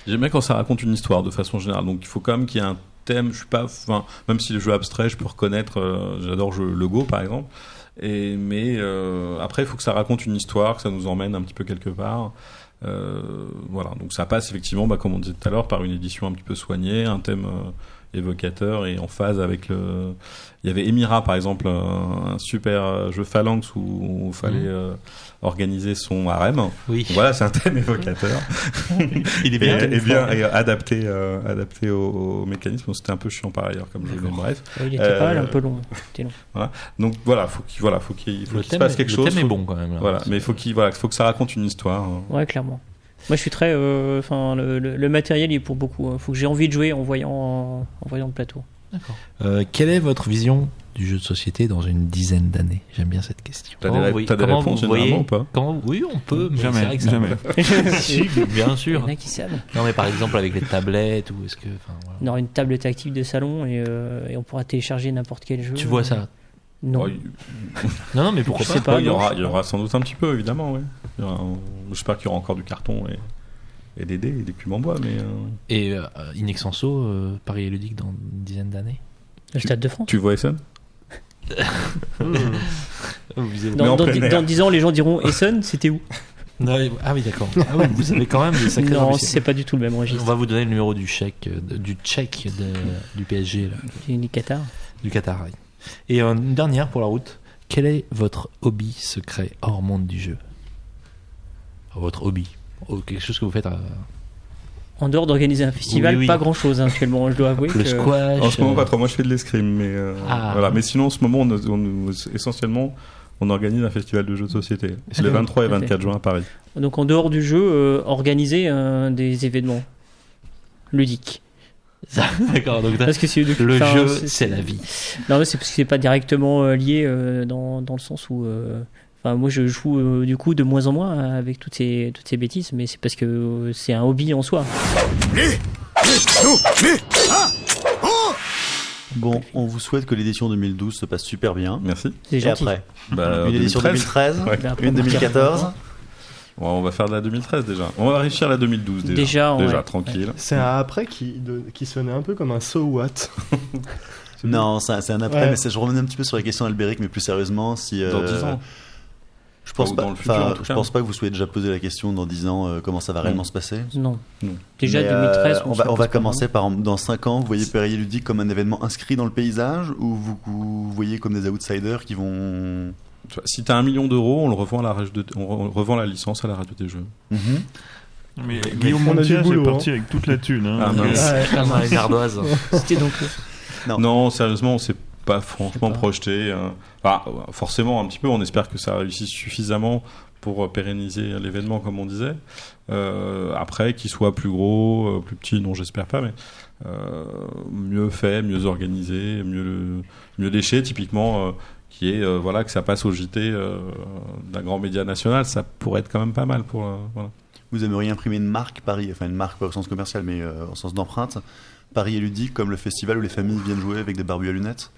J'aime bien quand ça raconte une histoire de façon générale. Donc il faut quand même qu'il y ait un thème. Je suis pas, enfin même si les jeux abstraits, je peux reconnaître. J'adore jeu- le Go par exemple. Et mais après il faut que ça raconte une histoire, que ça nous emmène un petit peu quelque part. Voilà, donc ça passe effectivement, bah, comme on disait tout à l'heure, par une édition un petit peu soignée, un thème évocateur et en phase avec le. Il y avait Emira par exemple, un, un super euh, jeu phalanx où il fallait Mhm. euh, organiser son harem. Oui. Voilà, c'est un thème évocateur. Il est bien. et bien et adapté, euh, adapté au, au mécanisme. C'était un peu chiant par ailleurs comme jeu, mais bref. Ouais, il était Euh, pas mal, un peu long. C'était long. Donc voilà, faut qu'il voilà, faut qu'il faut Le qu'il se passe quelque le chose. thème est bon quand même. là. Voilà, mais il faut qu'il voilà, faut que ça raconte une histoire. hein. Ouais, clairement. Moi, je suis très, euh, enfin le, le- le matériel il est pour beaucoup. Il faut que j'ai envie de jouer en voyant en, voyant le plateau. Euh, quelle est votre vision du jeu de société dans une dizaine d'années? J'aime bien cette question. T'as des, vous- t'as des comment réponses vous voyez- ou pas? Comment Oui, on peut, mais Jamais, vrai que ça- jamais. si, bien Il y sûr. en a qui savent. Non, mais par exemple avec les tablettes ou est-ce que, voilà. On aura une table tactile de salon et, euh, et on pourra télécharger n'importe quel jeu. Tu vois ça? Non. Oh, Non, non, mais pourquoi pas? pas. il y aura, il y aura sans doute un petit peu évidemment. Ouais. Un- J'espère qu'il y aura encore du carton et, et des dés et des cubes en bois, mais euh, Et euh, Inexenso, euh, Paris et Ludique dans une dizaine d'années Le Stade de France. tu vois Essen? Dans, dans, plein air. dans 10 ans, les gens diront Essen, c'était où? Non, Ah oui, d'accord. Ah oui, vous avez quand même des sacrés Non, c'est pas du tout le même On registre. va vous donner le numéro du chèque, euh, du tchèque de- du PSG, là, Du du Qatar. du Qatar. oui. Et euh, une dernière pour la route. Quel est votre hobby secret hors monde du jeu? Votre hobby Oh, Quelque chose que vous faites à... En dehors d'organiser un festival, Oui, oui. pas grand chose actuellement. Je dois avouer Le que squash En ce moment, euh, pas trop. Moi, je fais de l'escrime, mais euh, Ah. voilà. Mais sinon, en ce moment, on, on- essentiellement, on organise un festival de jeux de société. C'est les D'accord. 23 et Parfait. 24 juin à Paris. donc en dehors du jeu, euh, organiser euh, des événements ludiques. D'accord, donc Parce que c'est le enfin, jeu, c'est- c'est la vie. Non, mais c'est parce que c'est pas directement euh, lié euh, dans, dans le sens où. Euh, Enfin, moi, je joue euh, du coup de moins en moins euh, avec toutes ces, toutes ces bêtises, mais c'est parce que euh, c'est un hobby en soi. Bon, on vous souhaite que l'édition 2012 se passe super bien. Merci. C'est Et gentil. après Bah, Une édition 2013. 2013, Ouais. Ben, après, une on va 2014. faire- Ouais, on va faire de la 2013 déjà. On va réussir la 2012 déjà. Déjà, déjà ouais. tranquille. C'est un après qui, de- qui sonnait un peu comme un so what. Non, ça- c'est un après, Ouais. mais je revenais un petit peu sur la question albérique, mais plus sérieusement, si. euh, Dans 10 ans. Je pense pas. futur, je pense pas que vous soyez déjà posé la question dans 10 ans euh, comment ça va réellement se passer. Non. Non. Déjà Mais, euh, 2013. on, se va, on va commencer par dans 5 ans. Vous voyez Perrier Ludique comme un événement inscrit dans le paysage ou vous, vous voyez comme des outsiders qui vont. Tu Si t'as un million d'euros, on le revend à la rage de- on re- on revend la licence à la radio des jeux. Mhm. Mais Mais- Guillaume on est boulot, parti avec toute la thune. Hein. Ah, Ah, les ardoises. C'était donc. Non. Non, sérieusement, on s'est pas franchement pas. projeté. euh, enfin, forcément, un petit peu. On espère que ça réussit suffisamment pour pérenniser l'événement, comme on disait. Euh, après, qu'il soit plus gros, euh, plus petit, non, j'espère pas, mais euh, mieux fait, mieux organisé, mieux mieux typiquement. qui est voilà que ça passe au JT d'un grand média national, ça pourrait être quand même pas mal pour. Vous aimeriez imprimer une marque Paris, enfin une marque pas au sens commercial, mais au sens d'empreinte. Paris est ludique, comme le festival où les familles viennent jouer avec des barbus à lunettes?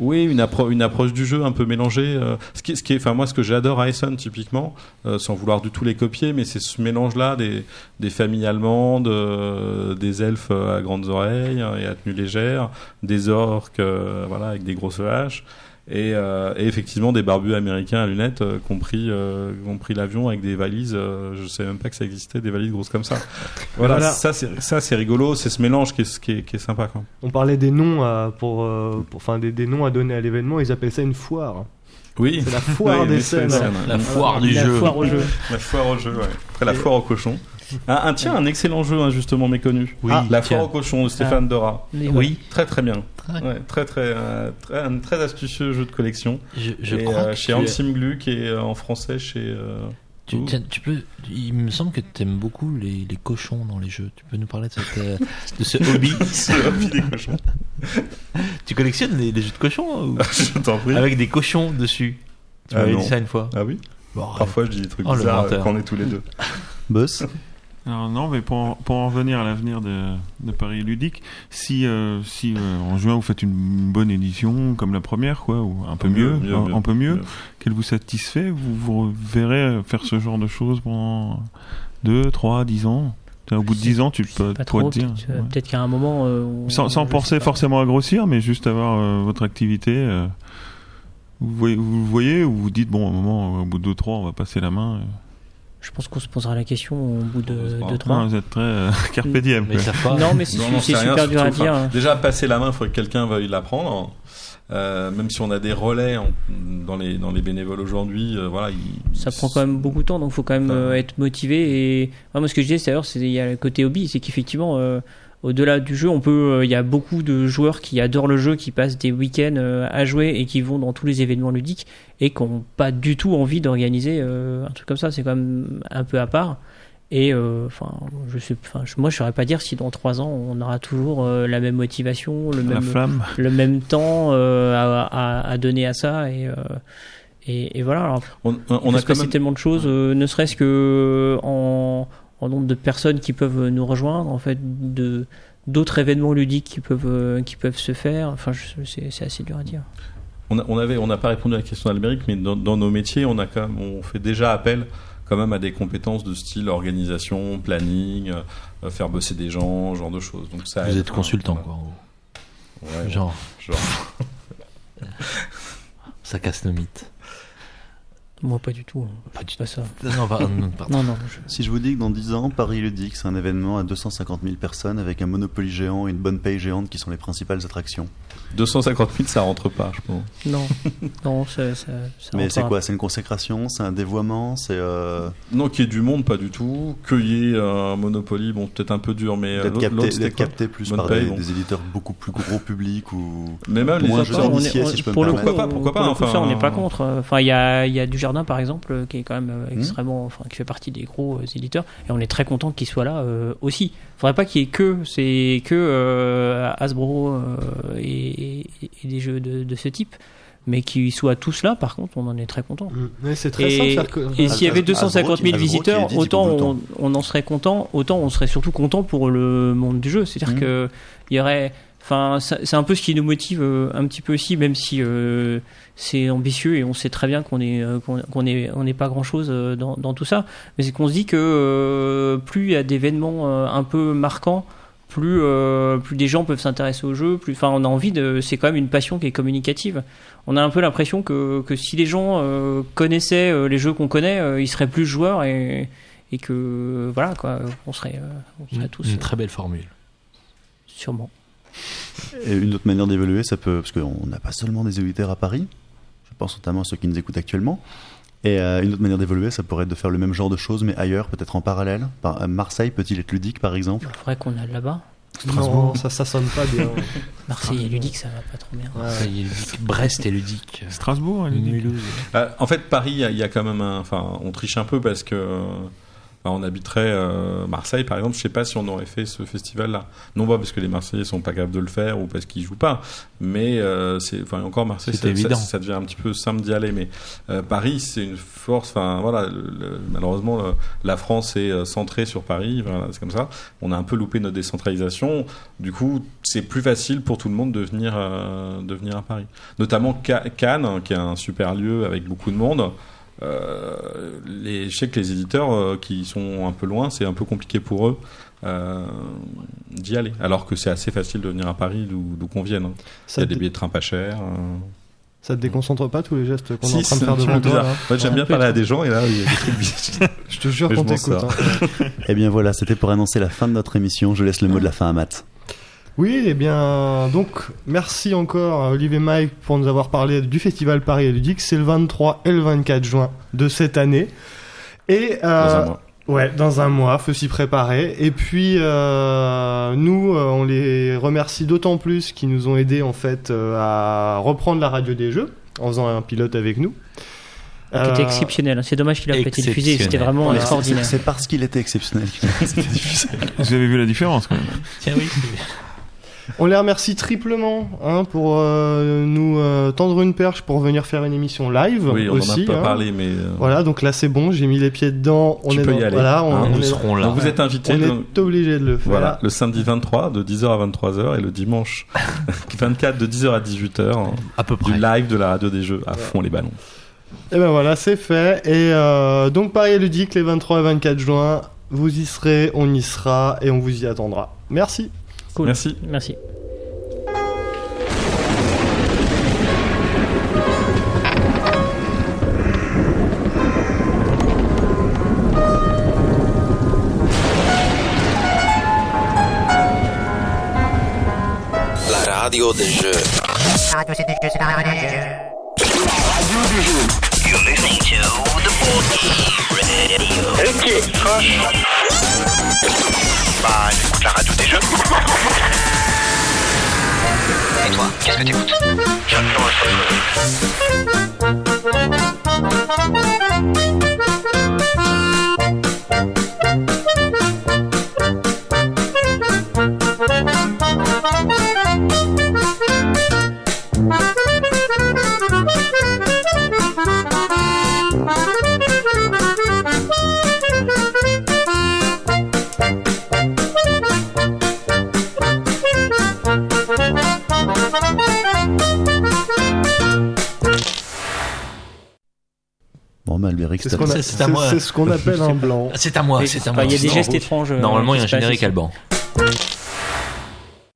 Oui, une, appro- une approche du jeu un peu mélangée. euh, ce qui, est, enfin moi, ce que j'adore à Essen typiquement, euh, sans vouloir du tout les copier, mais c'est ce mélange-là des, des familles allemandes, euh, des elfes à grandes oreilles hein, et à tenue légère, des orques, voilà, avec des grosses haches. Et, euh, et effectivement des barbus américains à lunettes euh, qui ont pris, euh, qui ont pris l'avion avec des valises. euh, je sais même pas que ça existait, des valises grosses comme ça. Voilà, Voilà. ça c'est ça c'est rigolo, c'est ce mélange qui est, qui est, qui est sympa. Quoi. On parlait des noms à, pour, euh, pour- enfin des, des noms à donner à l'événement. Ils appellent ça une foire. Oui, C'est la foire Oui, des scènes. La foire du la jeu. foire au jeu. La foire au jeu, ouais. Après la foire au cochon. Ah, un, tiens, un excellent jeu injustement méconnu. Oui, Ah, la foire au cochon de Stéphane Dora. Mais Oui, Très très bien. Très. Ouais, très très, euh, très un très astucieux jeu de collection. je, je Et, crois euh, que chez Glu qui est euh, en français chez. euh, tu, Ouh. tiens, tu peux. Il me semble que tu aimes beaucoup les, les cochons dans les jeux. Tu peux nous parler de, cette, de ce hobby? Des cochons. Tu collectionnes les, les jeux de cochons ou- Je t'en prie. avec des cochons dessus? Tu Ah m'avais dit ça une fois. Ah oui? Bon. Parfois je dis des trucs Oh, bizarres quand on est tous les deux. Boss? Alors non, mais pour, pour en revenir à l'avenir de, de Paris Ludique, si, euh, si euh, en juin vous faites une bonne édition comme la première, quoi, ou un peu mieux, mieux, un, mieux, un peu mieux, mieux. qu'elle vous satisfait, vous vous verrez faire ce genre de choses pendant 2, 3, 10 ans? Au bout de 10 ans, tu peux Pas trop. te dire. Peut-être euh, ouais. qu'à un moment. euh, on- Sans, sans penser forcément à grossir, mais juste avoir euh, votre activité. euh, vous, voyez, vous le voyez ou vous dites, bon, à un moment, au bout de 2, 3, on va passer la main. Je pense qu'on se posera la question au bout de On se parle. 2-3. Non, vous êtes très euh, carpe diem. Mais. Non, mais c'est c'est rien, super dur à dire. enfin, hein. Déjà, passer la main, il faudrait que quelqu'un veuille la prendre. Euh, même si on a des relais en- dans, les, dans les bénévoles aujourd'hui, euh, voilà, Ça prend quand même beaucoup de temps, donc faut quand même euh, être motivé. Et moi, ce que je disais, c'est il y a le côté hobby, c'est qu'effectivement, euh, au-delà du jeu, on peut, euh, il y a beaucoup de joueurs qui adorent le jeu, qui passent des week-ends euh, à jouer et qui vont dans tous les événements ludiques et qui n'ont pas du tout envie d'organiser euh, un truc comme ça. C'est quand même un peu à part. Et euh, enfin, je sais, enfin, moi, je saurais pas dire si dans trois ans, on aura toujours euh, la même motivation, le La même, flamme. le même temps euh, à, à- à donner à ça et et, et voilà. Alors, on, a quand même. tellement de choses, ne serait-ce que en, en nombre de personnes qui peuvent nous rejoindre, en fait, de d'autres événements ludiques qui peuvent euh, qui peuvent se faire. Enfin, c'est assez dur à dire. On a- on avait, on n'a pas répondu à la question d'Albéric, mais dans, dans nos métiers, on a quand même, on fait déjà appel quand même à des compétences de style organisation, planning, euh, faire bosser des gens, ce genre de choses. Donc ça. Vous aide, êtes consultant, quoi. Ouais, Genre, genre. ça casse nos mythes. Moi, pas du tout. Pas du Pas ça. Non, pardon, pardon. Non, non. je- Si je vous dis que dans 10 ans, Paris Ludique, c'est un événement à 250 000 personnes avec un Monopoly géant et une bonne paye géante qui sont les principales attractions. 250 000, ça rentre pas, je pense. Non, non, ça, ça, ça Mais c'est quoi? C'est une consécration? C'est un dévoiement? C'est euh, Non, qu'il y ait du monde, pas du tout. Qu'il y ait un Monopoly, bon, peut-être un peu dur, mais euh, d'être capté, capté plus Bonne par paye, des, bon. des éditeurs beaucoup plus gros public ou Mais même les d'initié, est- si je peux me pour le Pourquoi pas, pourquoi pour pas, le coup, ça, enfin, on n'est pas contre. Enfin, il y a, il y a du jardin, par exemple, qui est quand même euh, Hmm. extrêmement, enfin, qui fait partie des gros euh, éditeurs, et on est très content qu'il soit là euh, aussi. Faudrait pas qu'il y ait que, c'est que euh, Hasbro euh, et, et- et des jeux de, de ce type, mais qu'ils soient tous là. Par contre, on en est très content. C'est très Et, simple. faire que- et s'il y avait Hasbro- 250 000 Hasbro qui visiteurs, autant on, en serait content, autant on serait surtout content pour le monde du jeu. C'est-à-dire Mhm. que il y aurait, enfin, c'est un peu ce qui nous motive euh, un petit peu aussi, même si euh, c'est ambitieux et on sait très bien qu'on est euh, qu'on qu'on est on n'est pas grand-chose euh, dans, dans tout ça. Mais c'est qu'on se dit que euh, plus il y a d'événements un peu marquants. Plus, euh, plus des gens peuvent s'intéresser au jeu, plus, enfin, on a envie de. C'est quand même une passion qui est communicative on a un peu l'impression que, que si les gens euh, connaissaient euh, les jeux qu'on connaît, euh, ils seraient plus joueurs et, et que voilà quoi, on serait, euh, on serait tous Une très belle formule. sûrement. Et une autre manière d'évoluer, ça peut, parce qu'on n'a pas seulement des éditeurs à Paris, je pense notamment à ceux qui nous écoutent actuellement, Et euh, une autre manière d'évoluer, ça pourrait être de faire le même genre de choses, mais ailleurs, peut-être en parallèle. Par, euh, Marseille peut-il être ludique, par exemple? Il faudrait qu'on aille là-bas. Non, ça, ça sonne pas bien. Marseille et ludique, ça va pas trop bien. Y est, ludique. Brest est ludique. Strasbourg, elle dit. Mulhouse. Euh, en fait, Paris, il y y, a quand même un. Enfin, on triche un peu parce que. Enfin, on habiterait euh, Marseille, par exemple. Je sais pas si on aurait fait ce festival-là. Non pas parce que les Marseillais sont pas capables de le faire ou parce qu'ils jouent pas, mais euh, c'est. Enfin, encore Marseille, C'est ça, ça, évident. ça devient un petit peu simple d'y aller. Mais euh, Paris, c'est une force. Enfin, voilà. le- le- malheureusement, le- la France est euh, centrée sur Paris. Voilà, c'est comme ça. On a un peu loupé notre décentralisation. Du coup, c'est plus facile pour tout le monde de venir, euh, de venir à Paris. Notamment Ca- Cannes, hein, qui est un super lieu avec beaucoup de monde. Euh, les, je sais que les éditeurs euh, qui sont un peu loin, c'est un peu compliqué pour eux euh, d'y aller. Alors que c'est assez facile de venir à Paris d'où d'où qu'on vienne. hein. Il y a des billets de train pas chers. euh. ça te déconcentre pas tous les gestes qu'on est Si, en train de faire devant toi En fait, j'aime bien parler à des gens et là, il y a des trucs bizarres. Je te jure qu'on t'écoute. hein. Eh bien voilà, c'était pour annoncer la fin de notre émission. Je laisse le mot de la fin à Matt. Oui, eh bien, donc, merci encore à Olivier et Mike pour nous avoir parlé du festival Paris et Ludique. C'est le 23 et le 24 juin de cette année. Et, euh, Dans un mois. Ouais, dans un mois, faut s'y préparer. Et puis, euh, nous, euh, on les remercie d'autant plus qu'ils nous ont aidés, en fait, euh, à reprendre la radio des jeux, en faisant un pilote avec nous. Qui était Euh, exceptionnel. C'est dommage qu'il a pas été diffusé. C'était vraiment extraordinaire. C'est parce qu'il était exceptionnel qu'il a été diffusé. Vous avez vu la différence quand même. Tiens, oui. On les remercie triplement hein, pour euh, nous euh, tendre une perche pour venir faire une émission live Oui, on aussi. en a pas hein. parlé, mais euh, Voilà, donc là c'est bon, j'ai mis les pieds dedans. On Tu est peux dans- y aller. Voilà, on, Hein, on Nous est, serons là. donc vous êtes invités. on donc- est obligé de le faire. Voilà, le samedi 23 de 10h à 23h et le dimanche 24 de 10h à 18h hein, À peu du près. live de la radio des jeux à fond les ballons. Et ben voilà, c'est fait. Et euh, donc Paris Ludique les 23 et 24 juin, vous y serez, on y sera et on vous y attendra. Merci. Cool. Merci. Merci. La radio des jeux. Radio c'est des jeux, c'est la radio des jeux. You're listening to the Board Radio. Ok, Bah, j'écoute la radio des jeux. Et toi, qu'est-ce que t'écoutes? J'adore ça. Bon, bah, Albéric, C'est c'est ce qu'on a- C'est- c'est à c'est- moi. c'est ce qu'on appelle un blanc. C'est à moi, c'est à moi. Il y a des gestes étranges. euh, Normalement, il y a un générique ici. Alban.